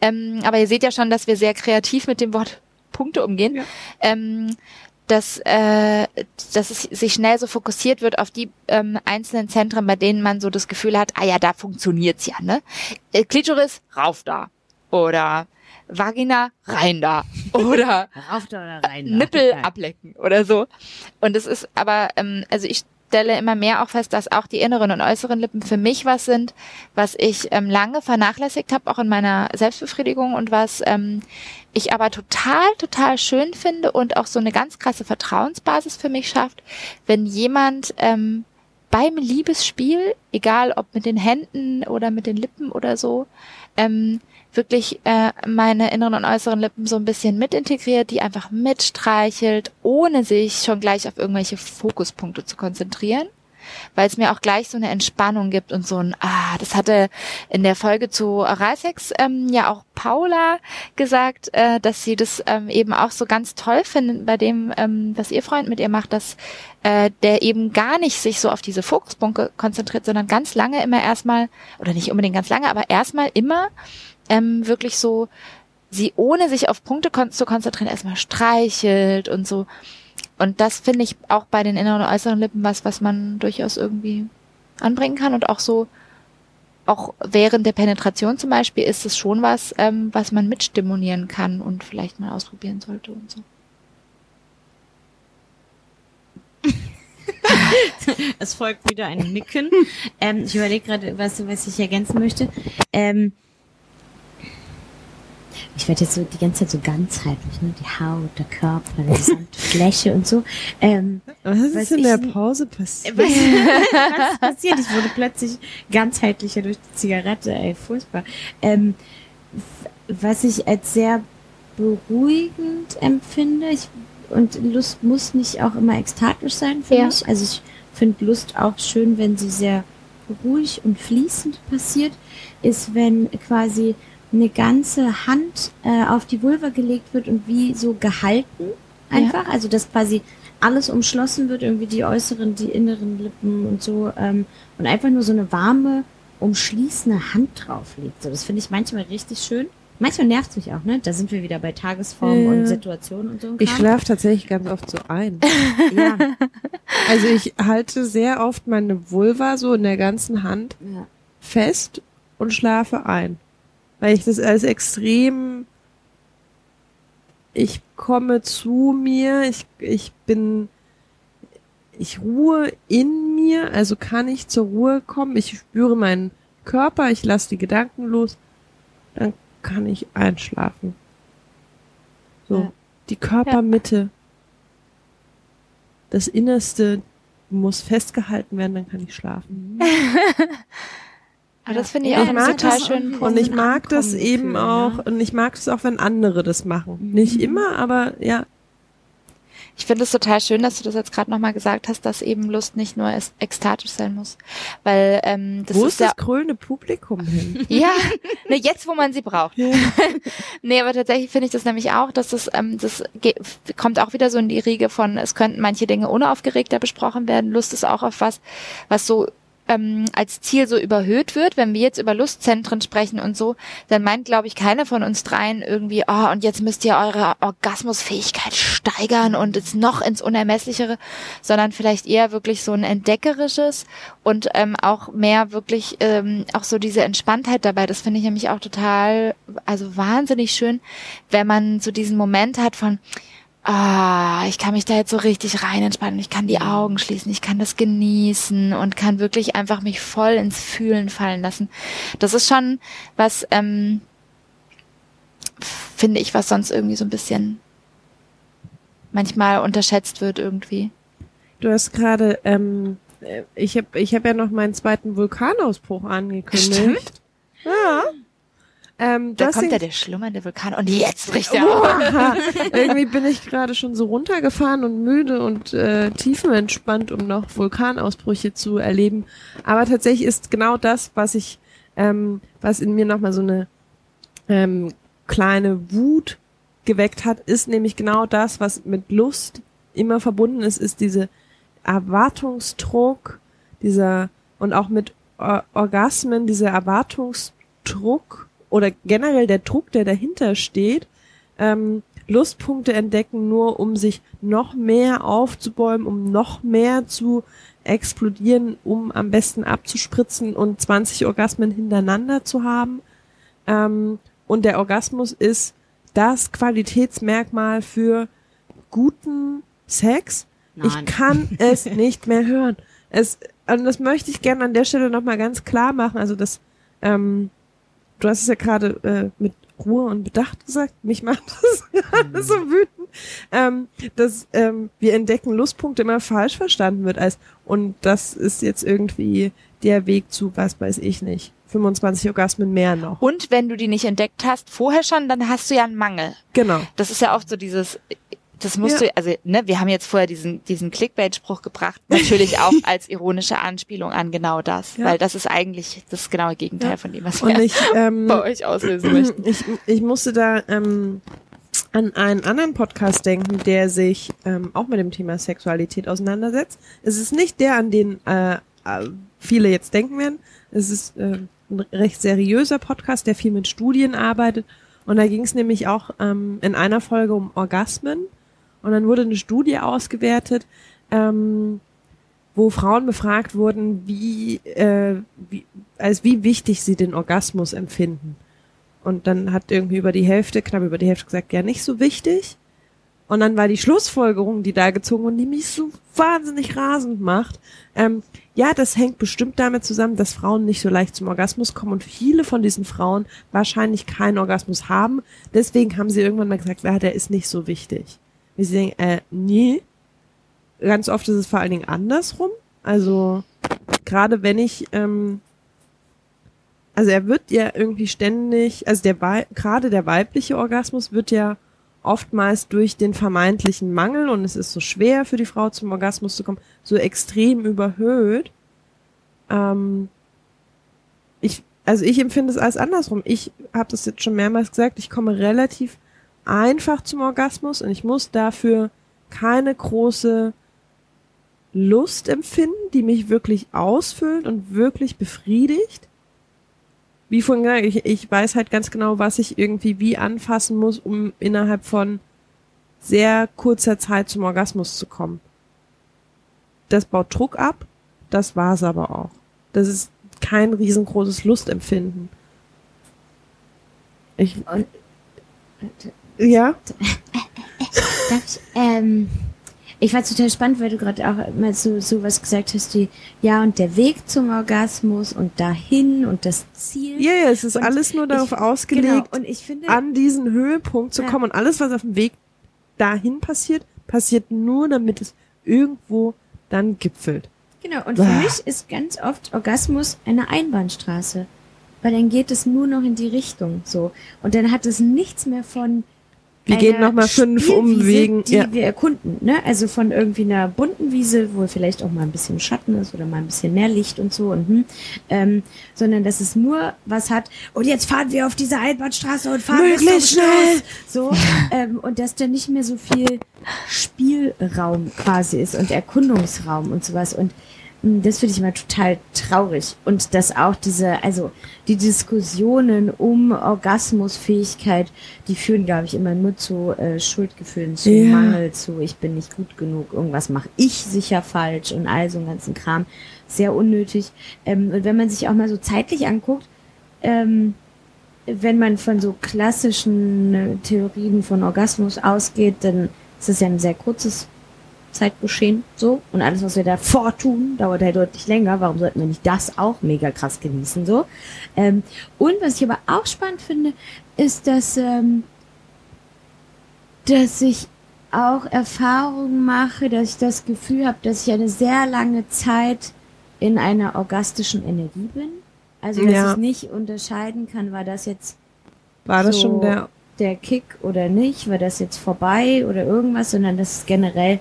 Ähm, aber ihr seht ja schon, dass wir sehr kreativ mit dem Wort Punkte umgehen. Ja. Ähm, dass, äh, dass es sich schnell so fokussiert wird auf die ähm, einzelnen Zentren, bei denen man so das Gefühl hat, ah ja, da funktioniert's ja, ne? Äh, Klitoris, rauf da. Oder Vagina, rein da. Oder Rauf da oder rein. da. Nippel ablecken oder so. Und es ist aber, ähm, also ich stelle immer mehr auch fest, dass auch die inneren und äußeren Lippen für mich was sind, was ich ähm, lange vernachlässigt habe, auch in meiner Selbstbefriedigung und was ähm, ich aber total, total schön finde und auch so eine ganz krasse Vertrauensbasis für mich schafft, wenn jemand ähm, beim Liebesspiel, egal ob mit den Händen oder mit den Lippen oder so, ähm, wirklich äh, meine inneren und äußeren Lippen so ein bisschen mit integriert, die einfach mitstreichelt, ohne sich schon gleich auf irgendwelche Fokuspunkte zu konzentrieren, weil es mir auch gleich so eine Entspannung gibt und so ein, ah, das hatte in der Folge zu Oralsex ähm, ja auch Paula gesagt, äh, dass sie das ähm, eben auch so ganz toll findet bei dem, ähm, was ihr Freund mit ihr macht, dass äh, der eben gar nicht sich so auf diese Fokuspunkte konzentriert, sondern ganz lange immer erstmal, oder nicht unbedingt ganz lange, aber erstmal immer ähm, wirklich so sie ohne sich auf Punkte kon zu konzentrieren erstmal streichelt und so. Und das finde ich auch bei den inneren und äußeren Lippen was, was man durchaus irgendwie anbringen kann und auch so auch während der Penetration zum Beispiel ist es schon was, ähm, was man mitstimulieren kann und vielleicht mal ausprobieren sollte und so. Es folgt wieder ein Nicken. ähm, ich überlege gerade, was, was ich ergänzen möchte. Ähm, ich werde jetzt so die ganze Zeit so ganzheitlich, ne? Die Haut, der Körper, die gesamte Fläche und so. Ähm, Was ist Was in der ich- Pause passiert? was, was ist passiert? Ich wurde plötzlich ganzheitlicher durch die Zigarette, ey, furchtbar. Ähm, was ich als sehr beruhigend empfinde, ich, und Lust muss nicht auch immer ekstatisch sein für Ja. mich. Also ich finde Lust auch schön, wenn sie sehr ruhig und fließend passiert, ist, wenn quasi eine ganze Hand äh, auf die Vulva gelegt wird und wie so gehalten einfach. Also dass quasi alles umschlossen wird, irgendwie die äußeren, die inneren Lippen und so. Ähm, und einfach nur so eine warme, umschließende Hand drauf liegt. So, das finde ich manchmal richtig schön. Manchmal nervt mich auch, ne? Da sind wir wieder bei Tagesform Ja. und Situationen und so. Ich schlafe tatsächlich ganz oft so ein. Ja, Also ich halte sehr oft meine Vulva so in der ganzen Hand ja. fest und schlafe ein. Weil ich das als extrem, ich komme zu mir, ich, ich bin, ich ruhe in mir, also kann ich zur Ruhe kommen, ich spüre meinen Körper, ich lasse die Gedanken los, dann kann ich einschlafen. So, Ja. die Körpermitte, das Innerste muss festgehalten werden, dann kann ich schlafen. Aber das finde ich Ja, auch einen mag total das schönen auch- Und ich mag das Ankommen eben Gefühl, auch, und ich mag das auch, wenn andere das machen. Nicht immer, aber ja. Ich finde es total schön, dass du das jetzt gerade nochmal gesagt hast, dass eben Lust nicht nur es- ekstatisch sein muss. Weil ähm, das Wo ist ist ja das krönende Publikum hin? Ja, ne, jetzt, wo man sie braucht. Ja. nee, aber tatsächlich finde ich das nämlich auch, dass das, ähm, das kommt auch wieder so in die Riege von, es könnten manche Dinge unaufgeregter besprochen werden. Lust ist auch auf was, was so ähm, als Ziel so überhöht wird. Wenn wir jetzt über Lustzentren sprechen und so, dann meint, glaube ich, keiner von uns dreien irgendwie, oh, und jetzt müsst ihr eure Orgasmusfähigkeit steigern und jetzt noch ins Unermesslichere, sondern vielleicht eher wirklich so ein entdeckerisches und ähm, auch mehr wirklich ähm, auch so diese Entspanntheit dabei. Das finde ich nämlich auch total, also wahnsinnig schön, wenn man so diesen Moment hat von, ah, ich kann mich da jetzt so richtig rein entspannen, ich kann die Augen schließen, ich kann das genießen und kann wirklich einfach mich voll ins Fühlen fallen lassen. Das ist schon was, ähm, finde ich, was sonst irgendwie so ein bisschen manchmal unterschätzt wird irgendwie. Du hast gerade, ähm, äh, ich habe ich hab ja noch meinen zweiten Vulkanausbruch angekündigt. Stimmt. Ja. Ähm, Da das kommt ja der schlummernde Vulkan und jetzt bricht er auf. Uah, irgendwie bin ich gerade schon so runtergefahren und müde und äh, tiefenentspannt, um noch Vulkanausbrüche zu erleben. Aber tatsächlich ist genau das, was ich, ähm, was in mir nochmal so eine ähm, kleine Wut geweckt hat, ist nämlich genau das, was mit Lust immer verbunden ist, ist diese Erwartungsdruck, dieser und auch mit Or Orgasmen, dieser Erwartungsdruck oder generell der Druck, der dahinter steht, ähm, Lustpunkte entdecken, nur um sich noch mehr aufzubäumen, um noch mehr zu explodieren, um am besten abzuspritzen und 20 Orgasmen hintereinander zu haben. Ähm, und der Orgasmus ist das Qualitätsmerkmal für guten Sex. Ich Nein. kann es nicht mehr hören. Es, und das möchte ich gerne an der Stelle nochmal ganz klar machen. Also das, ähm, du hast es ja gerade äh, mit Ruhe und Bedacht gesagt. Mich macht das gerade so wütend, ähm, dass ähm, wir entdecken Lustpunkte immer falsch verstanden wird als und das ist jetzt irgendwie der Weg zu was weiß ich nicht 25 Orgasmen mehr noch. Und wenn du die nicht entdeckt hast, vorher schon, dann hast du ja einen Mangel. Genau. Das ist ja oft so dieses, das musst Ja. du, also, ne, wir haben jetzt vorher diesen, diesen Clickbait-Spruch gebracht, natürlich auch als ironische Anspielung an genau das, Ja. weil das ist eigentlich das genaue Gegenteil Ja. von dem, was Und wir ich ähm, bei euch auslösen möchten. Ich, ich musste da ähm, an einen anderen Podcast denken, der sich ähm, auch mit dem Thema Sexualität auseinandersetzt. Es ist nicht der, an den äh, äh, viele jetzt denken werden. Es ist äh, ein recht seriöser Podcast, der viel mit Studien arbeitet. Und da ging es nämlich auch ähm, in einer Folge um Orgasmen. Und dann wurde eine Studie ausgewertet, ähm, wo Frauen befragt wurden, wie, äh, wie, als wie wichtig sie den Orgasmus empfinden. Und dann hat irgendwie über die Hälfte, knapp über die Hälfte gesagt, ja, nicht so wichtig. Und dann war die Schlussfolgerung, die da gezogen und die mich so wahnsinnig rasend macht. Ähm, ja, das hängt bestimmt damit zusammen, dass Frauen nicht so leicht zum Orgasmus kommen und viele von diesen Frauen wahrscheinlich keinen Orgasmus haben. Deswegen haben sie irgendwann mal gesagt, ja, der ist nicht so wichtig. Wir denken, äh, nee. Ganz oft ist es vor allen Dingen andersrum. Also gerade wenn ich ähm, also er wird ja irgendwie ständig, also der gerade der weibliche Orgasmus wird ja oftmals durch den vermeintlichen Mangel und es ist so schwer für die Frau zum Orgasmus zu kommen, so extrem überhöht. Ähm, ich, also ich empfinde es als andersrum. Ich habe das jetzt schon mehrmals gesagt, ich komme relativ einfach zum Orgasmus und ich muss dafür keine große Lust empfinden, die mich wirklich ausfüllt und wirklich befriedigt wie vorhin gesagt, ich, ich weiß halt ganz genau, was ich irgendwie wie anfassen muss, um innerhalb von sehr kurzer Zeit zum Orgasmus zu kommen. Das baut Druck ab, das war's aber auch. Das ist kein riesengroßes Lustempfinden. Ich, Und ja, Darf ich, ähm, ich war total spannend, weil du gerade auch mal so, so was gesagt hast, wie, ja, und der Weg zum Orgasmus und dahin und das Ziel. ja, ja, es ist Und alles nur darauf ich- ausgelegt, Genau, und ich finde, an diesen Höhepunkt zu Ja. kommen und alles, was auf dem Weg dahin passiert, passiert nur, damit es irgendwo dann gipfelt. genau, und für Ah. mich ist ganz oft Orgasmus eine Einbahnstraße. Weil dann geht es nur noch in die Richtung, so. Und dann hat es nichts mehr von, Wir gehen einer noch mal fünf Umwegen, die ja. wir erkunden. Ne? Also von irgendwie einer bunten Wiese, wo vielleicht auch mal ein bisschen Schatten ist oder mal ein bisschen mehr Licht und so. Und, hm, ähm, sondern dass es nur was hat. Und jetzt fahren wir auf diese Einbahnstraße und fahren Möglichst schnell. So ähm, und dass da nicht mehr so viel Spielraum quasi ist und Erkundungsraum und sowas. Und das finde ich immer total traurig. Und dass auch diese, also die Diskussionen um Orgasmusfähigkeit, die führen, glaube ich, immer nur zu äh, Schuldgefühlen, zu Ja. Mangel, zu ich bin nicht gut genug, irgendwas mache ich sicher falsch und all so einen ganzen Kram. Sehr unnötig. Ähm, und wenn man sich auch mal so zeitlich anguckt, ähm, wenn man von so klassischen äh, Theorien von Orgasmus ausgeht, dann ist es ja ein sehr kurzes Zeitgeschehen so und alles, was wir davor tun, dauert halt deutlich länger. Warum sollten wir nicht das auch mega krass genießen so? Ähm, und was ich aber auch spannend finde, ist, dass ähm, dass ich auch Erfahrungen mache, dass ich das Gefühl habe, dass ich eine sehr lange Zeit in einer orgastischen Energie bin. Also dass Ja. ich nicht unterscheiden kann, war das jetzt War das so schon der der Kick oder nicht, war das jetzt vorbei oder irgendwas, sondern dass es generell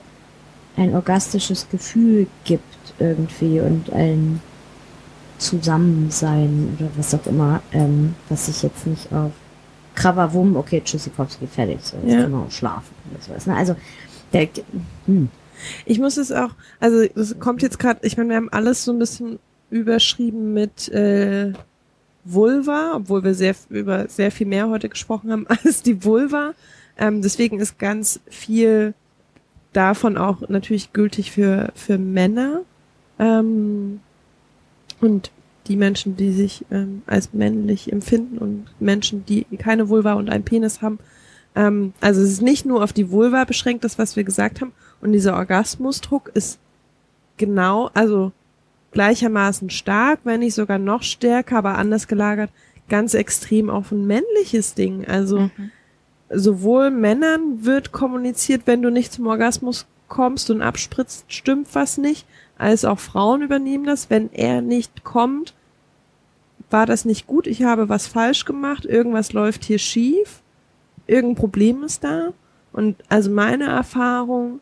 ein orgastisches Gefühl gibt irgendwie und ein Zusammensein oder was auch immer, ähm, was ich jetzt nicht auf Krawawum, okay, Tschüssikowski, fertig, so, jetzt Ja. können wir auch schlafen oder sowas. Ne? Also, der, hm. Ich muss es auch, also es kommt jetzt gerade, ich meine, wir haben alles so ein bisschen überschrieben mit äh, Vulva, obwohl wir sehr über sehr viel mehr heute gesprochen haben als die Vulva. Ähm, deswegen ist ganz viel davon auch natürlich gültig für für Männer ähm, und die Menschen, die sich ähm, als männlich empfinden und Menschen, die keine Vulva und einen Penis haben. Ähm, also es ist nicht nur auf die Vulva beschränkt, das was wir gesagt haben. Und dieser Orgasmusdruck ist genau, also gleichermaßen stark, wenn nicht sogar noch stärker, aber anders gelagert, ganz extrem auf ein männliches Ding. Also Mhm. Sowohl Männern wird kommuniziert, wenn du nicht zum Orgasmus kommst und abspritzt, stimmt was nicht, als auch Frauen übernehmen das. Wenn er nicht kommt, war das nicht gut, ich habe was falsch gemacht, irgendwas läuft hier schief, irgendein Problem ist da. Und also meine Erfahrung,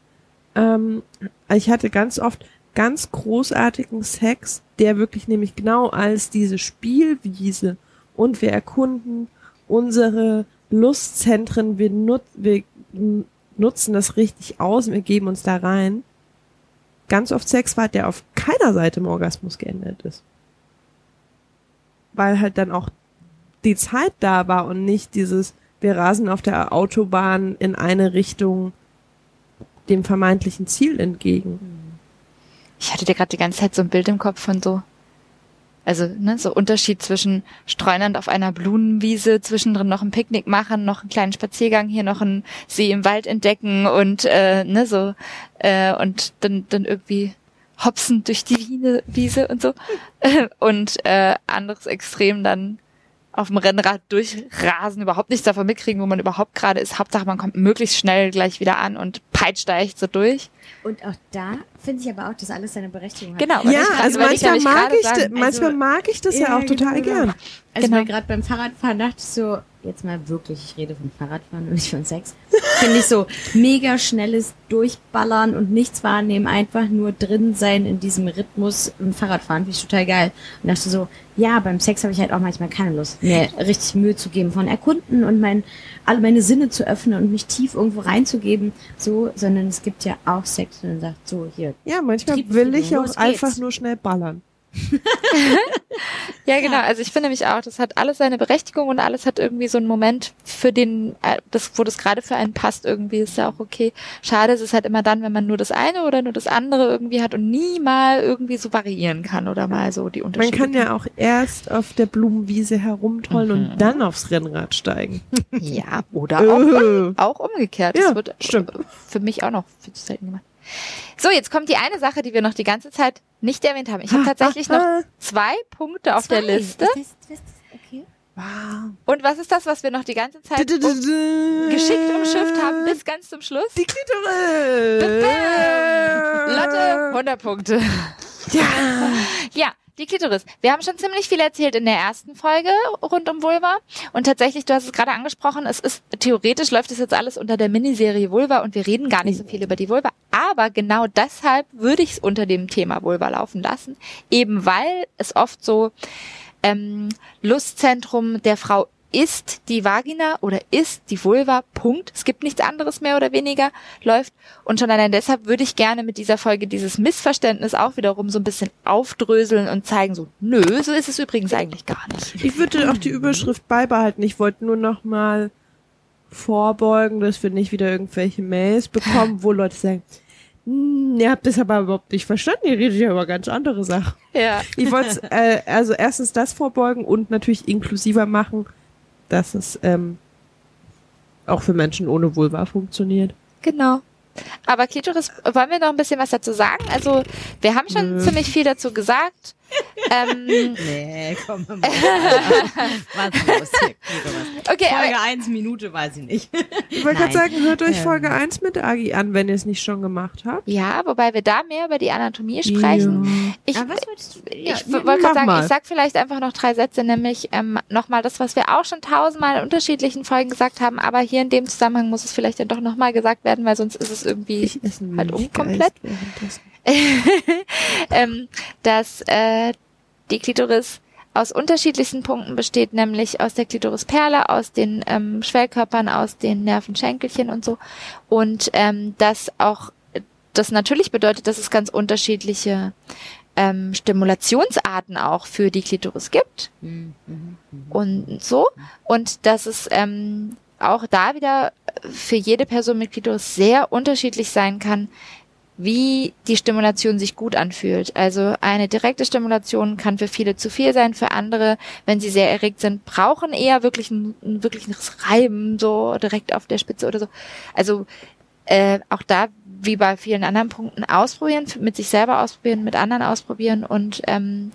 ähm, ich hatte ganz oft ganz großartigen Sex, der wirklich nämlich genau als diese Spielwiese und wir erkunden unsere Lustzentren, wir, nut wir nutzen das richtig aus und wir geben uns da rein. Ganz oft Sex war, der auf keiner Seite im Orgasmus geendet ist. Weil halt dann auch die Zeit da war und nicht dieses, wir rasen auf der Autobahn in eine Richtung dem vermeintlichen Ziel entgegen. Ich hatte dir gerade die ganze Zeit so ein Bild im Kopf von so, also ne, so Unterschied zwischen streunend auf einer Blumenwiese, zwischendrin noch ein Picknick machen, noch einen kleinen Spaziergang, hier noch einen See im Wald entdecken und äh, ne so äh, und dann dann irgendwie hopsen durch die Wiese und so und äh, anderes Extrem dann auf dem Rennrad durchrasen, überhaupt nichts davon mitkriegen, wo man überhaupt gerade ist. Hauptsache, man kommt möglichst schnell gleich wieder an und peitscht da echt so durch. Und auch da finde ich aber auch, dass alles seine Berechtigung hat. Genau. Ja, ich grad- also ich manchmal nämlich mag ich, sagen, manchmal also- mag ich das ja, Ja, auch total genau, gern. Also Genau. gerade beim Fahrradfahren dachte ich so, jetzt mal wirklich, ich rede von Fahrradfahren und nicht von Sex. Finde ich so mega schnelles Durchballern und nichts wahrnehmen, einfach nur drin sein in diesem Rhythmus im Fahrradfahren, finde ich total geil. Und dachte so, ja, beim Sex habe ich halt auch manchmal keine Lust, mir richtig Mühe zu geben von erkunden und mein, alle meine Sinne zu öffnen und mich tief irgendwo reinzugeben, so, sondern es gibt ja auch Sex, und dann sagt so, hier, Ja, manchmal will ich auch einfach nur schnell ballern. Ja, genau. Also ich finde nämlich auch, das hat alles seine Berechtigung und alles hat irgendwie so einen Moment, für den, äh, das, wo das gerade für einen passt, irgendwie ist ja auch okay. Schade ist es halt immer dann, wenn man nur das eine oder nur das andere irgendwie hat und nie mal irgendwie so variieren kann oder mal so die Man Unterschiede. kann ja auch erst auf der Blumenwiese herumtollen Mhm. und dann aufs Rennrad steigen. ja, oder auch, Äh. auch umgekehrt. Ja, das wird stimmt. für mich auch noch viel zu selten gemacht. So, jetzt kommt die eine Sache, die wir noch die ganze Zeit nicht erwähnt haben. Ich habe tatsächlich noch Ah, zwei Punkte auf der Zwei. Liste. Ist das, ist das, okay. Wow. Und was ist das, was wir noch die ganze Zeit um, geschickt umschifft haben bis ganz zum Schluss? Die Klitoris. Lotte, 100 Punkte. Ja. Ja, die Klitoris. Wir haben schon ziemlich viel erzählt in der ersten Folge rund um Vulva. Und tatsächlich, du hast es gerade angesprochen, es ist theoretisch läuft es jetzt alles unter der Miniserie Vulva und wir reden gar nicht so viel über die Vulva. Aber genau deshalb würde ich es unter dem Thema Vulva laufen lassen. Eben weil es oft so ähm, Lustzentrum der Frau ist die Vagina oder ist die Vulva, Punkt. Es gibt nichts anderes mehr oder weniger, läuft. Und schon allein deshalb würde ich gerne mit dieser Folge dieses Missverständnis auch wiederum so ein bisschen aufdröseln und zeigen, so, nö, so ist es übrigens eigentlich gar nicht. Ich würde auch die Überschrift beibehalten. Ich wollte nur noch mal vorbeugen, dass wir nicht wieder irgendwelche Mails bekommen, wo Leute sagen, hm, ihr habt das aber überhaupt nicht verstanden, ihr redet ja über ganz andere Sachen. Ja. Ich wollte äh, also erstens das vorbeugen und natürlich inklusiver machen, dass es ähm, auch für Menschen ohne Vulva funktioniert. Genau. Aber Klitoris, wollen wir noch ein bisschen was dazu sagen? Also, wir haben schon Nö. ziemlich viel dazu gesagt. Ähm, Nee, komm mal. Was los hier? okay, Folge aber, 1 Minute, weiß ich nicht. Ich wollte gerade sagen, hört euch Ähm. Folge 1 mit Agi an, wenn ihr es nicht schon gemacht habt. ja, wobei wir da mehr über die Anatomie sprechen. Ich, Aber was wolltest du? ich ja, wollte gerade sagen, mal. ich sag vielleicht einfach noch drei Sätze, nämlich ähm, nochmal das, was wir auch schon tausendmal in unterschiedlichen Folgen gesagt haben, aber hier in dem Zusammenhang muss es vielleicht dann doch nochmal gesagt werden, weil sonst ist es irgendwie halt unkomplett. ähm, dass äh, die Klitoris aus unterschiedlichsten Punkten besteht, nämlich aus der Klitorisperle, aus den ähm, Schwellkörpern, aus den Nervenschenkelchen und so. Und ähm, das auch, das natürlich bedeutet, dass es ganz unterschiedliche ähm, Stimulationsarten auch für die Klitoris gibt und so. Und dass es ähm, auch da wieder für jede Person mit Klitoris sehr unterschiedlich sein kann, wie die Stimulation sich gut anfühlt. Also eine direkte Stimulation kann für viele zu viel sein, für andere, wenn sie sehr erregt sind, brauchen eher wirklich ein, ein wirkliches Reiben so direkt auf der Spitze oder so. Also äh, auch da, wie bei vielen anderen Punkten, ausprobieren, mit sich selber ausprobieren, mit anderen ausprobieren und ähm,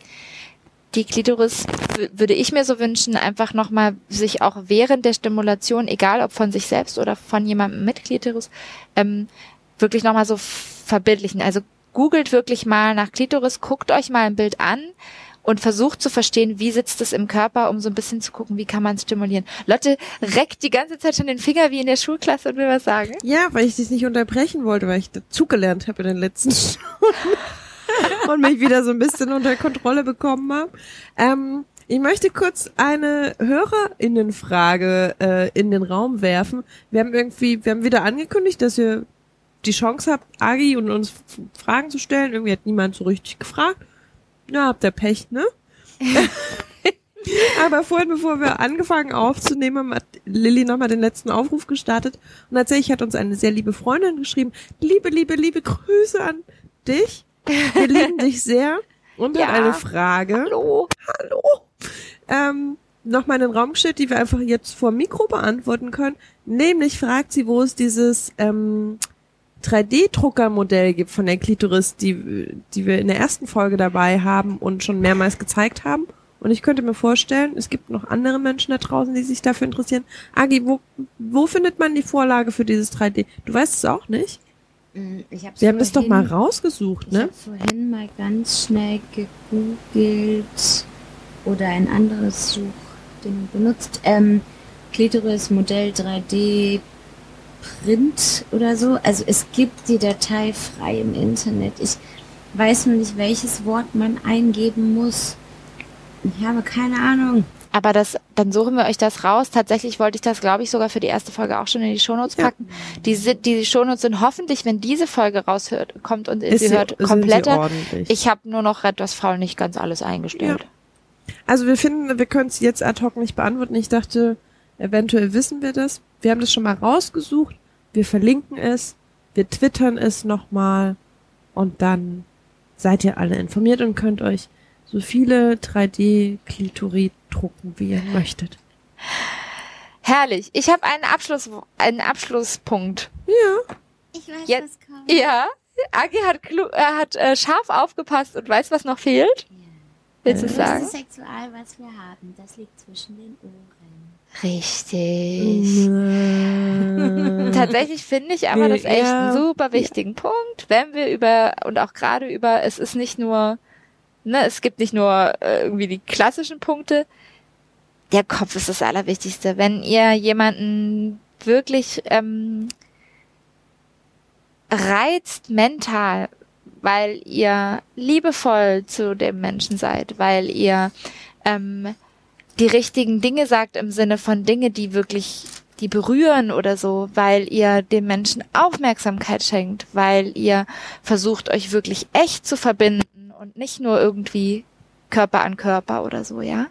die Klitoris würde ich mir so wünschen, einfach nochmal sich auch während der Stimulation, egal ob von sich selbst oder von jemandem mit Klitoris, ähm, wirklich nochmal so verbildlichen. Also googelt wirklich mal nach Klitoris, guckt euch mal ein Bild an und versucht zu verstehen, wie sitzt es im Körper, um so ein bisschen zu gucken, wie kann man stimulieren. Lotte reckt die ganze Zeit schon den Finger wie in der Schulklasse und will was sagen. Ja, weil ich dich nicht unterbrechen wollte, weil ich dazugelernt habe in den letzten Stunden und mich wieder so ein bisschen unter Kontrolle bekommen habe. Ähm, ich möchte kurz eine Hörerinnenfrage äh, in den Raum werfen. Wir haben irgendwie, wir haben wieder angekündigt, dass ihr die Chance habt, Agi und uns Fragen zu stellen. Irgendwie hat niemand so richtig gefragt. Ja, habt ihr Pech, ne? Aber vorhin, bevor wir angefangen aufzunehmen, hat Lilly nochmal den letzten Aufruf gestartet. Und tatsächlich hat uns eine sehr liebe Freundin geschrieben, liebe, liebe, liebe Grüße an dich. Wir lieben dich sehr. Und Ja. hat eine Frage. Hallo. Hallo. Ähm, nochmal in den Raum gestellt, die wir einfach jetzt vor Mikro beantworten können. Nämlich fragt sie, wo es dieses ähm, 3D-Druckermodell gibt von der Klitoris, die, die wir in der ersten Folge dabei haben und schon mehrmals gezeigt haben. Und ich könnte mir vorstellen, es gibt noch andere Menschen da draußen, die sich dafür interessieren. Agi, wo, wo findet man die Vorlage für dieses 3D? Du weißt es auch nicht? Mm, Ich hab's Wir haben das doch mal rausgesucht, Ich ne? habe vorhin mal ganz schnell gegoogelt oder ein anderes Suchding benutzt. Ähm, Klitoris Modell 3D Print oder so. Also es gibt die Datei frei im Internet. Ich weiß nur nicht, welches Wort man eingeben muss. Ich habe keine Ahnung. Aber das, dann suchen wir euch das raus. Tatsächlich wollte ich das, glaube ich, sogar für die erste Folge auch schon in die Shownotes Ja. packen. Die, sind, die Shownotes sind hoffentlich, wenn diese Folge raushört, kommt und ihr Ist sie sie- hört, kompletter. ordentlich. Ich habe nur noch etwas faul nicht ganz alles eingestellt. Also wir finden, wir können es jetzt ad hoc nicht beantworten. Ich dachte, eventuell wissen wir das. Wir haben das schon mal rausgesucht. Wir verlinken es. Wir twittern es nochmal. Und dann seid ihr alle informiert und könnt euch so viele 3D-Klitorid drucken, wie ihr möchtet. Herrlich. Ich habe einen Abschluss, einen Abschlusspunkt. Ja. Ich weiß, Jetzt- was kommt. Ja. Agi hat, klu er hat äh, scharf aufgepasst und weiß, was noch fehlt. Willst du es Das sagen? ist Sexual, was wir haben. Das liegt zwischen den Ohren. Richtig. Tatsächlich finde ich aber das echt Ja. einen super wichtigen Punkt, wenn wir über, und auch gerade über, es ist nicht nur ne, es gibt nicht nur äh, irgendwie die klassischen Punkte. Der Kopf ist das Allerwichtigste. Wenn ihr jemanden wirklich ähm, reizt mental, weil ihr liebevoll zu dem Menschen seid, weil ihr ähm, die richtigen Dinge sagt im Sinne von Dinge, die wirklich die berühren oder so, weil ihr dem Menschen Aufmerksamkeit schenkt, weil ihr versucht, euch wirklich echt zu verbinden und nicht nur irgendwie Körper an Körper oder so, ja.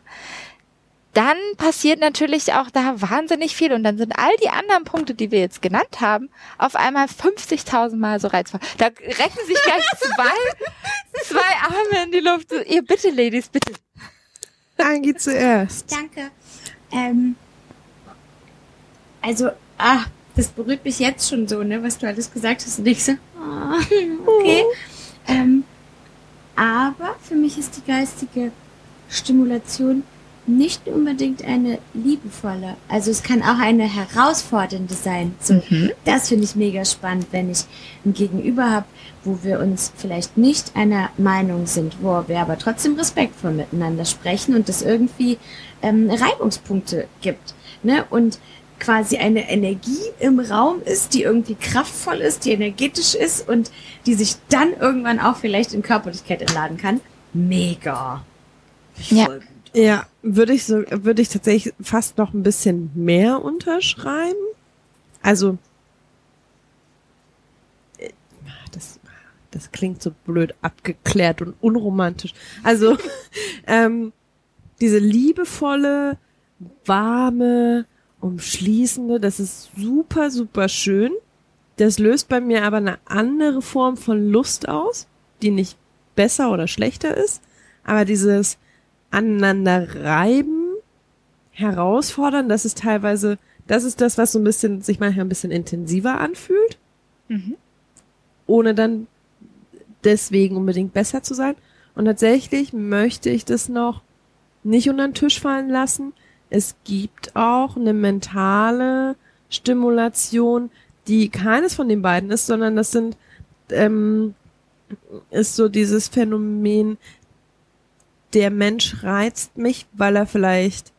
Dann passiert natürlich auch da wahnsinnig viel und dann sind all die anderen Punkte, die wir jetzt genannt haben, auf einmal 50.000 Mal so reizvoll. Da recken sich gleich zwei, zwei Arme in die Luft. Ihr bitte, Ladies, bitte. Angie zuerst. Danke. Ähm, also, ah, das berührt mich jetzt schon so, ne, was du alles gesagt hast. Und ich so, ah, okay. Ähm, aber für mich ist die geistige Stimulation nicht unbedingt eine liebevolle. Also es kann auch eine herausfordernde sein. So, Das finde ich mega spannend, wenn ich ein Gegenüber habe, wo wir uns vielleicht nicht einer Meinung sind, wo wir aber trotzdem respektvoll miteinander sprechen und es irgendwie ähm, Reibungspunkte gibt. Ne? Und quasi eine Energie im Raum ist, die irgendwie kraftvoll ist, die energetisch ist und die sich dann irgendwann auch vielleicht in Körperlichkeit entladen kann. Mega. Ja. Ja, würde ich so, würde ich tatsächlich fast noch ein bisschen mehr unterschreiben. Also, äh, das, das klingt so blöd abgeklärt und unromantisch. Also, ähm, diese liebevolle, warme, umschließende, das ist super, super schön. Das löst bei mir aber eine andere Form von Lust aus, die nicht besser oder schlechter ist. Aber dieses aneinander reiben, herausfordern, das ist teilweise, das ist das, was so ein bisschen, sich manchmal ein bisschen intensiver anfühlt. Mhm. Ohne dann deswegen unbedingt besser zu sein. Und tatsächlich möchte ich das noch nicht unter den Tisch fallen lassen. Es gibt auch eine mentale Stimulation, die keines von den beiden ist, sondern das sind ähm, ist so dieses Phänomen, der Mensch reizt mich, weil er vielleicht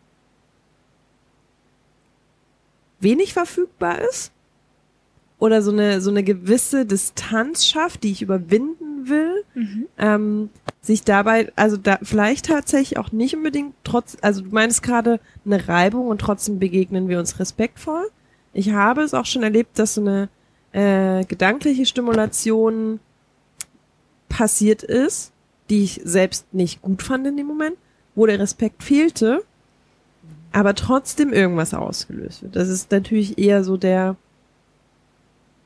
wenig verfügbar ist oder so eine so eine gewisse Distanz schafft, die ich überwinden will, ähm, sich dabei, also da vielleicht tatsächlich auch nicht unbedingt trotz, also du meinst gerade eine Reibung und trotzdem begegnen wir uns respektvoll. Ich habe es auch schon erlebt, dass so eine äh, gedankliche Stimulation passiert ist, die ich selbst nicht gut fand in dem Moment, wo der Respekt fehlte, aber trotzdem irgendwas ausgelöst wird. Das ist natürlich eher so der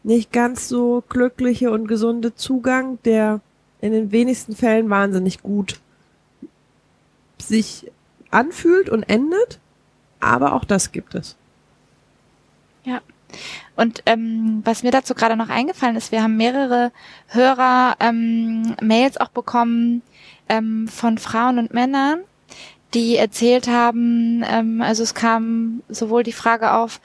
nicht ganz so glückliche und gesunde Zugang, der in den wenigsten Fällen wahnsinnig gut sich anfühlt und endet, aber auch das gibt es. Ja. Und ähm, was mir dazu gerade noch eingefallen ist, wir haben mehrere Hörer ähm, Mails auch bekommen ähm, von Frauen und Männern, die erzählt haben, ähm, also es kam sowohl die Frage auf,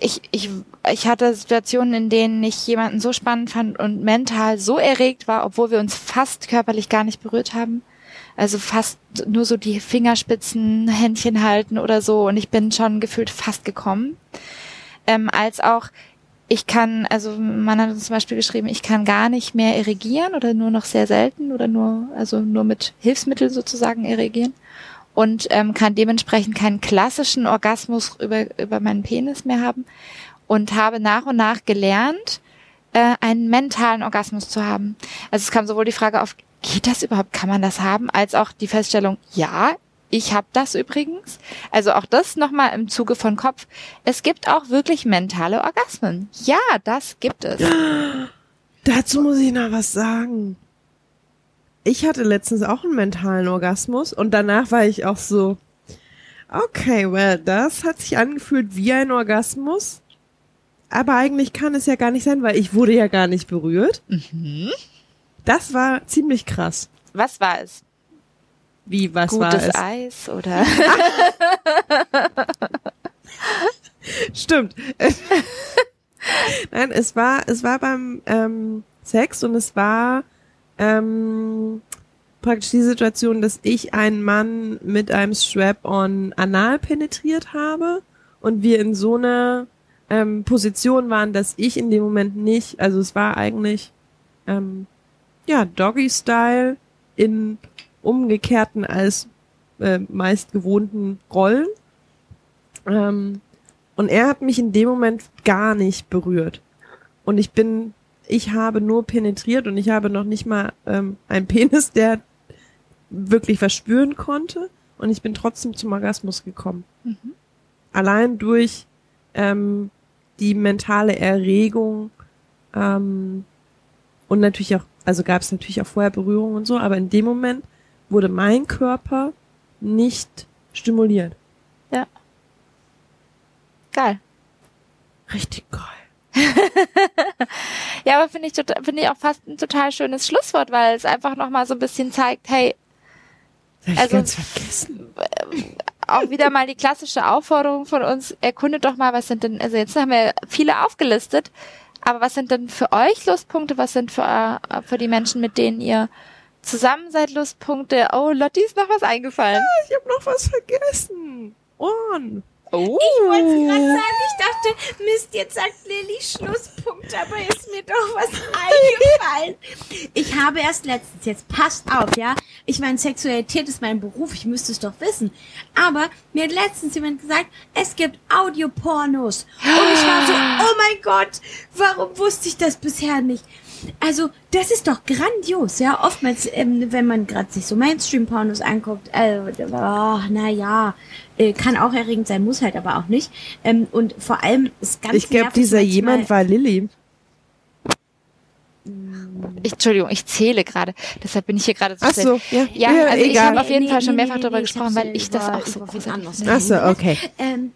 ich, ich, ich hatte Situationen, in denen ich jemanden so spannend fand und mental so erregt war, obwohl wir uns fast körperlich gar nicht berührt haben. Also fast nur so die Fingerspitzen, Händchen halten oder so und ich bin schon gefühlt fast gekommen. Ähm, als auch, ich kann, also man hat uns zum Beispiel geschrieben, ich kann gar nicht mehr irrigieren oder nur noch sehr selten oder nur, also nur mit Hilfsmitteln sozusagen irrigieren und ähm, kann dementsprechend keinen klassischen Orgasmus über, über meinen Penis mehr haben und habe nach und nach gelernt, äh, einen mentalen Orgasmus zu haben. Also es kam sowohl die Frage auf, geht das überhaupt, kann man das haben, als auch die Feststellung, ja, ich habe das übrigens. Also auch das nochmal im Zuge von Kopf. Es gibt auch wirklich mentale Orgasmen. Ja, das gibt es. Dazu muss ich noch was sagen. Ich hatte letztens auch einen mentalen Orgasmus und danach war ich auch so, okay, well, das hat sich angefühlt wie ein Orgasmus. Aber eigentlich kann es ja gar nicht sein, weil ich wurde ja gar nicht berührt. Das war ziemlich krass. Was war es? Wie, was war Gutes es? Eis oder? Stimmt. Nein, es war, es war beim ähm, Sex und es war ähm, praktisch die Situation, dass ich einen Mann mit einem Strap-on anal penetriert habe und wir in so einer ähm, Position waren, dass ich in dem Moment nicht, also es war eigentlich ähm, ja Doggy-Style in umgekehrten als äh, meist gewohnten Rollen. Ähm, und er hat mich in dem Moment gar nicht berührt. Und ich bin, ich habe nur penetriert und ich habe noch nicht mal ähm, einen Penis, der wirklich verspüren konnte. Und ich bin trotzdem zum Orgasmus gekommen. Allein durch ähm, die mentale Erregung ähm, und natürlich auch, also gab es natürlich auch vorher Berührung und so, aber in dem Moment wurde mein Körper nicht stimuliert. Geil. Richtig geil. Ja, aber finde ich, finde ich auch fast ein total schönes Schlusswort, weil es einfach nochmal so ein bisschen zeigt, hey, hab ich Also- ganz vergessen. auch wieder mal die klassische Aufforderung von uns, erkundet doch mal, was sind denn, also jetzt haben wir viele aufgelistet, aber was sind denn für euch Lustpunkte, was sind für, äh, für die Menschen, mit denen ihr zusammen seid Lustpunkte? Oh, Lotti ist noch was eingefallen. Ich habe noch was vergessen. Ohren. Oh. Ich wollte gerade sagen, ich dachte, Mist, jetzt sagt Lilly Schlusspunkt, aber ist mir doch was eingefallen. Ich habe erst letztens, jetzt passt auf, ja. Ich meine, Sexualität ist mein Beruf, ich müsste es doch wissen. Aber mir hat letztens jemand gesagt, es gibt Audiopornos. Und ich war so, oh mein Gott, warum wusste ich das bisher nicht? Also, das ist doch grandios, ja. Oftmals, ähm, wenn man gerade sich so Mainstream-Pornos anguckt, äh, oh, na ja, äh, kann auch erregend sein, muss halt aber auch nicht. Ähm, und vor allem ist ganz Ich glaube, dieser jemand war Lilly. Ich, Entschuldigung, ich zähle gerade. Deshalb bin ich hier gerade so Ach so, ja. Ja, also ich egal. habe auf jeden Nee, Fall schon mehrfach nee, darüber nee, gesprochen, ich weil ich das auch so großartig finde. Ach so, okay. Ähm,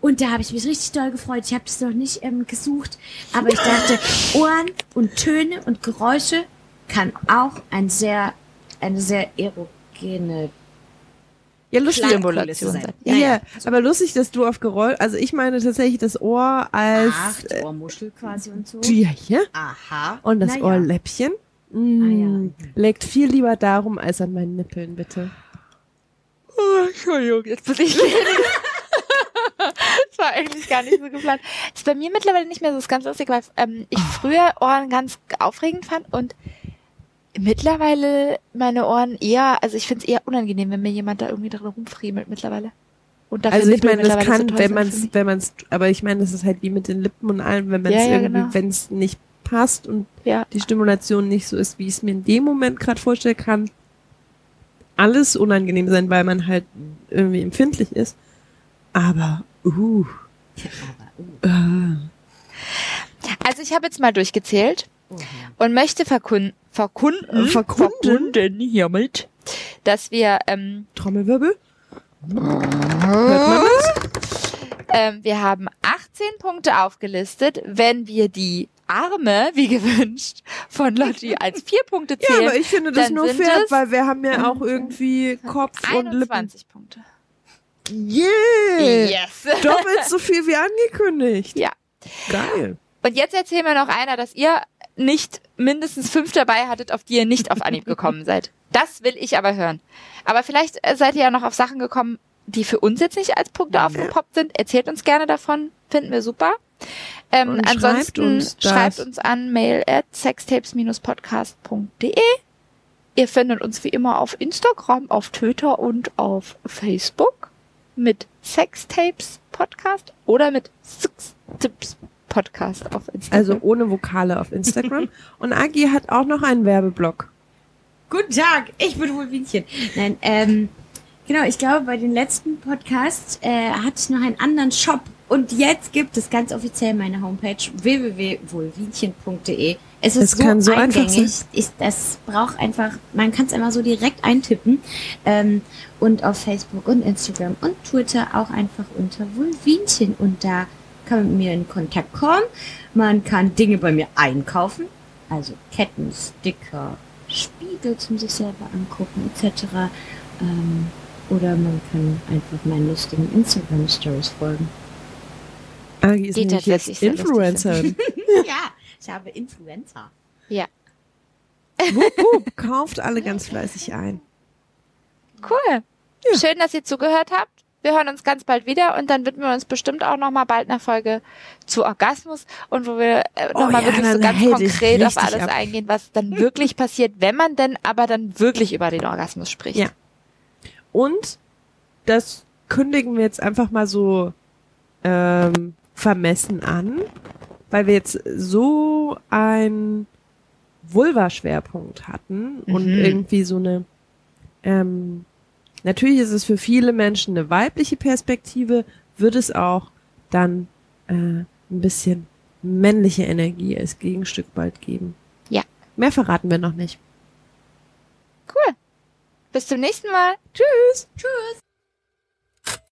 und da habe ich mich richtig doll gefreut. Ich habe das noch nicht ähm, gesucht, aber ich dachte, Ohren und Töne und Geräusche kann auch ein sehr, eine sehr erogene Ja, lustig. Stimulation sein. sein. Ja, Naja, aber lustig, dass du auf Geräusch, also ich meine tatsächlich das Ohr als acht Ohrmuschel quasi und so. ja, hier Aha. und das ja. Ohrläppchen mm, Ah, legt viel lieber darum als an meinen Nippeln, bitte. Oh, Entschuldigung, jetzt muss ich war eigentlich gar nicht so geplant. Ist bei mir mittlerweile nicht mehr so ist ganz lustig, weil ähm, ich früher Ohren ganz aufregend fand und mittlerweile meine Ohren eher, also ich finde es eher unangenehm, wenn mir jemand da irgendwie drin rumfriemelt mittlerweile. Und Also ich meine, das kann, so wenn man es, wenn man es, aber ich meine, das ist halt wie mit den Lippen und allem, wenn man es Ja, ja, irgendwie, genau. wenn es nicht passt und Ja. die Stimulation nicht so ist, wie ich es mir in dem Moment gerade vorstellen kann, alles unangenehm sein, weil man halt irgendwie empfindlich ist. Aber, uh, Also ich habe jetzt mal durchgezählt und möchte verkun verkunden, Äh, verkunden? verkunden hiermit, dass wir ähm, Trommelwirbel? Ähm, wir haben 18 Punkte aufgelistet. Wenn wir die Arme, wie gewünscht, von Lotti als vier Punkte Ja, zählen, aber ich finde das nur fair, weil wir haben ja auch irgendwie Kopf und Lippen. 21 Punkte. Yeah! Yes. Doppelt so viel wie angekündigt. Ja. Geil. Und jetzt erzählen wir noch einer, dass ihr nicht mindestens fünf dabei hattet, auf die ihr nicht auf Anhieb gekommen seid. Das will ich aber hören. Aber vielleicht äh, seid ihr ja noch auf Sachen gekommen, die für uns jetzt nicht als Punkte aufgepoppt sind. Erzählt uns gerne davon. Finden wir super. Ähm, Und schreibt ansonsten uns schreibt uns an mail at sextapes-podcast.de. Ihr findet uns wie immer auf Instagram, auf Twitter und auf Facebook mit Sextapes Podcast oder mit Sextapes Podcast auf Instagram. Also ohne Vokale auf Instagram. und Agi hat auch noch einen Werbeblock. Guten Tag, ich bin Wohlwienchen. Nein, ähm, genau, ich glaube, bei den letzten Podcasts äh, hatte ich noch einen anderen Shop. Und jetzt gibt es ganz offiziell meine Homepage www.wohlwienchen.de. Es ist Es so kann so einfach eingängig. sein. Ich, das braucht einfach, man kann es einmal so direkt eintippen. Ähm, und auf Facebook und Instagram und Twitter auch einfach unter Wohlwienchen. Und da kann man mit mir in Kontakt kommen. Man kann Dinge bei mir einkaufen. Also Ketten, Sticker, Spiegel zum sich selber angucken, etc. Ähm, oder man kann einfach meinen lustigen Instagram-Stories folgen. Agi ist Die nämlich jetzt Influencerin. ja, ich habe Influencer. Ja. Wupp, wupp, kauft alle ganz fleißig ein. Cool. Ja. Schön, dass ihr zugehört habt. Wir hören uns ganz bald wieder und dann widmen wir uns bestimmt auch noch mal bald einer Folge zu Orgasmus und wo wir äh, Oh noch mal ja, wirklich so ganz konkret auf alles ab. eingehen, was dann wirklich passiert, wenn man denn aber dann wirklich über den Orgasmus spricht. Ja. Und das kündigen wir jetzt einfach mal so ähm, vermessen an, weil wir jetzt so ein Vulva-Schwerpunkt hatten und Mhm. irgendwie so eine ähm, natürlich ist es für viele Menschen eine weibliche Perspektive, wird es auch dann äh, ein bisschen männliche Energie als Gegenstück bald geben. Ja. Mehr verraten wir noch nicht. Bis zum nächsten Mal. Tschüss. Tschüss.